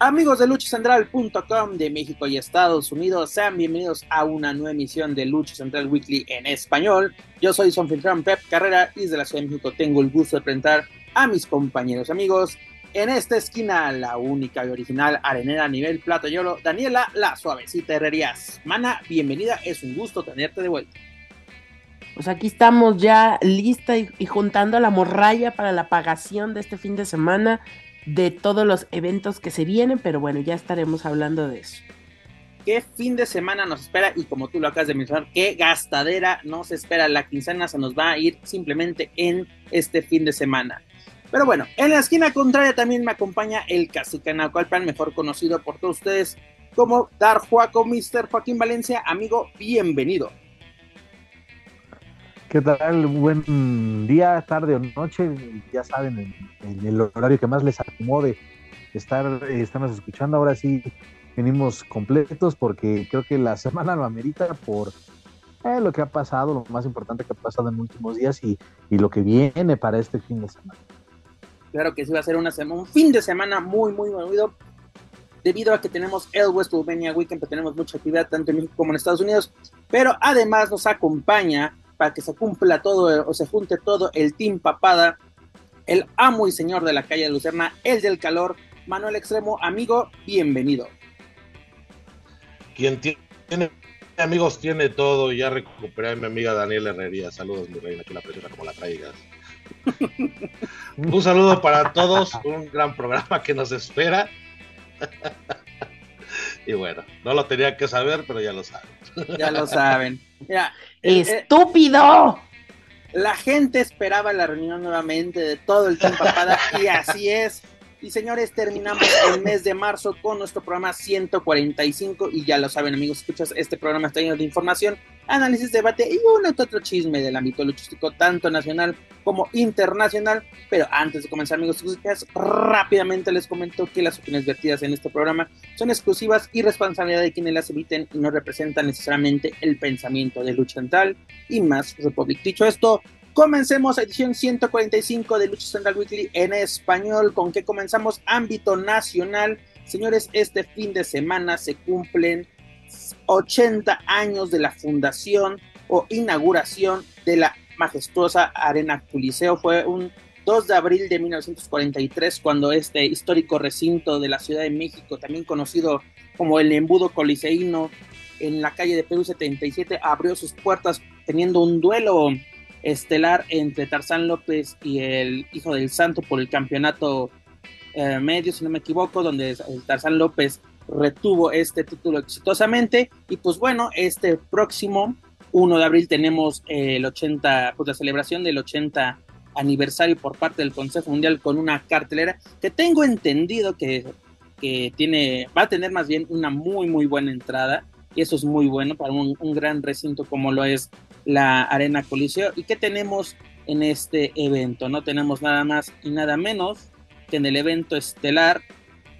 Amigos de luchacentral.com de México y Estados Unidos, sean bienvenidos a una nueva emisión de Lucha Central Weekly en español. Yo soy Sonfiltran Pep Carrera y desde la Ciudad de México tengo el gusto de presentar a mis compañeros amigos. En esta esquina, la única y original arenera a nivel plato y oro, Daniela, la suavecita herrerías. Mana, bienvenida, es un gusto tenerte de vuelta. Pues aquí estamos ya lista y, y juntando la morralla para la pagación de este fin de semana de todos los eventos que se vienen, pero bueno, ya estaremos hablando de eso. ¿Qué fin de semana nos espera? Y como tú lo acabas de mencionar, qué gastadera nos espera. La quincena se nos va a ir simplemente en este fin de semana. Pero bueno, en la esquina contraria también me acompaña el Cacique Naucalpan, mejor conocido por todos ustedes como Dar Juaco, Mr. Joaquín Valencia. Amigo, bienvenido. ¿Qué tal? Buen día, tarde o noche. Ya saben, en, el horario que más les acomode estar, eh, estarnos escuchando. Ahora sí venimos completos porque creo que la semana lo amerita por eh, lo que ha pasado, lo más importante que ha pasado en últimos días y, y, lo que viene para este fin de semana. Claro que sí va a ser una semana, un fin de semana muy, muy movido debido a que tenemos el West Virginia Weekend, que tenemos mucha actividad tanto en México como en Estados Unidos, pero además nos acompaña para que se cumpla todo o se junte todo el team papada, el amo y señor de la calle de Lucerna, el del calor, Manuel Extremo, amigo, bienvenido. Quien tiene amigos tiene todo, ya recuperé a mi amiga Daniela Herrería, saludos mi reina, que la presiona como la traigas. un saludo para todos, un gran programa que nos espera. y bueno, no lo tenía que saber, pero ya lo saben. ya lo saben. Mira, ¡Estúpido! La gente esperaba la reunión nuevamente de todo el tiempo papada y así es. Y señores, terminamos el mes de marzo con nuestro programa 145 y ya lo saben amigos, escuchas, este programa está lleno de información, análisis, debate y un otro chisme del ámbito luchístico, tanto nacional como internacional. Pero antes de comenzar amigos, rápidamente les comento que las opiniones vertidas en este programa son exclusivas y responsabilidad de quienes las emiten y no representan necesariamente el pensamiento de Lucha Central y más Republic. Dicho esto, Comencemos edición 145 de Lucha Central Weekly en español. ¿Con qué comenzamos? Ámbito nacional. Señores, este fin de semana se cumplen 80 años de la fundación o inauguración de la majestuosa Arena Coliseo. Fue un 2 de abril de 1943 cuando este histórico recinto de la Ciudad de México, también conocido como el embudo coliseíno, en la calle de Perú 77, abrió sus puertas teniendo un duelo estelar entre Tarzán López y el Hijo del Santo por el campeonato eh, medio, si no me equivoco, donde Tarzán López retuvo este título exitosamente. Y pues bueno, este próximo 1 de abril tenemos eh, el 80, pues la celebración del 80 aniversario por parte del Consejo Mundial con una cartelera que tengo entendido que, que tiene, va a tener más bien una muy, muy buena entrada. Y eso es muy bueno para un, un gran recinto como lo es la Arena Coliseo. ¿Y qué tenemos en este evento? No tenemos nada más y nada menos que en el evento estelar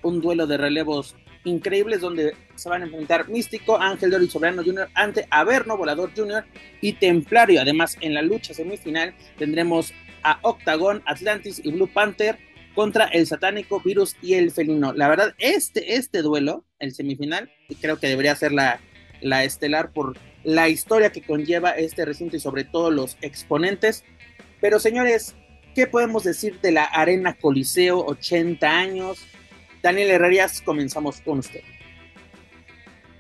un duelo de relevos increíbles donde se van a enfrentar Místico, Ángel Dori Sobrano Jr. ante Averno, Volador Jr. y Templario. Además, en la lucha semifinal tendremos a Octagon, Atlantis y Blue Panther contra el satánico Virus y el felino. La verdad, este, este duelo, el semifinal, creo que debería ser la, la estelar por la historia que conlleva este recinto y sobre todo los exponentes. Pero señores, ¿qué podemos decir de la Arena Coliseo 80 años? Daniel Herrerías, comenzamos con usted.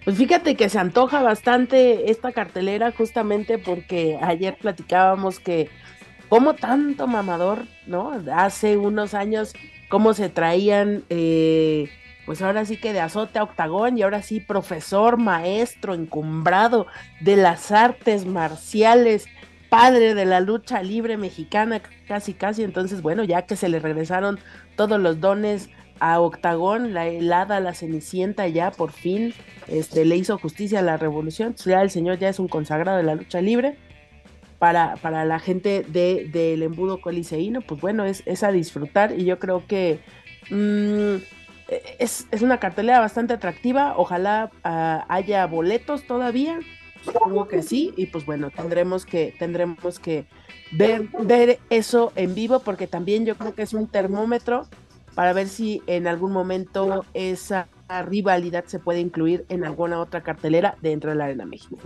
Pues fíjate que se antoja bastante esta cartelera justamente porque ayer platicábamos que como tanto mamador, ¿no? Hace unos años, cómo se traían eh, pues ahora sí que de azote a octagón y ahora sí profesor, maestro, encumbrado de las artes marciales, padre de la lucha libre mexicana, casi casi, entonces bueno, ya que se le regresaron todos los dones a Octagón, la helada, la cenicienta ya por fin este, le hizo justicia a la revolución, ya el señor ya es un consagrado de la lucha libre. para, para la gente del de, embudo coliseíno, pues bueno, es, es, a disfrutar y yo creo que mm, es, es, una cartelera bastante atractiva, ojalá uh, haya boletos todavía, supongo que sí, y pues bueno, tendremos que, tendremos que ver, ver eso en vivo, porque también yo creo que es un termómetro para ver si en algún momento esa rivalidad se puede incluir en alguna otra cartelera dentro de la Arena México.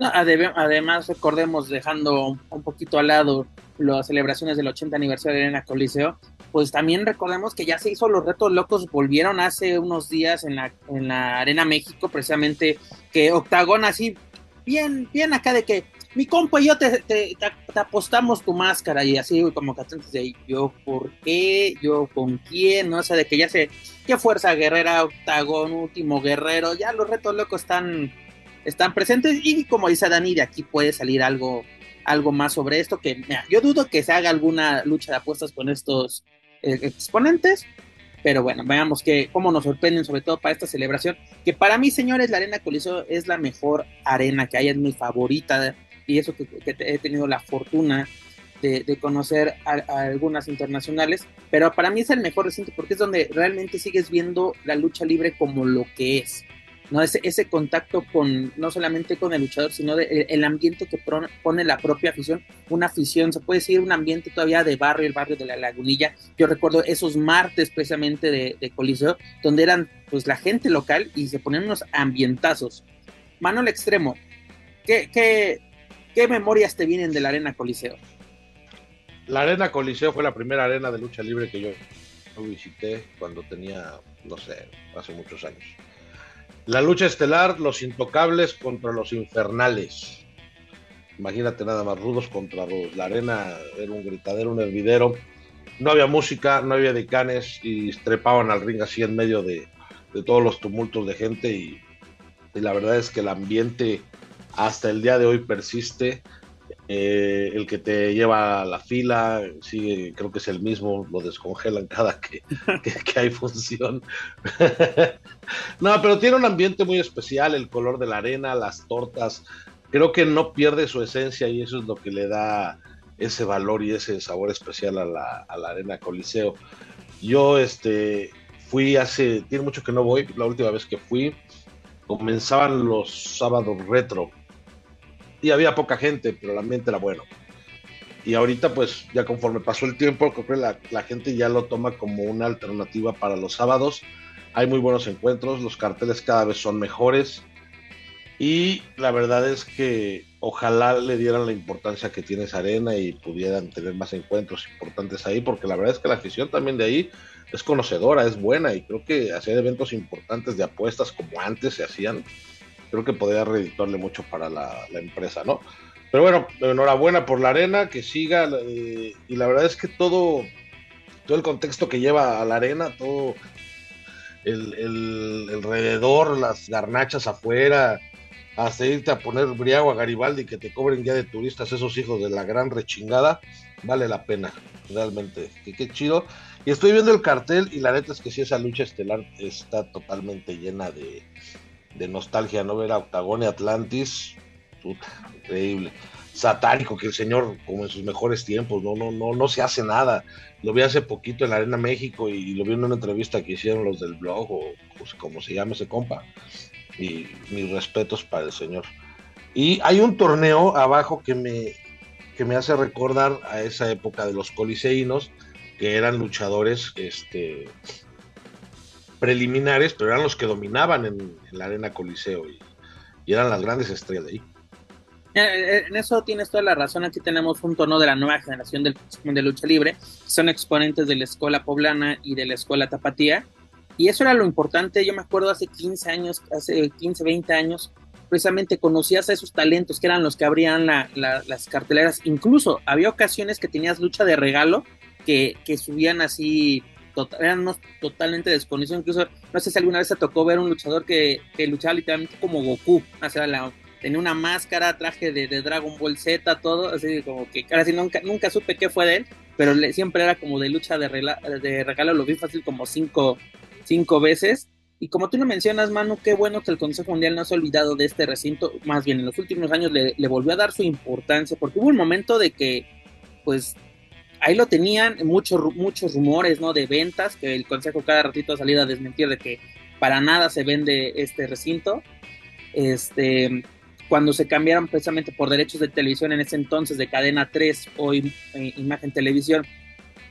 además, recordemos, dejando un poquito al lado las celebraciones del 80 aniversario de Arena Coliseo, pues también recordemos que ya se hizo los retos locos, volvieron hace unos días en la, en la Arena México, precisamente que Octagón así, bien, bien acá de que mi compa y yo te, apostamos tu máscara y así como que de yo por qué, yo con quién, no sea, de que ya sé, qué fuerza guerrera, octagón, último guerrero, ya los retos locos están, están presentes y como dice Dani, de aquí puede salir algo, algo más sobre esto, que yo dudo que se haga alguna lucha de apuestas con estos eh, exponentes, pero bueno, veamos que, cómo nos sorprenden, sobre todo para esta celebración. Que para mí, señores, la Arena Coliseo es la mejor arena que hay, es mi favorita y eso que, he tenido la fortuna de, conocer a, algunas internacionales, pero para mí es el mejor recinto porque es donde realmente sigues viendo la lucha libre como lo que es. ¿no? Ese, ese contacto con, no solamente con el luchador, sino de, el, ambiente que pone la propia afición, una afición, se puede decir un ambiente todavía de barrio, el barrio de la Lagunilla. Yo recuerdo esos martes precisamente de, de Coliseo, donde eran pues la gente local y se ponían unos ambientazos. Mano al extremo, ¿qué, qué, ¿Qué memorias te vienen de la Arena Coliseo? La Arena Coliseo fue la primera arena de lucha libre que yo, visité cuando tenía, no sé, hace muchos años. La lucha estelar, los intocables contra los infernales. Imagínate nada más, rudos contra rudos. La arena era un gritadero, un hervidero. No había música, no había decanes y trepaban al ring así en medio de, todos los tumultos de gente y la verdad es que el ambiente hasta el día de hoy persiste. Eh, el que te lleva a la fila, sigue, creo que es el mismo, lo descongelan cada que, que, hay función. no, pero tiene un ambiente muy especial, el color de la arena, las tortas, creo que no pierde su esencia y eso es lo que le da ese valor y ese sabor especial a la, a la arena Coliseo. Yo este, fui hace, tiene mucho que no voy, la última vez que fui, comenzaban los sábados retro y había poca gente, pero el ambiente era bueno. Y ahorita, pues, ya conforme pasó el tiempo, creo que la, la, gente ya lo toma como una alternativa para los sábados. Hay muy buenos encuentros, los carteles cada vez son mejores. Y la verdad es que ojalá le dieran la importancia que tiene esa arena y pudieran tener más encuentros importantes ahí, porque la verdad es que la afición también de ahí es conocedora, es buena y creo que hacer eventos importantes de apuestas como antes se hacían, creo que podría reeditarle mucho para la, empresa, ¿no? Pero bueno, enhorabuena por la arena, que siga, eh, y la verdad es que todo, todo el contexto que lleva a la arena, todo el, alrededor, las garnachas afuera, hasta irte a poner briago a Garibaldi que te cobren ya de turistas esos hijos de la gran rechingada, vale la pena, realmente, que qué chido. Y estoy viendo el cartel y la neta es que si esa lucha estelar está totalmente llena de, de nostalgia, ¿no? Ver a Octagón y Atlantis, puta, increíble. Satánico, que el señor, como en sus mejores tiempos, no, no, no, no se hace nada. Lo vi hace poquito en la Arena México y lo vi en una entrevista que hicieron los del blog, o pues, como se llama ese compa. Y mis respetos para el señor. Y hay un torneo abajo que me, que me hace recordar a esa época de los coliseínos, que eran luchadores este, preliminares, pero eran los que dominaban en, la arena Coliseo y, eran las grandes estrellas de ahí. Eh, eh, en eso tienes toda la razón. Aquí tenemos un tono de la nueva generación del de lucha libre. Son exponentes de la escuela poblana y de la escuela tapatía. Y eso era lo importante. Yo me acuerdo hace 15 años, hace 15, 20 años, precisamente conocías a esos talentos que eran los que abrían las carteleras. Incluso había ocasiones que tenías lucha de regalo que, que subían así unos totalmente desconocidos. Incluso, no sé si alguna vez se tocó ver un luchador que, luchaba literalmente como Goku. O sea, tenía una máscara, traje de, Dragon Ball Z, todo. Así como que casi nunca, nunca supe qué fue de él, pero siempre era como de lucha de, de regalo. Lo vi fácil como cinco, cinco veces. Y como tú lo mencionas, Manu, qué bueno que el Consejo Mundial no se ha olvidado de este recinto, más bien en los últimos años le volvió a dar su importancia, porque hubo un momento de que, pues, ahí lo tenían, muchos, muchos rumores, ¿no? De ventas, que el Consejo cada ratito salido a desmentir de que para nada se vende este recinto. Este, cuando se cambiaron precisamente por derechos de televisión en ese entonces de cadena 3 o eh, Imagen Televisión,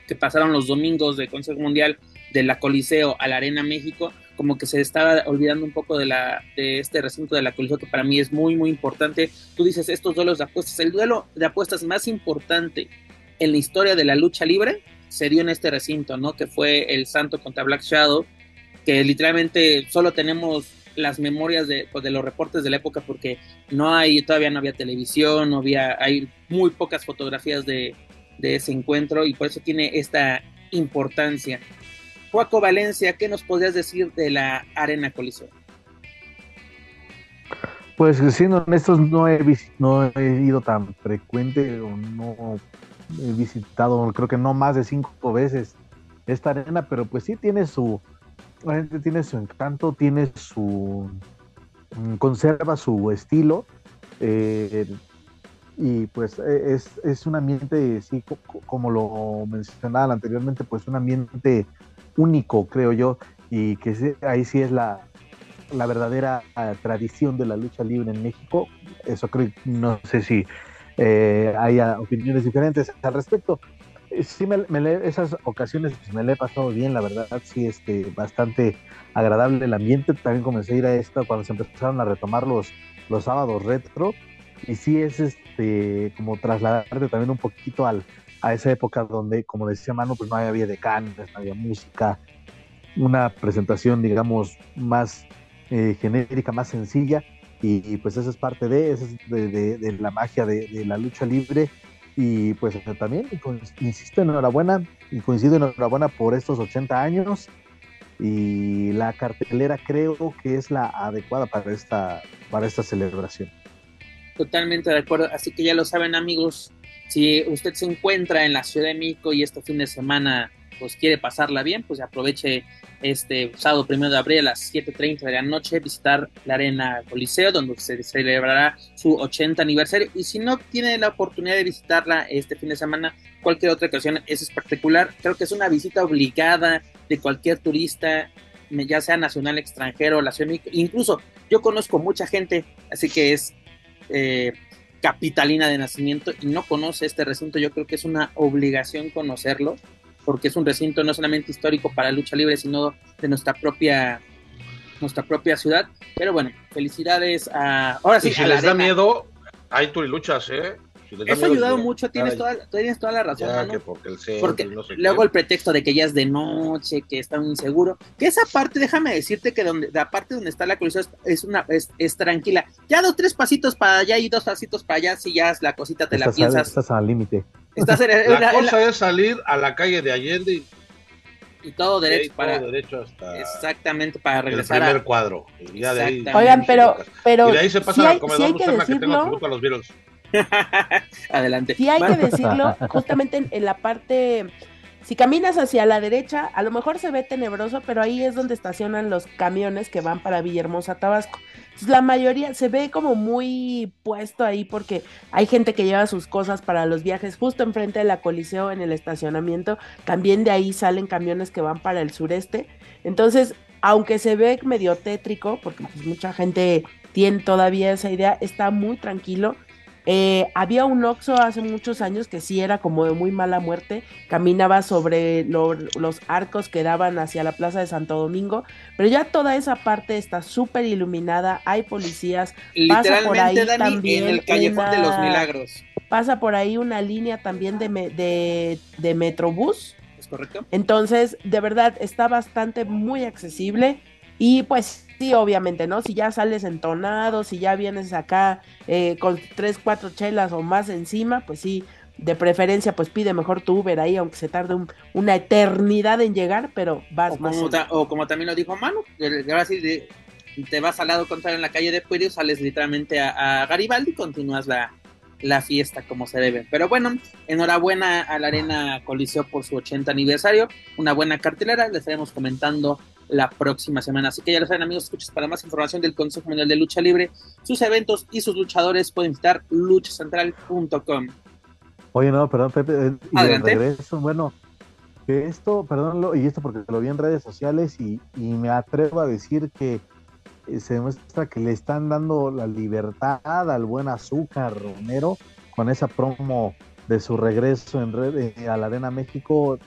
que pasaron los domingos del Consejo Mundial de la Coliseo a la Arena México, como que se estaba olvidando un poco de, la, de este recinto de la Coliseo, que para mí es muy, muy importante. Tú dices estos duelos de apuestas. El duelo de apuestas más importante en la historia de la lucha libre se dio en este recinto, ¿no? Que fue el Santo contra Black Shadow, que literalmente solo tenemos las memorias de, pues, los reportes de la época porque no hay, todavía no había televisión, no había, hay muy pocas fotografías de, de ese encuentro y por eso tiene esta importancia. Juaco Valencia, ¿qué nos podrías decir de la Arena Coliseo? Pues siendo honestos, no he, no he ido tan frecuente o no he visitado, creo que no más de cinco veces esta arena, pero pues sí tiene su, tiene su encanto, tiene su, mm, conserva su estilo, eh, y pues e, es, es, un ambiente, sí, como lo mencionaba anteriormente, pues un ambiente único, creo yo, y que ahí sí es la, la verdadera ah, tradición de la lucha libre en México. Eso creo, no sé si eh, haya opiniones diferentes al respecto. Eh, sí, me, esas ocasiones pues, me le he pasado bien, la verdad, sí, este, bastante agradable el ambiente. También comencé a ir a esto cuando se empezaron a retomar los, los sábados retro. Y sí es este como trasladarte también un poquito al, a esa época donde, como decía Manu, pues no había decanes, no había música, una presentación, digamos, más eh, genérica, más sencilla, y, pues eso es parte de, eso de, la magia de, la lucha libre, y pues también, insisto, enhorabuena, y coincido enhorabuena por estos 80 años, y la cartelera creo que es la adecuada para esta, para esta celebración. Totalmente de acuerdo, así que ya lo saben amigos, si usted se encuentra en la Ciudad de México y este fin de semana pues quiere pasarla bien, pues aproveche este sábado primero de abril a las 7.30 de la noche visitar la Arena Coliseo, donde se celebrará su 80 aniversario. Y si no tiene la oportunidad de visitarla este fin de semana, cualquier otra ocasión es espectacular. Creo que es una visita obligada de cualquier turista, ya sea nacional, extranjero, la Ciudad. Incluso yo conozco mucha gente, así que es eh, capitalina de nacimiento y no conoce este recinto, yo creo que es una obligación conocerlo, porque es un recinto no solamente histórico para lucha libre, sino de nuestra propia nuestra propia ciudad. Pero bueno, felicidades a ahora sí. si les da miedo, hay turiluchas, ¿eh? Eso ha ayudado mucho, tienes toda, tienes toda la razón. porque, luego el pretexto de que ya es de noche, que está inseguro. Que esa parte, déjame decirte que donde, la parte donde está la coliseo es, una, es, tranquila. Ya dos, tres pasitos para allá y dos pasitos para allá, si ya la cosita te la piensas. estás al límite. la cosa es salir a la calle de Allende y y todo derecho para derecho hasta exactamente para regresar el primer cuadro oigan pero pero y de ahí se pasa al comedor que, decirlo... que los virus Adelante. Sí hay que decirlo, justamente en, la parte, si caminas hacia la derecha, a lo mejor se ve tenebroso, pero ahí es donde estacionan los camiones que van para Villahermosa, Tabasco. la mayoría se ve como muy puesto ahí porque hay gente que lleva sus cosas para los viajes justo enfrente de la coliseo en el estacionamiento. También de ahí salen camiones que van para el sureste. Entonces, aunque se ve medio tétrico, porque pues, mucha gente tiene todavía esa idea, está muy tranquilo eh, había un Oxxo hace muchos años que sí era como de muy mala muerte, caminaba sobre los arcos que daban hacia la Plaza de Santo Domingo, pero ya toda esa parte está súper iluminada, hay policías, pasa por ahí también en el callejón de los milagros. Pasa por ahí una línea también de, de, de Metrobús. ¿Es correcto? Entonces, de verdad, está bastante muy accesible y pues obviamente, ¿no? Si ya sales entonado, si ya vienes acá eh, con tres, cuatro chelas o más encima, pues sí, de preferencia, pues pide mejor tu Uber ahí, aunque se tarde una eternidad en llegar, pero vas o más. Como o como también lo dijo Manu, ahora sí te vas al lado contrario en la calle de Pueblo, sales literalmente a, Garibaldi y continúas la, la fiesta como se debe. Pero bueno, enhorabuena a la Arena Coliseo por su 80 aniversario, una buena cartelera, le estaremos comentando la próxima semana. Así que ya lo saben, amigos, escuchas para más información del Consejo Mundial de Lucha Libre, sus eventos y sus luchadores pueden visitar luchacentral.com. Oye, no, perdón, Pepe, eh, y de regreso, bueno, que esto, perdón, lo- y esto porque lo vi en redes sociales y, y me atrevo a decir que eh, se demuestra que le están dando la libertad al buen azúcar Romero con esa promo de su regreso en red, eh, a la Arena México,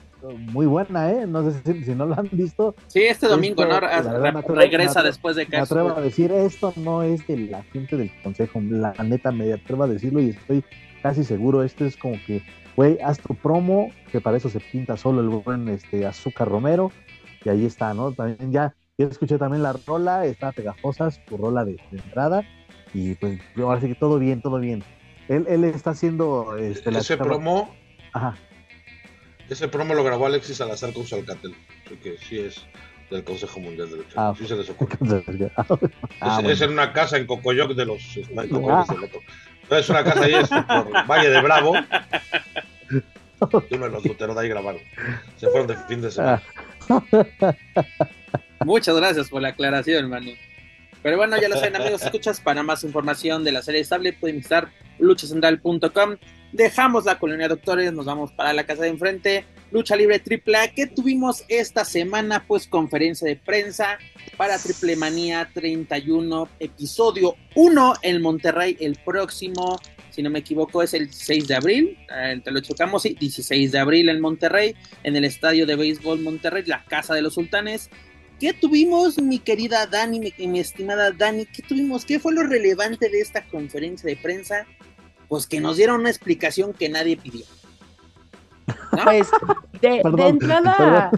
muy buena, ¿eh? No sé si, si no lo han visto, Sí, este domingo, Esto, ¿no? verdad, me Regresa me después de me que atrevo a decir, esto no es de la gente del consejo, la neta me atrevo a decirlo y estoy casi seguro, esto es como que, güey, haz tu promo, que para eso se pinta solo el buen este, Azúcar Romero, y ahí está, ¿no? También ya, ya escuché también la rola, está Pegajosas, tu rola de, de entrada, y pues yo ahora sí que todo bien, todo bien. Él, él está haciendo este, la Ese promo, Ajá, ese promo lo grabó Alexis Salazar con Salcatel, así que sí es del Consejo Mundial de Lucha. Ah, sí se les ocurre. ah, es, bueno. es en una casa en Cocoyoc de los. Cocoyoc Ah. es. No, una casa ahí es por Valle de Bravo. Uno de los luteros de ahí grabaron. Se fueron de fin de semana. Muchas gracias por la aclaración, hermano. Pero bueno, ya lo saben, amigos, escuchas. Para más información de la serie estable, pueden visitar luchacentral.com. Dejamos la colonia doctores, nos vamos para la casa de enfrente. Lucha Libre AAA, que tuvimos esta semana, pues conferencia de prensa para Triple Manía 31, episodio 1 en Monterrey el próximo, si no me equivoco, es el 6 de abril. Eh, te lo chocamos, sí, 16 de abril en Monterrey, en el estadio de béisbol Monterrey, la casa de los sultanes. ¿Qué tuvimos, mi querida Dani, mi, mi estimada Dani? ¿Qué tuvimos? ¿Qué fue lo relevante de esta conferencia de prensa? Pues que nos dieron una explicación que nadie pidió. ¿No? Pues, de, de Perdón, entrada,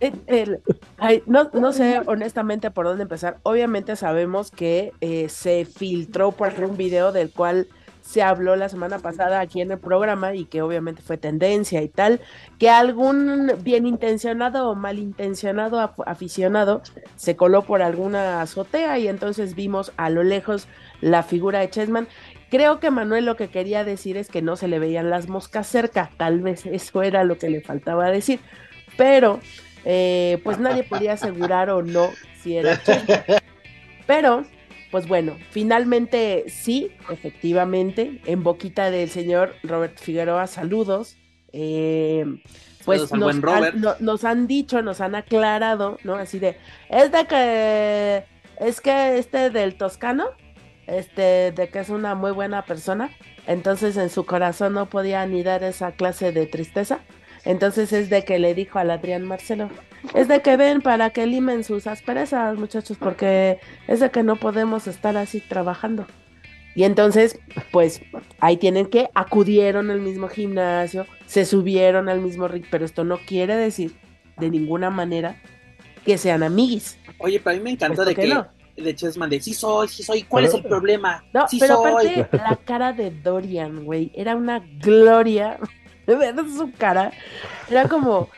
el- el- ay, no, no sé honestamente por dónde empezar. Obviamente sabemos que eh, se filtró por un video del cual se habló la semana pasada aquí en el programa y que obviamente fue tendencia y tal, que algún bien intencionado o malintencionado af- aficionado se coló por alguna azotea y entonces vimos a lo lejos la figura de Chessman. Creo que Manuel lo que quería decir es que no se le veían las moscas cerca, tal vez eso era lo que le faltaba decir, pero eh, pues nadie podía asegurar o no si era Chessman. Pero, pues bueno, finalmente sí, efectivamente, en boquita del señor Robert Figueroa, saludos. eh, pues Saludos nos han, no- nos han dicho, nos han aclarado, ¿no? Así de, es de que, es que este del Toscano, este, de que es una muy buena persona, entonces en su corazón no podía ni dar esa clase de tristeza. Entonces es de que le dijo al Adrián Marcelo, es de que ven para que limen sus asperezas, muchachos, porque es de que no podemos estar así trabajando. Y entonces, pues ahí tienen que acudieron al mismo gimnasio, se subieron al mismo ring, pero esto no quiere decir de ninguna manera que sean amiguis. Oye, pero a mí me encantó de que, no. de Chessman de sí soy, sí soy, ¿cuál es el problema? No, sí pero soy. aparte la cara de Dorian, güey, era una gloria. De ver su cara, era como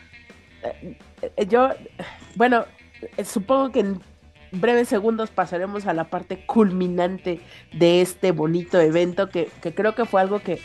yo, bueno, eh, supongo que en breves segundos pasaremos a la parte culminante de este bonito evento que, que creo que fue algo que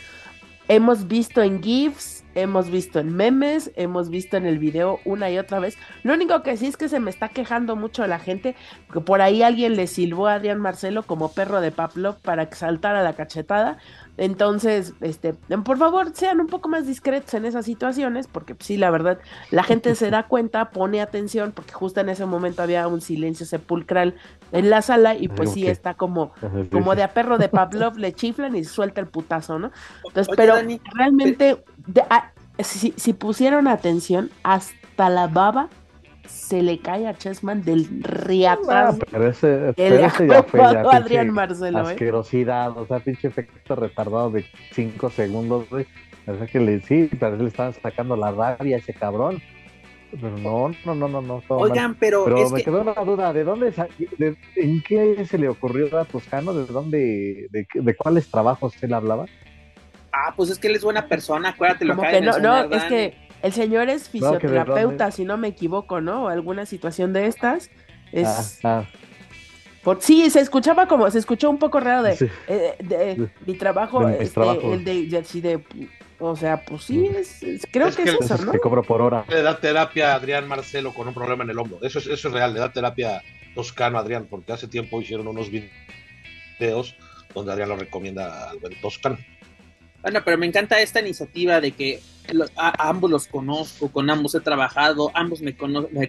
hemos visto en GIFs, hemos visto en memes, hemos visto en el video una y otra vez. Lo único que sí es que se me está quejando mucho la gente, que por ahí alguien le silbó a Adrián Marcelo como perro de Pavlov para que saltara la cachetada. Entonces, este, por favor, sean un poco más discretos en esas situaciones, porque sí, la verdad, la gente se da cuenta, pone atención, porque justo en ese momento había un silencio sepulcral en la sala y pues sí está como, como de a perro de Pavlov, le chiflan y suelta el putazo, ¿no? Entonces, Oye, pero Dani, realmente, de- ah, si, si pusieron atención, hasta la baba se le cae a Chessman del Ah, riatazo pero ese, que le pero ese ya fue ya Adrián Marcelo, ¿eh? asquerosidad, o sea, pinche efecto retardado de 5 segundos, güey. O sea que le, sí, pero le estaban sacando la rabia a ese cabrón. Pero no, no, no, no, no. todo mal. Oigan, pero, Pero es me que quedó una duda, ¿de dónde, de- en qué se le ocurrió a Toscano? ¿De dónde, de, qué- de cuáles trabajos él hablaba? ah, pues es que él es buena persona, acuérdate lo que no, no, es que el señor es de fisioterapeuta, si no me equivoco, ¿no? O alguna situación de estas. Es, Ah, por, sí, se escuchaba como, se escuchó un poco raro de, Sí. eh, de- De- mi trabajo, de mis este, el de, de- de, O sea, pues sí, es, creo que, es eso, ¿no? Que cobro por hora. Le da terapia a Adrián Marcelo con un problema en el hombro. Eso es, eso es real, le da terapia Toscano a Adrián, porque hace tiempo hicieron unos videos donde Adrián lo recomienda al buen Toscano. Bueno, pero me encanta esta iniciativa de que a, ambos los conozco, con ambos he trabajado, ambos me, conocen, me,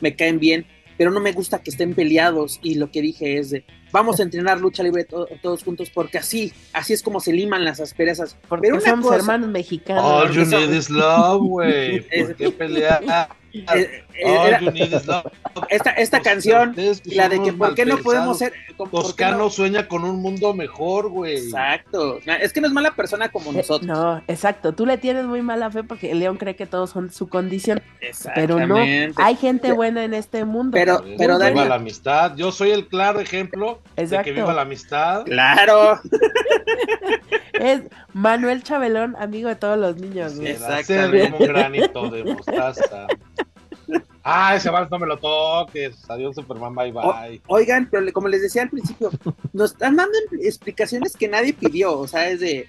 me caen bien, pero no me gusta que estén peleados y lo que dije es de vamos a entrenar lucha libre todos juntos porque así, así es como se liman las asperezas. Porque pero somos hermanos mexicanos. All you need is love, güey. ¿Por qué pelear? Eh, eh, esta, esta canción, la de que por qué no podemos ser. Toscano sueña con un mundo mejor, güey. Exacto. Es que no es mala persona como eh, nosotros. No, exacto. Tú le tienes muy mala fe porque el León cree que todos son su condición. Pero no, hay gente buena en este mundo. Pero, pero viva la amistad. Yo soy el claro ejemplo de que viva la amistad. Claro. es Manuel Chabelón, amigo de todos los niños. Exactamente. un granito de mostaza. Ah, ese vals no me lo toques. Adiós, Superman, bye bye. oigan, pero como les decía al principio, nos están dando explicaciones que nadie pidió. O sea, es de.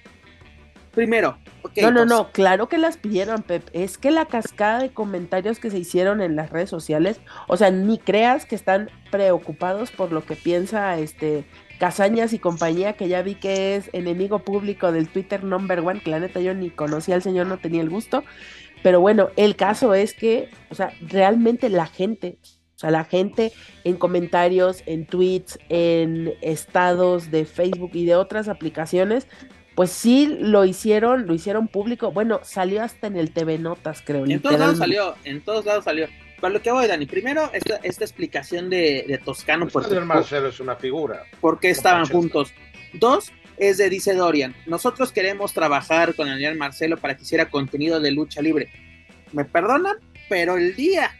Primero, no, no, no, claro que las pidieron, Pep. Es que la cascada de comentarios que se hicieron en las redes sociales, o sea, ni creas que están preocupados por lo que piensa este Casañas y compañía, que ya vi que es enemigo público del Twitter number one, que la neta yo ni conocía al señor, no tenía el gusto. Pero bueno, el caso es que, o sea, realmente la gente, o sea, la gente en comentarios, en tweets, en estados de Facebook y de otras aplicaciones, pues sí lo hicieron, lo hicieron público. Bueno, salió hasta en el TV Notas, creo. En todos lados salió, en todos lados salió. Para lo que voy, Dani, primero esta, esta explicación de, de Toscano. Pues por, Marcelo es una figura. ¿Por qué estaban juntos? Dos, es de, dice Dorian, nosotros queremos trabajar con Adrián Marcelo para que hiciera contenido de lucha libre. Me perdonan, pero el día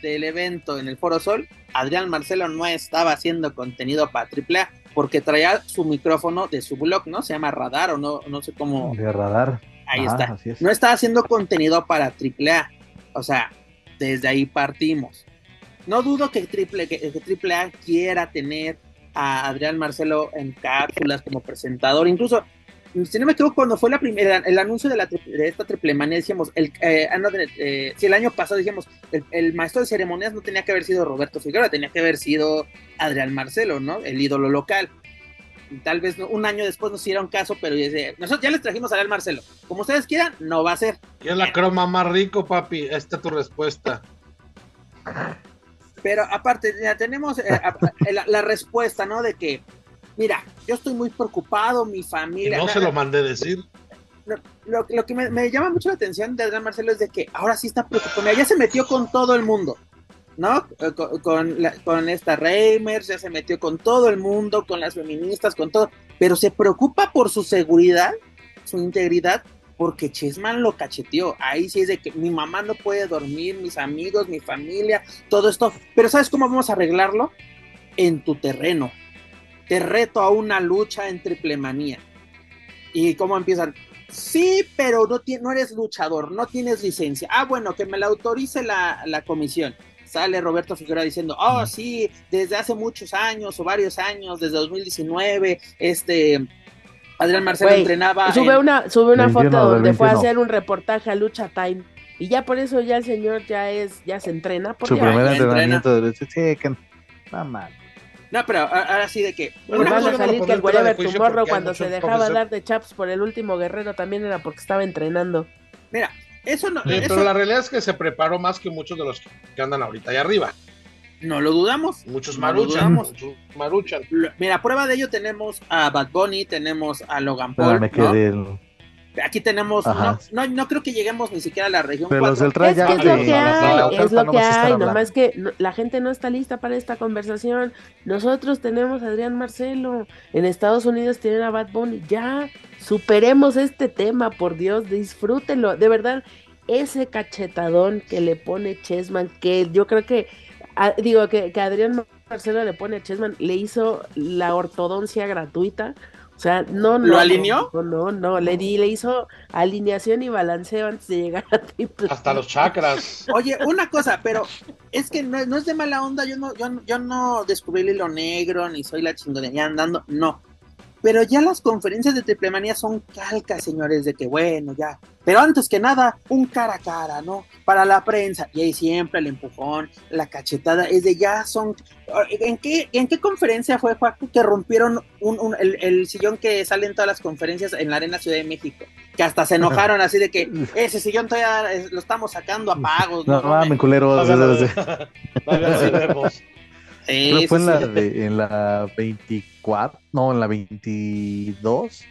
del evento en el Foro Sol, Adrián Marcelo no estaba haciendo contenido para AAA porque traía su micrófono de su blog, ¿no? Se llama Radar o no, no sé cómo. De Radar. Ahí está. No estaba haciendo contenido para AAA. O sea, desde ahí partimos. No dudo que, triple, que, que AAA quiera tener a Adrián Marcelo en cápsulas como presentador. Incluso, si no me equivoco, cuando fue la primera, el anuncio de, la, de esta triple manía, decíamos, el, eh, ah, eh, si el año pasado decíamos, el, maestro de ceremonias no tenía que haber sido Roberto Figueroa, tenía que haber sido Adrián Marcelo, ¿no? El ídolo local. Tal vez un año después nos hicieron caso, pero nosotros ya les trajimos a Adrián Marcelo. Como ustedes quieran, no va a ser. Y es la croma más rico, papi. Esta es tu respuesta. Pero aparte, ya tenemos eh, la, respuesta, ¿no? De que, mira, yo estoy muy preocupado, mi familia. no se lo mandé decir. Lo, que me, llama mucho la atención de Adrián Marcelo es de que ahora sí está preocupado. Ya se metió con todo el mundo, ¿no? Eh, con, con, esta Reimers, ya se metió con todo el mundo, con las feministas, con todo. Pero se preocupa por su seguridad, su integridad, porque Chessman lo cacheteó. Ahí sí es de que mi mamá no puede dormir, mis amigos, mi familia, todo esto. Pero ¿sabes cómo vamos a arreglarlo? En tu terreno. Te reto a una lucha en triple manía. ¿Y cómo empiezan? Sí, pero no, no eres luchador, no tienes licencia. Ah, bueno, que me la autorice la, la comisión sale Roberto Figueroa diciendo, oh, sí, desde hace muchos años o varios años, desde 2019, este, Adrián Marcelo entrenaba. Sube una, sube una foto donde fue a hacer un reportaje a Lucha Time. Y ya por eso ya el señor ya es, ya se entrena. Su primer entrenamiento de lucha. Sí, que no, pero ahora sí de que. Bueno, van a salir que el Whatever Tomorrow cuando se dejaba dar de chaps por el último guerrero también era porque estaba entrenando. Mira, eso no. Pero la realidad es que se preparó más que muchos de los que andan ahorita allá arriba. No lo dudamos. Muchos maruchan. Muchos maruchan. Mira, prueba de ello tenemos a Bad Bunny, tenemos a Logan Paul. me quedé Aquí tenemos, no, no, creo que lleguemos ni siquiera a la región. Pero es, que es lo que hay, es lo que hay, nomás que la gente no está lista para esta conversación. Nosotros tenemos a Adrián Marcelo, en Estados Unidos tienen a Bad Bunny, ya, superemos este tema, por Dios, disfrútenlo, de verdad, ese cachetadón que le pone Chessman, que yo creo que digo que, que, Adrián Marcelo le pone a Chessman, le hizo la ortodoncia gratuita. O sea, no, no. ¿Lo alineó? No, no, no, le, di, le hizo alineación y balanceo antes de llegar a triple. Hasta los chakras. Oye, una cosa, pero es que no, es de mala onda, yo no, yo, yo no descubrí el hilo negro, ni soy la chingonería andando, no. Pero ya las conferencias de triplemanía son calcas, señores, de que bueno, ya. Pero antes que nada, un cara a cara, ¿no? Para la prensa. Y ahí siempre el empujón, la cachetada, es de ya son. ¿En qué, en qué conferencia fue, Juaco, que rompieron un, el, sillón que sale en todas las conferencias en la Arena Ciudad de México? Que hasta se enojaron así de que ese sillón todavía lo estamos sacando a pagos. No, no, me culero. Sí, fue en, la de, en la 24, no, en la 22.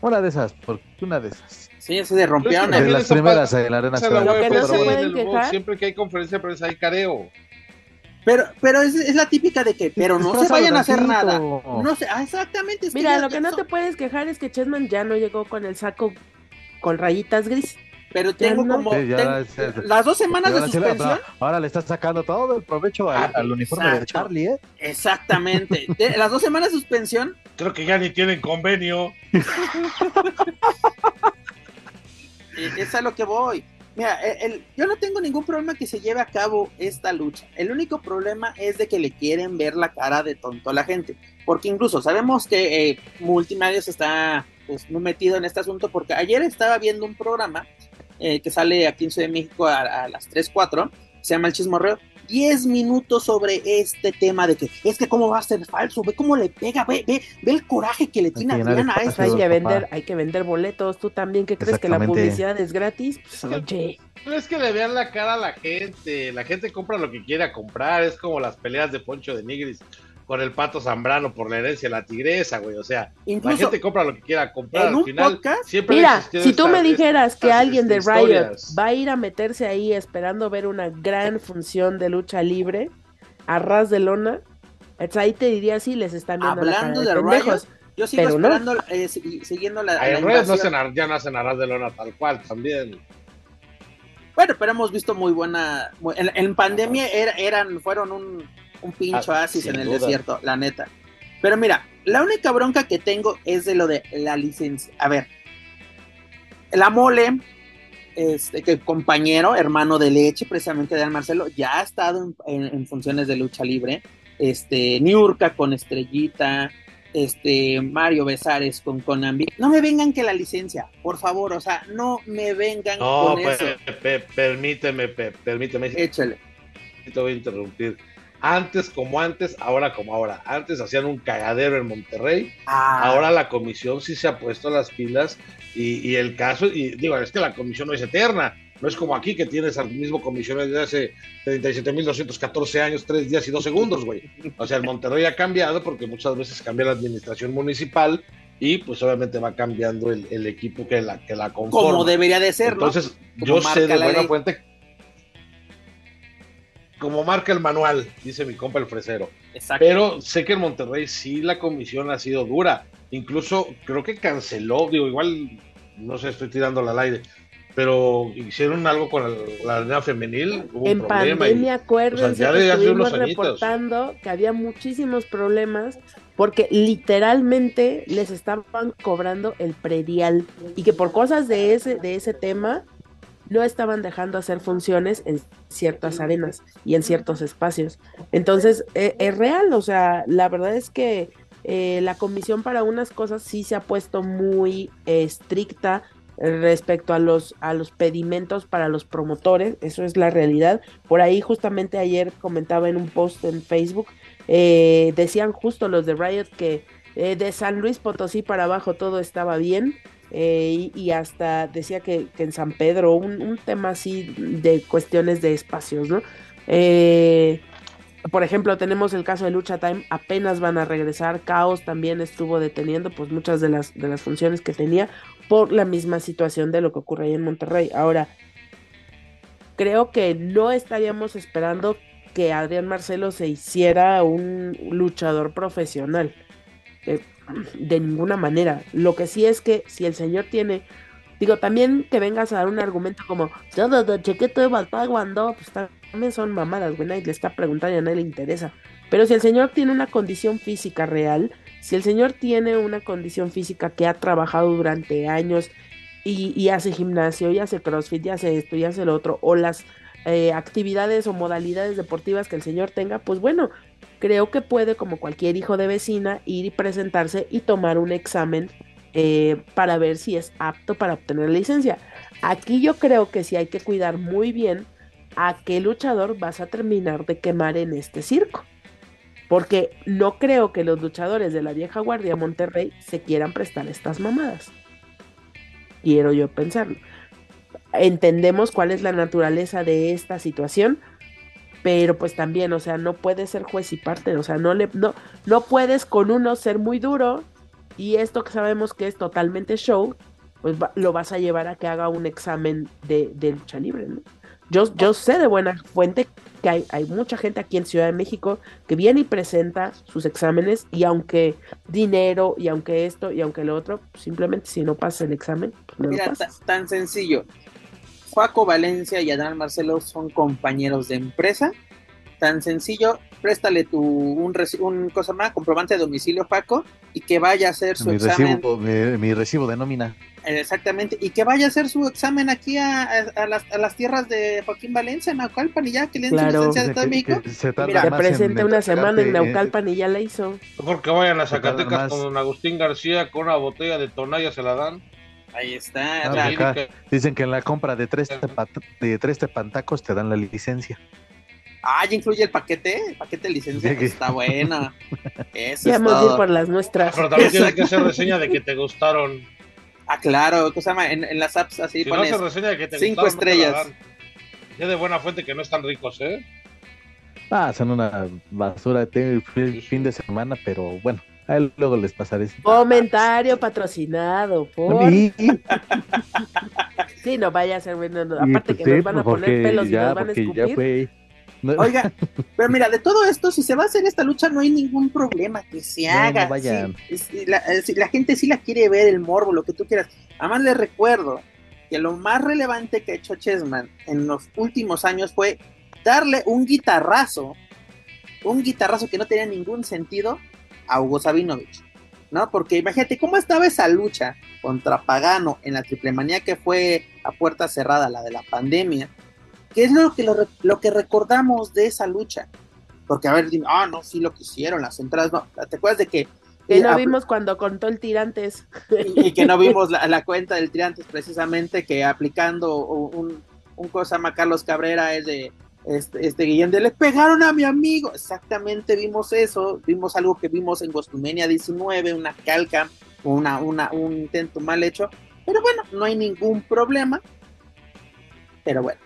Una de esas, porque una de esas. Sí, se rompieron. En las primeras en la arena. Siempre que hay conferencia de prensa hay careo. Pero, pero es, es, la típica de que, pero no se vayan a hacer nada. No sé, ah, exactamente. Mira, lo que no te puedes quejar es que Chessman ya no llegó con el saco con rayitas gris pero tengo como las dos semanas de suspensión. Ahora, le estás sacando todo el provecho al, uniforme de Charlie, ¿eh? Exactamente. las dos semanas de suspensión. Creo que ya ni tienen convenio. es a lo que voy. Mira, yo no tengo ningún problema que se lleve a cabo esta lucha. El único problema es de que le quieren ver la cara de tonto a la gente. Porque incluso sabemos que eh, Multimedios está pues, muy metido en este asunto. Porque ayer estaba viendo un programa eh, que sale aquí en Ciudad de México a, las 3, 4, se llama El Chismorreo, 10 minutos sobre este tema de que es que cómo va a ser falso, ve cómo le pega, ve, ve, ve el coraje que le tiene Adriana a eso. Hay que vender, hay que vender boletos, tú también que crees que la publicidad es gratis, pues, oye. No es que le vean la cara a la gente, la gente compra lo que quiera comprar, es como las peleas de Poncho de Nigris con el pato Zambrano por la herencia de la tigresa, güey. O sea, la gente compra lo que quiera comprar. Al final, Mira, si tú me dijeras que alguien de Riot va a ir a meterse ahí esperando ver una gran función de lucha libre a ras de lona, pues ahí te diría sí, les están viendo Hablando de, Riot, yo sigo esperando, eh, siguiendo la, la no ya no hacen a ras de lona tal cual, también. Bueno, pero hemos visto muy buena. en, pandemia eran, fueron un un pincho ah, en el desierto, la neta. Pero mira, la única bronca que tengo es de lo de la licencia. A ver, la mole, este que compañero, hermano de leche, precisamente de Marcelo, ya ha estado en, funciones de lucha libre. Este, Niurka con Estrellita, este, Mario Besares con Konami. No me vengan que la licencia, por favor, o sea, no me vengan con pues, eso. permíteme, permíteme. Échale. Te voy a interrumpir antes como antes, ahora como ahora. Antes hacían un cagadero en Monterrey, ah. ahora la comisión sí se ha puesto las pilas y, el caso, y digo, es que la comisión no es eterna, no es como aquí que tienes al mismo comisión desde hace 37.214 años, 3 días y 2 segundos, güey. O sea, el Monterrey ha cambiado porque muchas veces cambia la administración municipal y pues obviamente va cambiando el, equipo que la, que la conforma. Como debería de ser, Entonces, yo sé de buena fuente como marca el manual, dice mi compa el fresero. Pero sé que en Monterrey sí la comisión ha sido dura. Incluso creo que canceló, digo, igual, no sé, estoy tirando al aire, pero hicieron algo con la arena femenil. en pandemia, acuérdense que estuvimos reportando que había muchísimos problemas porque literalmente les estaban cobrando el predial y que por cosas de ese, de ese tema no estaban dejando hacer funciones en ciertas arenas y en ciertos espacios. Entonces, e, es real, o sea, la verdad es que eh, la comisión para unas cosas sí se ha puesto muy estricta respecto a los a los pedimentos para los promotores, eso es la realidad. Por ahí justamente ayer comentaba en un post en Facebook, eh, decían justo los de Riot que eh, de San Luis Potosí para abajo todo estaba bien, eh, y, hasta decía que, en San Pedro, un, tema así de cuestiones de espacios, ¿no? Eh, por ejemplo, tenemos el caso de Lucha Time, apenas van a regresar, Caos también estuvo deteniendo pues muchas de las, de las funciones que tenía por la misma situación de lo que ocurre ahí en Monterrey. Ahora, creo que no estaríamos esperando que Adrián Marcelo se hiciera un luchador profesional. Eh, de ninguna manera. Lo que sí es que si el señor tiene, digo, también que vengas a dar un argumento como, chequeto de cuando, pues también son mamadas, güey, nadie le está preguntando y a nadie le interesa. Pero si el señor tiene una condición física real, si el señor tiene una condición física que ha trabajado durante años y, y hace gimnasio, y hace crossfit, y hace esto, y hace lo otro, o las eh, actividades o modalidades deportivas que el señor tenga, pues bueno, creo que puede, como cualquier hijo de vecina, ir y presentarse y tomar un examen eh, para ver si es apto para obtener licencia. Aquí yo creo que sí hay que cuidar muy bien a qué luchador vas a terminar de quemar en este circo. Porque no creo que los luchadores de la vieja guardia Monterrey se quieran prestar estas mamadas. Quiero yo pensarlo. Entendemos cuál es la naturaleza de esta situación, pero pues también, o sea, no puedes ser juez y parte, o sea, no le no, no puedes con uno ser muy duro y esto que sabemos que es totalmente show, pues lo vas a llevar a que haga un examen de, de lucha libre, ¿no? Yo, yo sé de buena fuente que hay, hay, mucha gente aquí en Ciudad de México que viene y presenta sus exámenes y aunque dinero y aunque esto y aunque lo otro, simplemente si no pasa el examen, pues no Mira, lo pasas. tan sencillo. Juaco Valencia y Adán Marcelo son compañeros de empresa. Tan sencillo, préstale tu un, un cosa más, comprobante de domicilio, Paco, y que vaya a hacer su mi examen. Recibo, mi, mi, recibo de nómina. Exactamente, y que vaya a hacer su examen aquí a, a, a, las, a las, tierras de Joaquín Valencia, en Naucalpan, y ya que le den claro. su licencia de de México. Se, se, se presenta una semana en Naucalpan y ya la hizo. Mejor que vayan a Zacatecas con don Agustín García, con una botella de tonalla se la dan. Ahí está. Ah, la, acá, dicen que en la compra de tres, de tres tepantacos te dan la licencia. Ah, ya incluye el paquete, el paquete de licencia, sí, está bueno. Eso ya vamos a ir por las nuestras. Pero también tienes que hacer reseña de que te gustaron. Ah, claro, ¿qué se llama? En, en las apps así si pones no reseña de que te cinco gustaron, estrellas. No ya de buena fuente que no están ricos, ¿eh? Ah, son una basura de fin de semana, pero bueno, a él luego les pasaré. Comentario patrocinado por. Y... sí, no vaya a ser bueno. No, aparte pues que sí, nos van a poner pelos ya, y nos van a escupir. Ya fue. No. Oiga, pero mira, de todo esto, si se va a hacer esta lucha, no hay ningún problema que se haga. No, vayan. Sí, la, la, gente sí la quiere ver, el morbo, lo que tú quieras. Además, les recuerdo que lo más relevante que ha hecho Chessman en los últimos años fue darle un guitarrazo, un guitarrazo que no tenía ningún sentido a Hugo Sabinovich, ¿no? Porque imagínate cómo estaba esa lucha contra Pagano en la triple manía que fue a puerta cerrada, la de la pandemia. ¿Qué es lo que, lo, lo que recordamos de esa lucha? Porque, a ver, dime, ah, no, sí lo que hicieron, las entradas, no. ¿Te acuerdas de que que no vimos cuando contó el tirantes. Y, y que no vimos la, la, cuenta del tirantes precisamente que aplicando un, un cosa a Carlos Cabrera es de este, este Guillén de le pegaron a mi amigo. Exactamente vimos eso, vimos algo que vimos en Gostumenia 19, una calca, una, una, un intento mal hecho. Pero bueno, no hay ningún problema. Pero bueno,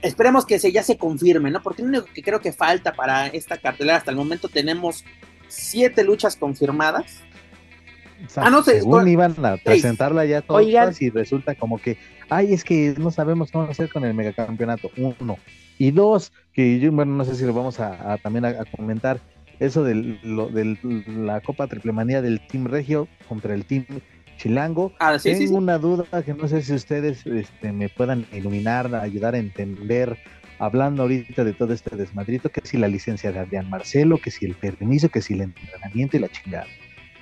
esperemos que se, ya se confirme, ¿no? Porque lo único que creo que falta para esta cartelera hasta el momento tenemos siete luchas confirmadas. O sea, ah, no sé, según iban a presentarla ya todas Oigan. y resulta como que, ay, es que no sabemos cómo hacer con el megacampeonato. Uno. Y dos, que yo, bueno, no sé si lo vamos a, a también a, a, comentar, eso de la Copa Triple Manía del Team Regio contra el Team Chilango. Ah, sí, Tengo sí, sí. una duda que no sé si ustedes este, me puedan iluminar, ayudar a entender hablando ahorita de todo este desmadrito, que si la licencia de Adrián Marcelo, que si el permiso, que si el entrenamiento y la chingada.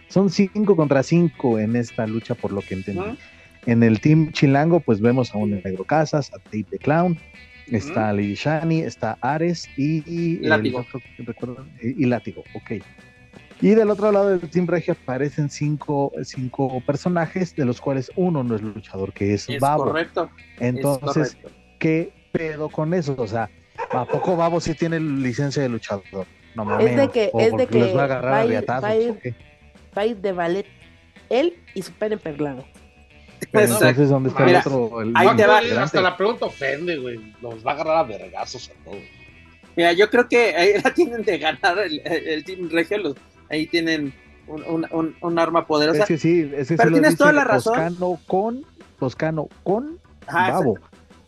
Son cinco contra cinco en esta lucha, por lo que entendí. -huh. En el Team Chilango, pues vemos a un Negro Casas, a Tate the Clown, está uh -huh. Lady Shani, está Ares y, y Látigo. Otro, recuerdo, y, y, Látigo, ok. Y del otro lado del Team Regio aparecen cinco, cinco personajes, de los cuales uno no es luchador, que es, es Babo. Correcto. Entonces, es correcto. ¿qué pedo con eso? O sea, ¿a poco Babo sí tiene licencia de luchador? No mames. Es de que, o es de que los va a agarrar va, a ir, va, a va a ir de ballet él y su pene perlado. Pero entonces, ¿dónde está Mira, el otro? El, ahí te va. Hasta la pregunta ofende, güey. Los va a agarrar a vergazos a todos. Mira, yo creo que ahí la tienen de ganar el, el Team Regio. Los, ahí tienen un, un, un, un, arma poderosa. Es que sí, es que Pero tienes lo toda la razón. Toscano con, Toscano con Ajá, Babo.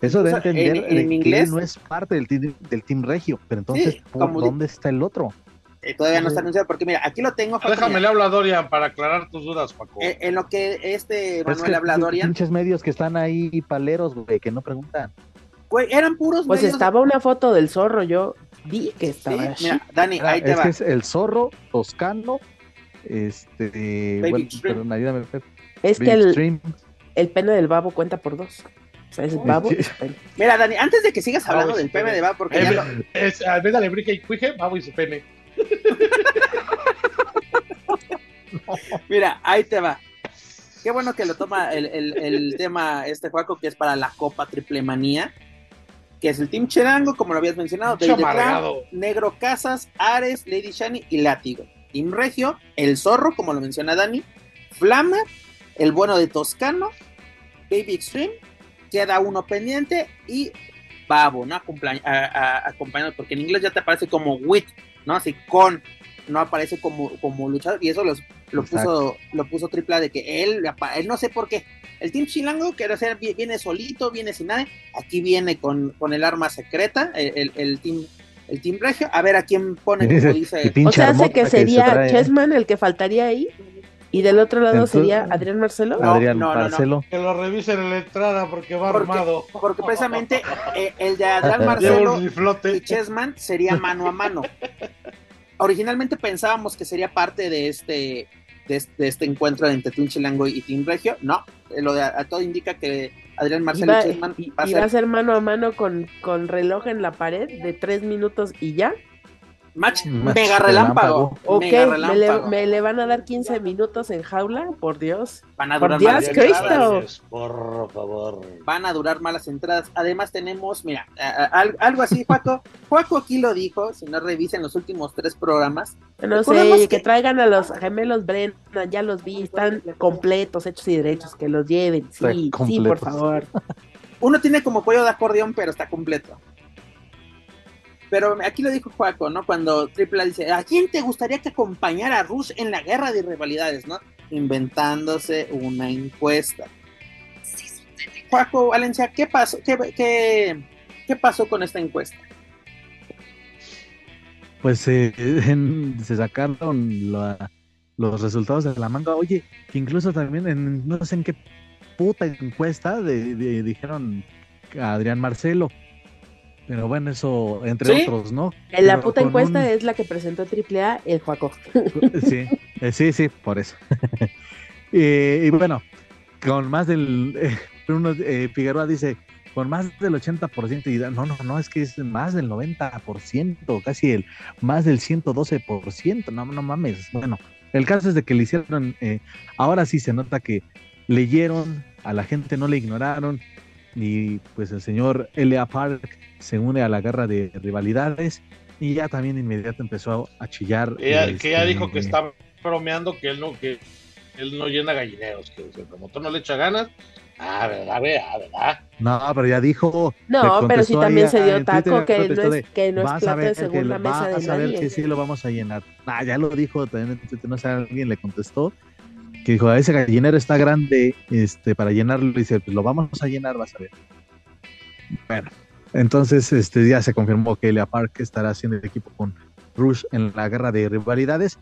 Eso de O sea, entender en- que inglés- él no es parte del team, del team regio, pero entonces, Sí, ¿por ¿dónde está el otro? Eh, todavía no está anunciado porque mira, aquí lo tengo. Paco, Déjame le hablo a Dorian para aclarar tus dudas, Paco. Eh, en lo que este Pero es Manuel que habla Dorian, pinches medios que están ahí paleros, güey, que no preguntan. güey, eran puros Pues medios- estaba una foto del zorro, yo vi que estaba mira, Dani, Ah, ahí te es va. que es el zorro, Toscano, este, Baby bueno, Extreme. perdón, ayúdame. Es que el, el pene del babo cuenta por dos. es babo. Mira, Dani, antes de que sigas hablando del pene de babo, porque ya lo... Es, a ver, dale, brique y cuije, babo y su pene. Mira, ahí te va. Qué bueno que lo toma el, el, el tema este Juaco, que es para la Copa Triple Manía, que es el Team Cherango, como lo habías mencionado, David Negro Casas, Ares, Lady Shani y Látigo. Team Regio, El Zorro, como lo menciona Dani, Flama, El Bueno de Toscano, Baby Extreme, queda uno pendiente y Babo, ¿no? Acompañado, porque en inglés ya te aparece como with, ¿no? Así con, no aparece como, como luchador, y eso los- lo puso, lo puso tripla de que él, él no sé por qué. El Team Chilango, que ser, viene solito, viene sin nada, aquí viene con, con el arma secreta, el, el, el team, el Team Regio, a ver a quién pone, como Dice, O sea, hace que se sería. Chessman el que faltaría ahí. Y del otro lado Entonces- sería Adrián Marcelo. No, Adrián no, no, no. Marcelo. Que lo revisen en la entrada porque va Porque- armado. Porque precisamente eh, el de Adrián Marcelo y. Chessman sería mano a mano. Originalmente pensábamos que sería parte de este de este, de este encuentro entre Team Chilango y Team Regio. No, eh, lo de a, todo indica que Adrián Marcelo Iba, y Chessman va a y va a ser ser mano a mano con, con reloj en la pared de tres minutos y ya. Match, Match mega relámpago. Ok, mega me le, relámpago. me le van a dar 15 minutos en jaula, por Dios. Van a por durar Dios, malas Cristo. entradas. Por favor. Van a durar malas entradas. Además tenemos, mira, a- a- al- algo así, Juaco. Juaco aquí lo dijo, si no revisen los últimos tres programas. No sé, que... que- traigan a los gemelos Brennan, ya los vi, están completos, hechos y derechos, que los lleven. Sí, sí, por favor. Uno tiene como cuello de acordeón, pero está completo. Pero aquí lo dijo Juaco, ¿no? Cuando Triple A dice, ¿a quién te gustaría que acompañara a Rush en la guerra de rivalidades, no? Inventándose una encuesta. Juaco, Valencia, ¿qué pasó, qué, qué, qué pasó con esta encuesta? Pues eh, en- se sacaron la- los resultados de la manga. Oye, que incluso también en no sé en qué puta encuesta de- de- dijeron a Adrián Marcelo. Pero bueno, eso entre ¿Sí? otros, ¿no? En la Pero puta encuesta un- es la que presentó AAA, el Juaco. Sí, eh, sí, sí, por eso. Eh, y bueno, con más del. eh, uno, eh, Figueroa dice, con más del 80%, y no, no, no, es que es más del 90%, casi el más del 112%, no, no mames. Bueno, el caso es de que le hicieron, eh, ahora sí se nota que leyeron, a la gente no le ignoraron, y pues el señor L.A. Park se une a la guerra de rivalidades. Y ya también de inmediato empezó a chillar. Que ya, que este, dijo que está bromeando que él no, que él no llena gallineros, que como tú no le echas ganas, ah, verdad, verdad, verdad. No, pero ya dijo. No, pero sí contestó también ahí se dio Twitter, taco que no es, de, que no es plato ver de que segunda lo- mesa vas de a ver nadie. que sí lo vamos a llenar. Ah, ya lo dijo también en Twitter, no sé, alguien le contestó que dijo, ese gallinero está grande este, para llenarlo. Y dice, pues lo vamos a llenar, vas a ver. Bueno, entonces este ya se confirmó que Elia Park estará haciendo el equipo con Rush en la guerra de rivalidades.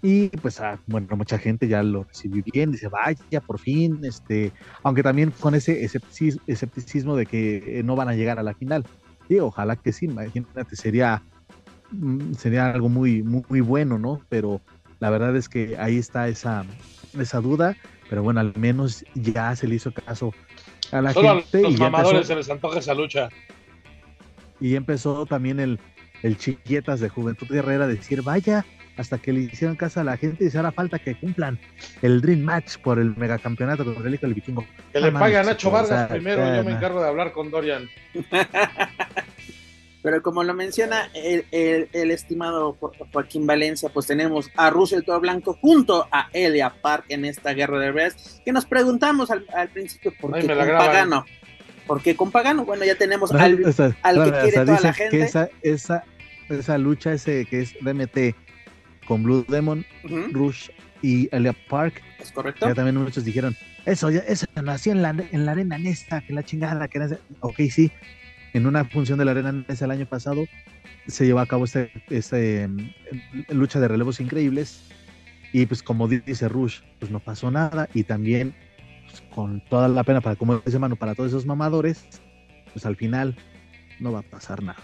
Y pues, ah, bueno, mucha gente ya lo recibió bien, dice, vaya, por fin, este, aunque también con ese escepticis- escepticismo de que eh, no van a llegar a la final. Sí, ojalá que sí, imagínate, sería, mm, sería algo muy, muy, muy bueno, ¿no? Pero la verdad es que ahí está esa, esa duda, pero bueno, al menos ya se le hizo caso a la Solo a gente los y mamadores empezó, se les antoja esa lucha. Y empezó también el, el chiquietas de Juventud Guerrera a decir, vaya, hasta que le hicieron caso a la gente y dice, ahora falta que cumplan el Dream Match por el megacampeonato contra el hijo del vikingo. Que le No pague a Nacho o Vargas sea, primero, yo me encargo de hablar con Dorian. Pero como lo menciona el, el- el estimado Jo- Joaquín Valencia, pues tenemos a Russell Toro Blanco junto a Elia Park en esta guerra de reyes, que nos preguntamos al, al principio por Ay, qué con. Pagano. ¿Por qué con Pagano? Bueno, ya tenemos al, o sea, al que quiere o sea, toda dice la gente. que esa, esa, esa lucha ese que es DMT con Blue Demon, Ujú, Rush y Elia Park, ¿Es correcto? ya también muchos dijeron, eso, ya, eso nació en la, en la arena Nesta, que la chingada, que era ese-". ok, sí, en una función de la arena Nesta el año pasado se llevó a cabo este, este mm, lucha de relevos increíbles y pues como dice Rush, pues no pasó nada y también pues, con toda la pena para, como dice Manu, para todos esos mamadores, pues al final no va a pasar nada.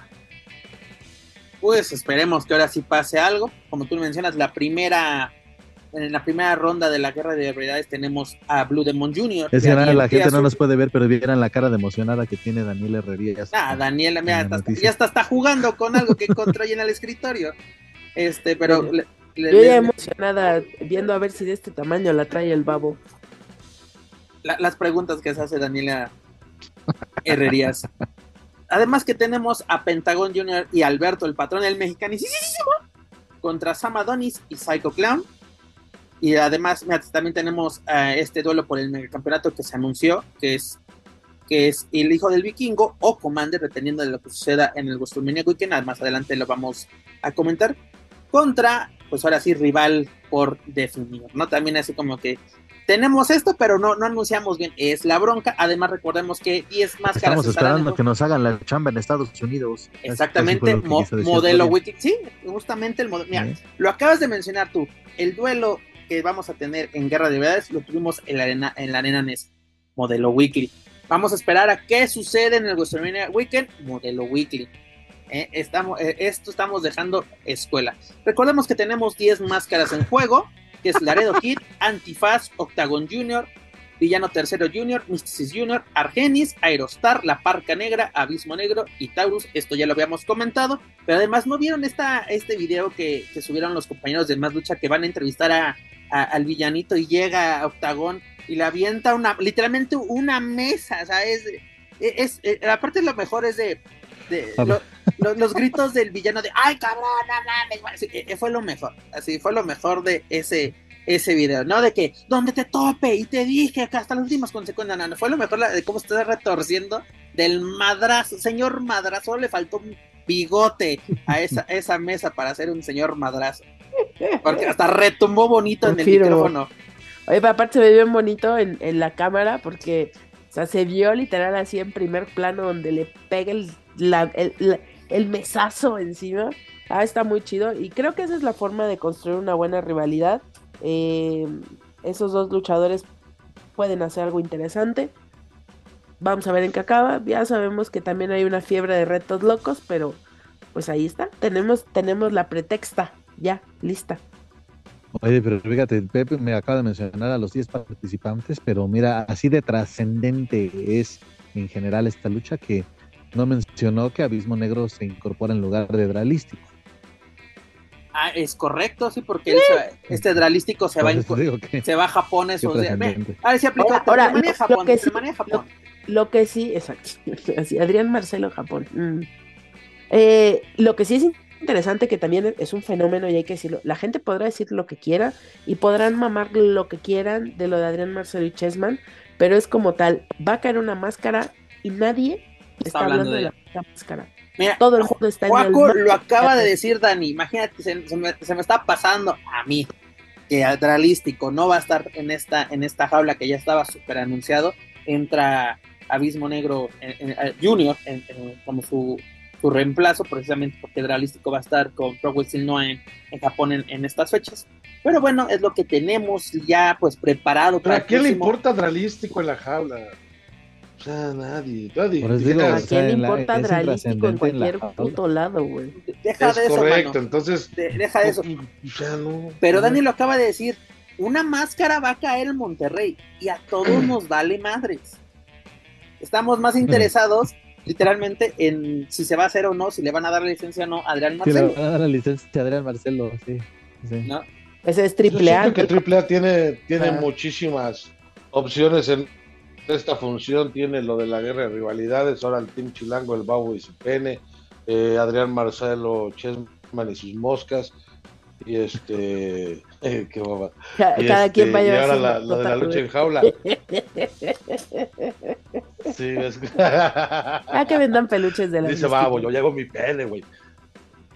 Pues esperemos que ahora sí pase algo. Como tú mencionas, la primera, en la primera ronda de la guerra de habilidades tenemos a Blue Demon Jr. Es que Daniel la gente no nos puede ver, pero vieran la cara de emocionada que tiene Daniel Herrería. Ah, Daniela, mira, hasta- ya hasta está jugando con algo que encontró ahí en el escritorio. Este, pero le- le- Yo ya le- emocionada viendo a ver si de este tamaño la trae el babo. La- las preguntas que se hace Daniela Herrerías. Además que tenemos a Pentagon Jr. y Alberto, el patrón del mexicanísimo, contra Sam Adonis y Psycho Clown. Y además también tenemos este duelo por el megacampeonato que se anunció, que es que es el hijo del vikingo o Commander, dependiendo de lo que suceda en el WrestleMania Weekend. Más adelante lo vamos a comentar. Contra, pues ahora sí, rival por definir, ¿no? También así como que tenemos esto, pero no, no anunciamos bien. Es la bronca. Además, recordemos que 10 máscaras Estamos en- esperando que nos hagan la chamba en Estados Unidos. Exactamente, mo- modelo wiki. Sí, justamente el modelo. Mira, lo acabas de mencionar tú. El duelo que vamos a tener en Guerra de Verdades lo tuvimos en la arena, en la arena NES, modelo weekly. Vamos a esperar a qué sucede en el WrestleMania Weekend, modelo weekly. Eh, estamos, eh, esto estamos dejando escuela. Recordemos que tenemos 10 máscaras en juego, que es Laredo Kid, Antifaz, Octagon Jr., Villano Tercero Jr., Mysticis Jr., Argenis, Aerostar, La Parca Negra, Abismo Negro y Taurus. Esto ya lo habíamos comentado, pero además no vieron esta, este video que, que subieron los compañeros de Más Lucha que van a entrevistar a, a- al villanito y llega a Octagón y le avienta una, literalmente una mesa, o sea, es, es, es- aparte lo mejor es de, de A lo- lo- los gritos del villano de ay cabrón, no mames, güey", así, eh, fue lo mejor, así fue lo mejor de ese ese video, ¿no? De que donde te tope y te dije que hasta las últimas consecuencias, no, no, fue lo mejor la- de cómo está retorciendo del madrazo, señor madrazo, solo le faltó un bigote a esa, esa mesa para hacer un señor madrazo. Porque hasta retumbó bonito en el micrófono. Oye, pero aparte se ve bien bonito en, en la cámara porque, o sea, se vio literal así en primer plano donde le pega el, la- el, la- el mesazo encima. Ah, está muy chido y creo que esa es la forma de construir una buena rivalidad. Eh, esos dos luchadores pueden hacer algo interesante. Vamos a ver en qué acaba. Ya sabemos que también hay una fiebre de retos locos, pero pues ahí está. Tenemos, tenemos la pretexta ya lista. Oye, pero fíjate, Pepe me acaba de mencionar a los 10 participantes, pero mira, así de trascendente es en general esta lucha que no mencionó que Abismo Negro se incorpora en lugar de Dralístico. Ah, es correcto, sí, porque se- este dralístico se va, eso que se va a Japón trascendente. Ahora sí aplica Ahora- lo- Japón, lo que sí- Japón. Lo que sí, exacto. Así, Adrián Marcelo, Japón. Mm. Eh, lo que sí es interesante, que también es un fenómeno y hay que decirlo. La gente podrá decir lo que quiera y podrán mamar lo que quieran de lo de Adrián Marcelo y Chessman, pero es como tal, va a caer una máscara y nadie está, hablando de, la puta máscara. Mira, Todo el mundo está en el lo acaba de decir Dani, imagínate, se, se me, se me está pasando a mí que Adralístico no va a estar en esta, en esta jaula que ya estaba súper anunciado, entra Abismo Negro en- en- eh, Junior en- en- como su, su reemplazo, precisamente porque Adralístico va a estar con Pro Wrestling Noah en, en Japón en, en estas fechas. Pero bueno, es lo que tenemos ya pues preparado ¿Pero para a el quién le importa Dralístico en la jaula? Sea, nadie. nadie. Por eso Dijeras, digo, ¿A o sea, quién le importa Dralístico en la cualquier puto lado, güey? Deja es de eso, correcto, mano. entonces. De- deja de eso. O sea, no. Pero. Dani lo acaba de decir, una máscara va a caer en Monterrey y a todos nos vale madres. Estamos más interesados, literalmente, en si se va a hacer o no, si le van a dar la licencia o no a Adrián Sí, le Marcelo. van a dar la licencia a Adrián Marcelo, sí. sí. ¿no? Ese es Yo triple A. siento que Triple A tiene, tiene Ah. muchísimas opciones en esta función. Tiene lo de la guerra de rivalidades, ahora el Team Chilango, el Babo y su pene, eh, Adrián Marcelo, Chessman y sus moscas. Y este. eh, qué boba. Ca- Y, Cada este, quien va a y ahora la, la de la lucha en jaula. Sí, es Ah, que vendan peluches de la Dice Babo, yo llevo mi pene, güey.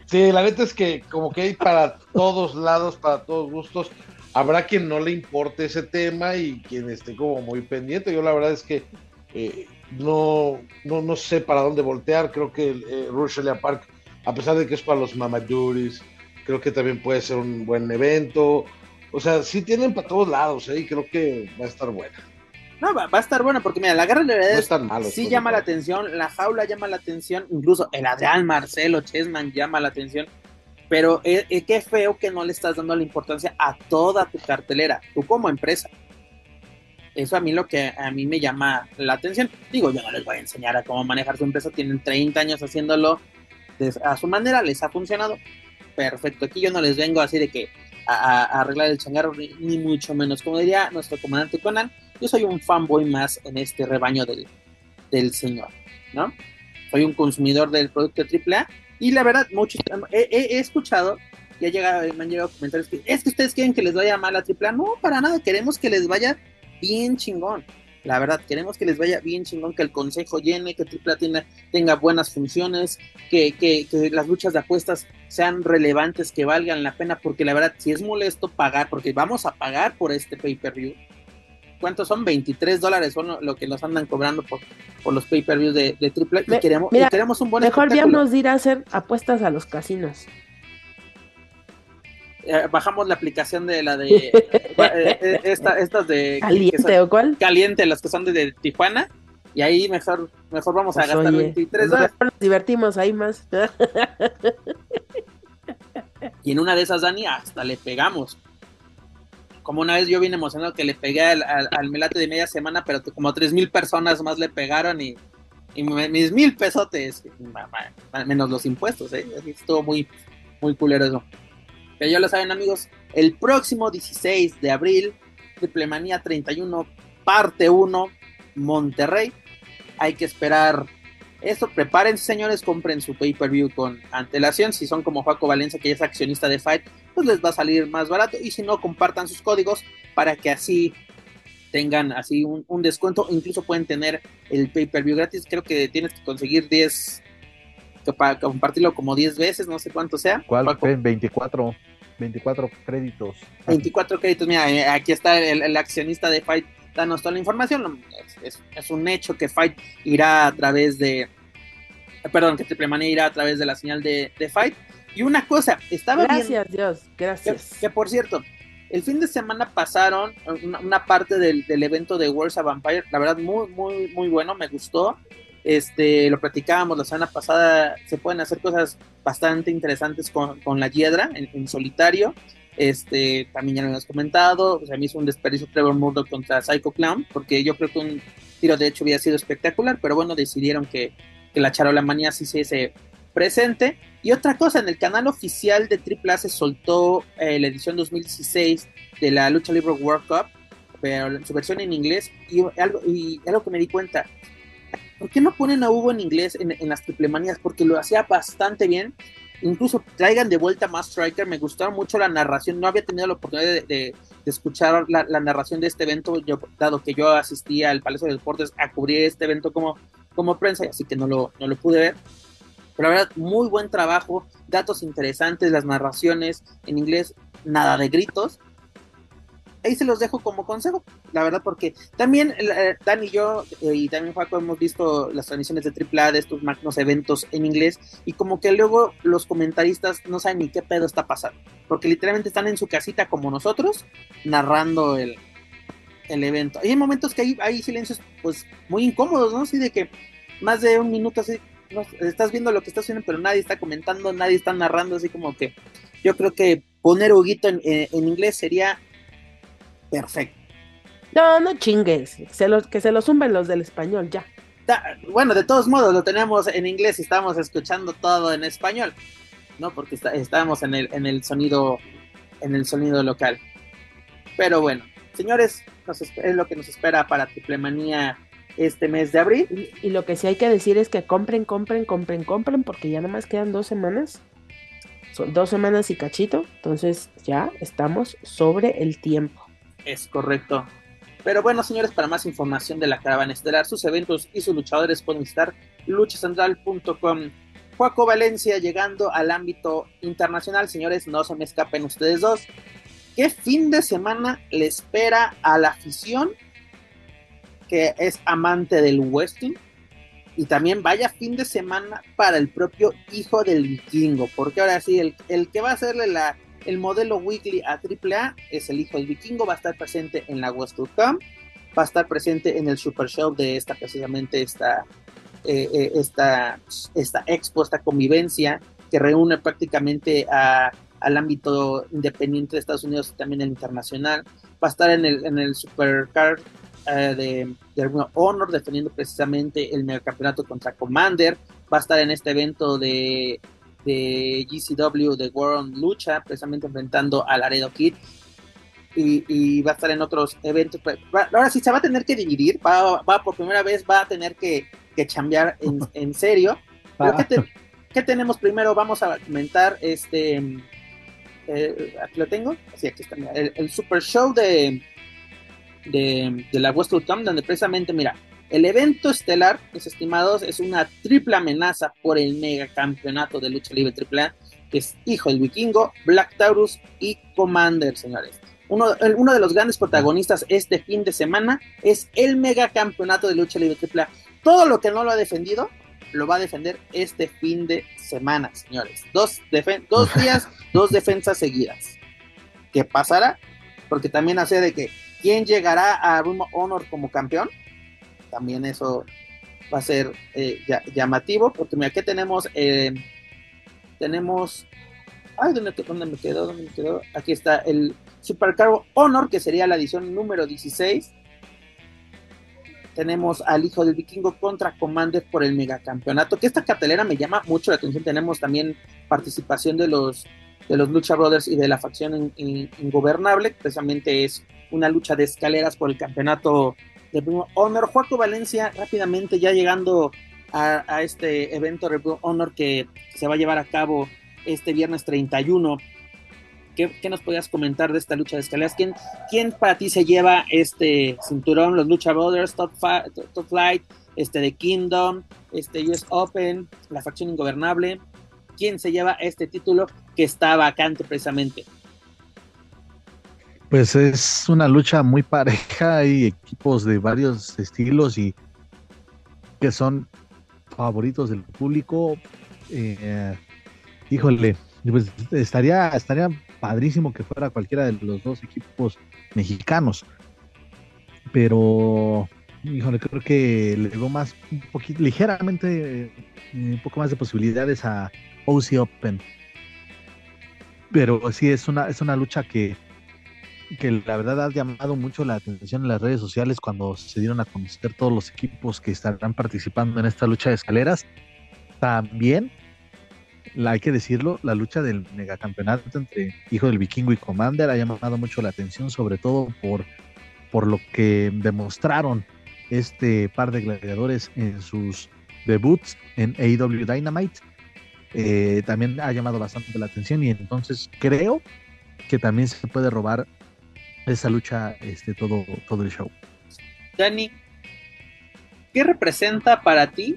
Sí, la neta es que como que hay para todos lados, para todos gustos. Habrá quien no le importe ese tema y quien esté como muy pendiente. Yo la verdad es que eh, no, no, no sé para dónde voltear. Creo que eh, Rushelia Park, a pesar de que es para los mamaduris, creo que también puede ser un buen evento. O sea, sí tienen para todos lados, ¿eh? y creo que va a estar buena. No, va, va a estar bueno porque mira, la guerra de No realidades es tan malo. sí llama ¿no? la atención, la jaula llama la atención, incluso el Adrián Marcelo Chessman llama la atención. Pero eh, eh, qué feo que no le estás dando la importancia a toda tu cartelera, tú como empresa. Eso a mí lo que a mí me llama la atención. Digo, yo no les voy a enseñar a cómo manejar su empresa, tienen 30 años haciéndolo a su manera, les ha funcionado. Perfecto, aquí yo no les vengo así de que a, arreglar el changarro, ni, mucho menos. Como diría nuestro comandante Conan, yo soy un fanboy más en este rebaño del, del señor, ¿no? Soy un consumidor del producto AAA y la verdad, muchos he, escuchado y ha llegado, me han llegado comentarios que es que ustedes quieren que les vaya mal a AAA. No, para nada, queremos que les vaya bien chingón. La verdad, queremos que les vaya bien chingón, que el consejo llene, que AAA tenga, tenga buenas funciones, que, que, que, las luchas de apuestas sean relevantes, que valgan la pena, porque la verdad, si es molesto pagar, porque vamos a pagar por este pay-per-view. ¿Cuántos son? 23 dólares son lo, que nos andan cobrando por, por los pay-per-views de, de AAA. y, queremos, y queremos un buen Mejor de ir a hacer apuestas a los casinos. Eh, bajamos la aplicación de la de eh, eh, estas de caliente o cuál caliente las que son de, Tijuana y ahí mejor mejor vamos a pues gastar 23 dólares nos divertimos ahí más y en una de esas Dani hasta le pegamos como una vez yo vine emocionado que le pegué al, melate de media semana pero como tres mil personas más le pegaron y, mis mil pesotes menos los impuestos ¿eh? estuvo muy muy culero eso pero ya lo saben amigos, el próximo 16 de abril, Triplemanía 31, parte 1, Monterrey. Hay que esperar eso. Prepárense señores, compren su pay-per-view con antelación. Si son como Paco Valencia, que es accionista de Fight, pues les va a salir más barato. Y si no, compartan sus códigos para que así tengan así un, descuento. Incluso pueden tener el pay-per-view gratis. Creo que tienes que conseguir 10 para compartirlo como 10 veces, no sé cuánto sea. ¿Cuál? 24. 24 créditos. 24 créditos, mira, eh, aquí está el, accionista de Fight, danos toda la información. Es, un hecho que Fight irá a través de, perdón, que Triple Manía irá a través de la señal de, Fight. Y una cosa, estaba Gracias, Dios, gracias. Que, por cierto, el fin de semana pasaron una, parte del, del, evento de Worlds of Vampire, la verdad, muy, muy, muy bueno, me gustó. Este, lo platicábamos la semana pasada, se pueden hacer cosas bastante interesantes con, con la Hiedra en, solitario. Este, también ya lo hemos comentado, o sea, mí hizo un desperdicio Trevor Murdoch contra Psycho Clown, porque yo creo que un tiro de hecho hubiera sido espectacular, pero bueno, decidieron que, la charola manía sí se presente. Y otra cosa, en el canal oficial de AAA se soltó eh, la edición 2016 de la Lucha Libre World Cup, pero su versión en inglés, y algo, y algo que me di cuenta, ¿por qué no ponen a Hugo en inglés en, las triplemanías? Porque lo hacía bastante bien. Incluso traigan de vuelta más Striker. Me gustaba mucho la narración. No había tenido la oportunidad de, escuchar la, narración de este evento, yo, dado que yo asistía al Palacio de Deportes a cubrir este evento como, como prensa, así que no lo, no lo pude ver. Pero la verdad, muy buen trabajo, datos interesantes, las narraciones en inglés, nada de gritos ahí se los dejo como consejo, la verdad, porque también eh, Dan y yo eh, y también Juaco hemos visto las transmisiones de AAA de estos magnos eventos en inglés y como que luego los comentaristas no saben ni qué pedo está pasando, porque literalmente están en su casita como nosotros narrando el, el evento. Y hay momentos que hay, hay silencios pues muy incómodos, ¿no? Así de que más de un minuto así, estás viendo lo que está haciendo, pero nadie está comentando, nadie está narrando, así como que yo creo que poner Huguito en, en inglés sería perfecto. No, no chingues, se los, que se lo zumben los del español, ya. bueno, de todos modos lo tenemos en inglés y estamos escuchando todo en español, ¿no? Porque estamos en el, en el sonido, en el sonido local. Pero bueno, señores, es lo que nos espera para Triplemanía este mes de abril. Y, y, lo que sí hay que decir es que compren, compren, compren, compren, porque ya nada más quedan dos semanas. Son dos semanas y cachito, entonces ya estamos sobre el tiempo. Es correcto. Pero bueno, señores, para más información de la caravana estelar, sus eventos y sus luchadores pueden visitar luchacentral.com. Juaco Valencia llegando al ámbito internacional, señores, no se me escapen ustedes dos. ¿Qué fin de semana le espera a la afición que es amante del wrestling? Y también vaya fin de semana para el propio hijo del vikingo, porque ahora sí, el, el que va a hacerle la el modelo weekly AAA es el hijo del vikingo, va a estar presente en la West.com, va a estar presente en el Super Show de esta, precisamente esta, eh, eh, esta, esta expo, esta convivencia que reúne prácticamente al ámbito independiente de Estados Unidos y también el internacional. Va a estar en el, en el Supercar eh, de, de Honor defendiendo precisamente el megacampeonato contra Commander. Va a estar en este evento de, de GCW de World Lucha, precisamente enfrentando a Laredo Kid. Y, va a estar en otros eventos. Pues, ahora sí se va a tener que dividir, va, va por primera vez, va a tener que, que chambear en, en serio. ¿qué, tenemos primero? Vamos a comentar este. Eh, aquí lo tengo. Sí, aquí está. el, Super Show de, de, la Westwood donde precisamente, mira, el evento estelar, mis estimados, es una triple amenaza por el mega campeonato de lucha libre AAA, que es Hijo del Vikingo, Black Taurus y Commander, señores. Uno, uno, de los grandes protagonistas este fin de semana es el mega campeonato de lucha libre AAA. Todo lo que no lo ha defendido, lo va a defender este fin de semana, señores. Dos, dos días, dos defensas seguidas. ¿Qué pasará? Porque también hace de que quién llegará a Room Honor como campeón. También eso va a ser eh, llamativo, porque mira, aquí tenemos, eh, tenemos, ay, ¿dónde, ¿dónde, me quedó? ¿Dónde me quedó? Aquí está el Supercargo Honor, que sería la edición número 16, tenemos al hijo del vikingo contra Commander por el megacampeonato, que esta cartelera me llama mucho la atención. Tenemos también participación de los de los Lucha Brothers y de la facción Ingobernable, precisamente es una lucha de escaleras por el campeonato de Honor. Juaco Valencia, rápidamente ya llegando a, este evento de Honor que se va a llevar a cabo este viernes 31 ¿Qué, nos podías comentar de esta lucha de escaleras? ¿Quién, ¿Quién para ti se lleva este cinturón? Los Lucha Brothers, Top, Flight, este de Kingdom, este US Open, la facción ingobernable. ¿Quién se lleva este título que está vacante precisamente? Pues es una lucha muy pareja, hay equipos de varios estilos y que son favoritos del público. Eh, híjole, pues estaría, estaría padrísimo que fuera cualquiera de los dos equipos mexicanos. Pero, híjole, creo que le veo más, un poquito, ligeramente, eh, un poco más de posibilidades a OC Open. Pero sí, es una, es una lucha que, que la verdad ha llamado mucho la atención en las redes sociales cuando se dieron a conocer todos los equipos que estarán participando en esta lucha de escaleras. También hay que decirlo, la lucha del megacampeonato entre Hijo del Vikingo y Commander ha llamado mucho la atención, sobre todo por, por lo que demostraron este par de gladiadores en sus debuts en AEW Dynamite. Eh, también ha llamado bastante la atención y entonces creo que también se puede robar esa lucha este, todo, todo el show. Dani, ¿qué representa para ti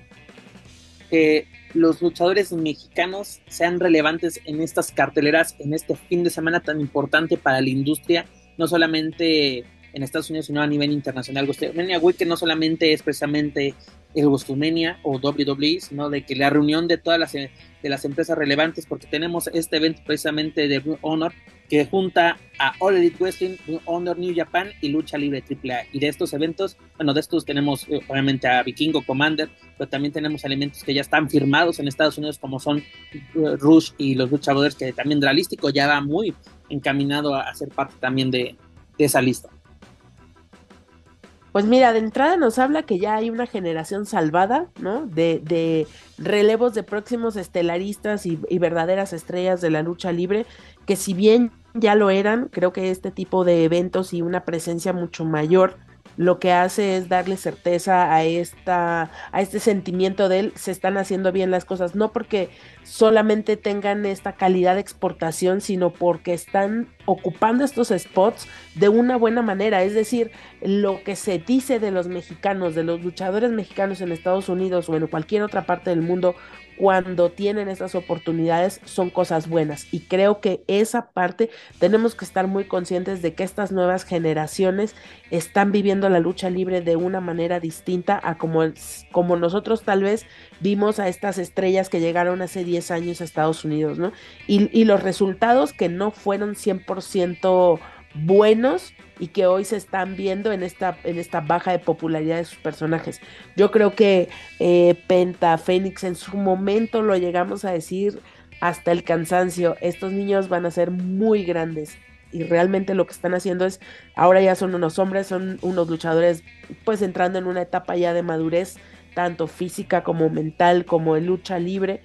eh, los luchadores mexicanos sean relevantes en estas carteleras, en este fin de semana tan importante para la industria, no solamente en Estados Unidos, sino a nivel internacional. WrestleMania Week, que no solamente es precisamente el WrestleMania o WWE, sino de que la reunión de todas las, de las empresas relevantes, porque tenemos este evento precisamente de Honor, que junta a All Elite Wrestling, Honor New Japan y Lucha Libre AAA. Y de estos eventos, bueno, de estos tenemos eh, obviamente a Vikingo Commander, pero también tenemos elementos que ya están firmados en Estados Unidos, como son eh, Rush y los Lucha Brothers, que también Dralístico ya va muy encaminado a, ser parte también de esa lista. Pues mira, de entrada nos habla que ya hay una generación salvada, ¿no? De, de relevos de próximos estelaristas y, verdaderas estrellas de la lucha libre, que si bien ya lo eran, creo que este tipo de eventos y una presencia mucho mayor lo que hace es darle certeza a esta a este sentimiento de él se están haciendo bien las cosas no porque solamente tengan esta calidad de exportación sino porque están ocupando estos spots de una buena manera. Es decir lo que se dice de los mexicanos de los luchadores mexicanos en Estados Unidos o en cualquier otra parte del mundo cuando tienen estas oportunidades son cosas buenas y creo que esa parte tenemos que estar muy conscientes de que estas nuevas generaciones están viviendo la lucha libre de una manera distinta a como, como nosotros tal vez vimos a estas estrellas que llegaron hace 10 años a Estados Unidos, ¿no? Y, y los resultados que no fueron 100% buenos y que hoy se están viendo en esta, en esta baja de popularidad de sus personajes. Yo creo que eh, Penta, Fénix en su momento lo llegamos a decir, hasta el cansancio. Estos niños van a ser muy grandes y realmente lo que están haciendo es, ahora ya son unos hombres, son unos luchadores pues entrando en una etapa ya de madurez, tanto física como mental, como de lucha libre.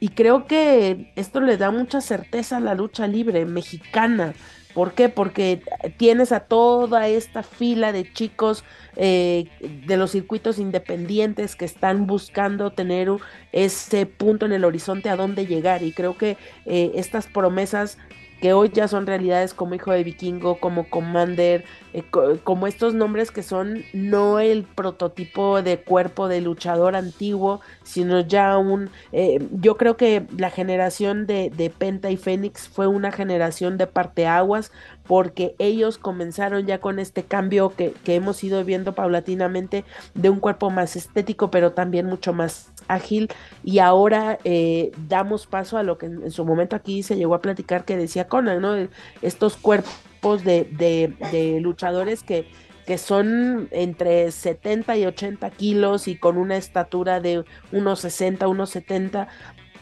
Y creo que esto le da mucha certeza a la lucha libre mexicana. ¿Por qué? Porque tienes a toda esta fila de chicos eh, de los circuitos independientes que están buscando tener ese punto en el horizonte a dónde llegar. Y creo que eh, estas promesas que hoy ya son realidades como Hijo de Vikingo, como Commander, eh, como estos nombres que son no el prototipo de cuerpo de luchador antiguo, sino ya un... Eh, yo creo que la generación de, de, Penta y Fénix fue una generación de parteaguas porque ellos comenzaron ya con este cambio que, que hemos ido viendo paulatinamente de un cuerpo más estético, pero también mucho más ágil y ahora eh, damos paso a lo que en, su momento aquí se llegó a platicar que decía Conan, ¿no? Estos cuerpos de, de, luchadores que, que son entre 70 y 80 kilos y con una estatura de unos 60, unos 70,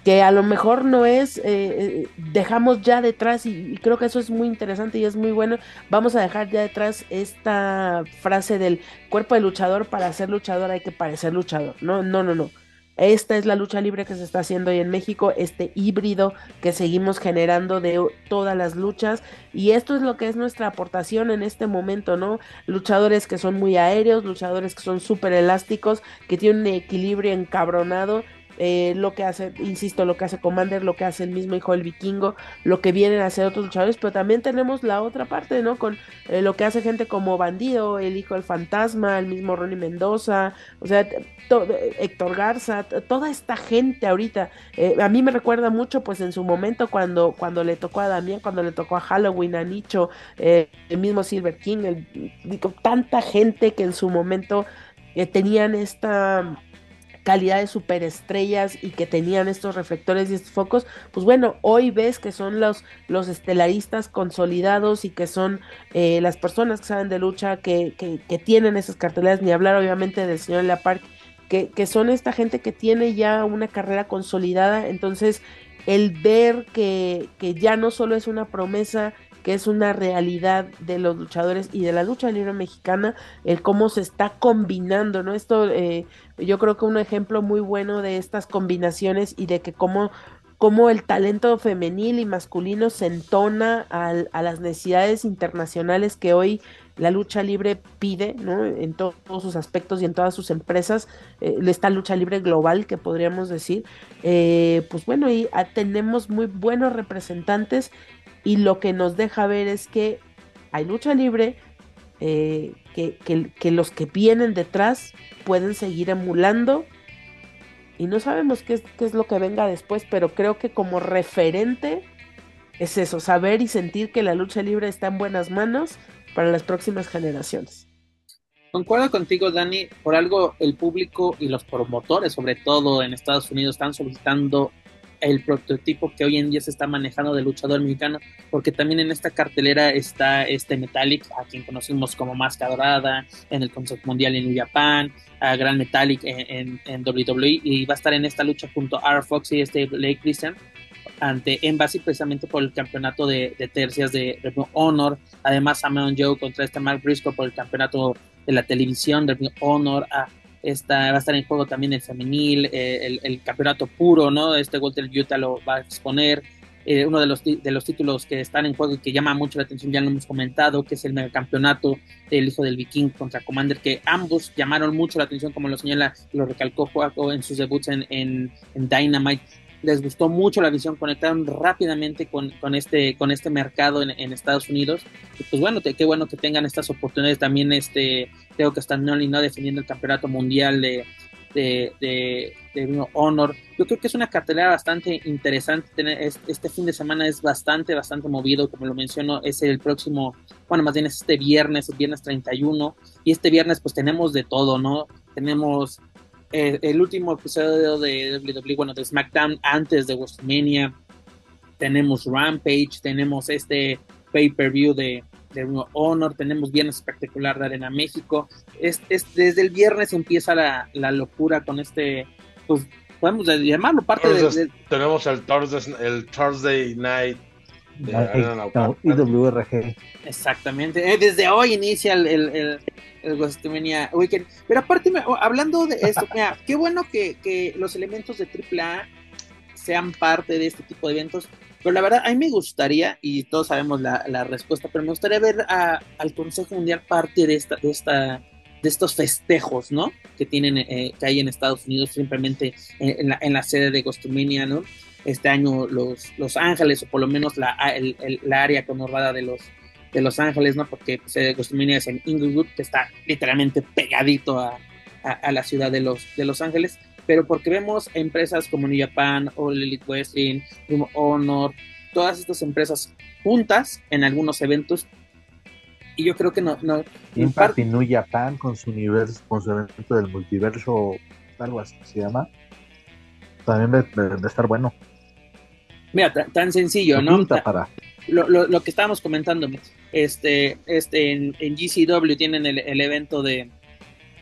que a lo mejor no es, eh, eh, dejamos ya detrás, y, creo que eso es muy interesante y es muy bueno, vamos a dejar ya detrás esta frase del cuerpo de luchador, para ser luchador hay que parecer luchador, no, no, no, no. Esta es la lucha libre que se está haciendo hoy en México, este híbrido que seguimos generando de todas las luchas y esto es lo que es nuestra aportación en este momento, ¿no? Luchadores que son muy aéreos, luchadores que son súper elásticos, que tienen un equilibrio encabronado eh, lo que hace, insisto, lo que hace Commander, lo que hace el mismo hijo del vikingo, lo que vienen a hacer otros luchadores, pero también tenemos la otra parte, ¿no? Con eh, lo que hace gente como Bandido, el hijo del fantasma, el mismo Ronnie Mendoza, o sea, Héctor Garza, toda esta gente ahorita, eh, a mí me recuerda mucho, pues en su momento cuando, cuando le tocó a Damián, cuando le tocó a Halloween, a Nicho, el mismo Silver King, el, tanta gente que en su momento tenían esta calidad de superestrellas y que tenían estos reflectores y estos focos, pues bueno, hoy ves que son los, los estelaristas consolidados y que son eh, las personas que saben de lucha, que, que, que, tienen esas carteleras, ni hablar obviamente del señor La Park, que, que son esta gente que tiene ya una carrera consolidada, entonces el ver que, que ya no solo es una promesa, que es una realidad de los luchadores y de la lucha libre mexicana, el cómo se está combinando, ¿no? Esto eh, yo creo que un ejemplo muy bueno de estas combinaciones y de que cómo, cómo el talento femenil y masculino se entona a las necesidades internacionales que hoy la lucha libre pide, ¿no? En todos sus aspectos y en todas sus empresas, eh, esta lucha libre global que podríamos decir, eh, pues bueno, y ah, tenemos muy buenos representantes y lo que nos deja ver es que hay lucha libre, eh, que, los que vienen detrás pueden seguir emulando y no sabemos qué es, qué es lo que venga después, pero creo que como referente es eso, saber y sentir que la lucha libre está en buenas manos para las próximas generaciones. Concuerdo contigo, Dani, por algo el público y los promotores, sobre todo en Estados Unidos, están solicitando el prototipo que hoy en día se está manejando de luchador mexicano, porque también en esta cartelera está este Metallic, a quien conocimos como Máscara Dorada, en el Consejo Mundial en Japan, a Gran Metallic en, WWE, y va a estar en esta lucha junto a R. Fox y este Blake Christian ante Embassy precisamente por el campeonato de, tercias de, Honor, además Samoa Joe contra este Mark Briscoe por el campeonato de la televisión de Honor, a va a estar en juego también el femenil, eh, el, campeonato puro, ¿no? Este Walter Utah lo va a exponer. Eh, uno de los, de los títulos que están en juego y que llama mucho la atención, ya lo hemos comentado, que es el campeonato del hijo del viking contra Commander, que ambos llamaron mucho la atención, como lo señala lo recalcó Juaco en sus debuts en, en Dynamite les gustó mucho la visión, conectaron rápidamente con, con este, con este mercado en, en, Estados Unidos. Y pues bueno, qué bueno que tengan estas oportunidades. También este, creo que están ¿no? defendiendo el campeonato mundial de, de, de, Honor. Yo creo que es una cartelera bastante interesante. Tener, este fin de semana es bastante, bastante movido, como lo menciono, es el próximo, bueno, más bien es este viernes, el viernes 31. Y este viernes pues tenemos de todo, ¿no? Tenemos eh, el último episodio de WWE, bueno, de SmackDown antes de WrestleMania. Tenemos Rampage, tenemos este pay-per-view de, de Honor, tenemos Viernes Espectacular de Arena México. Es, desde el viernes empieza la, locura con este, pues, podemos llamarlo parte de, Tenemos el Thursday, el Thursday Night de IWRG. Exactamente. Eh, desde hoy inicia el, el, el, Weekend. Pero aparte, hablando de esto, mira, qué bueno que, que los elementos de AAA sean parte de este tipo de eventos. Pero la verdad, a mí me gustaría, y todos sabemos la, la respuesta, pero me gustaría ver al Consejo Mundial parte de esta, de esta de estos festejos, ¿no? Que tienen, eh, que hay en Estados Unidos simplemente en, la, en la, sede de Gostumenia, ¿no? Este año los, los Ángeles, o por lo menos la, el, la área conurbada de los, de Los Ángeles, ¿no? Porque pues, de Gostumenia es en Inglewood, que está literalmente pegadito a, a, la ciudad de Los, de los Ángeles, pero porque vemos empresas como New Japan, o Elite Wrestling, Honor, todas estas empresas juntas en algunos eventos y yo creo que no. no Impact New Japan con su universo, con su evento del multiverso, algo así se llama. También debe, estar bueno. Mira, tan sencillo, ¿no? Para... Lo, lo, lo, que estábamos comentando, este, este en, GCW tienen el, evento de,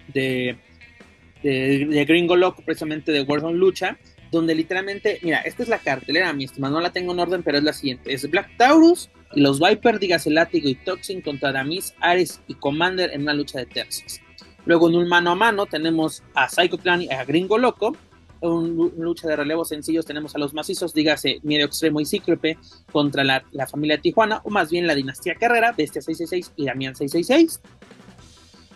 de, de, de, Gringo Loco, precisamente de Warzone Lucha, donde literalmente, mira, esta es la cartelera, mi estimado, no la tengo en orden, pero es la siguiente: es Black Taurus, los Viper, dígase Látigo y Toxin contra Damis, Ares y Commander en una lucha de tercios. Luego en un mano a mano tenemos a Psycho Clan y a Gringo Loco. Una lucha de relevos sencillos tenemos a los macizos, dígase Miedo Extremo y Cíclope contra la, familia Tijuana, o más bien la dinastía Carrera, Bestia 666 y Damián 666.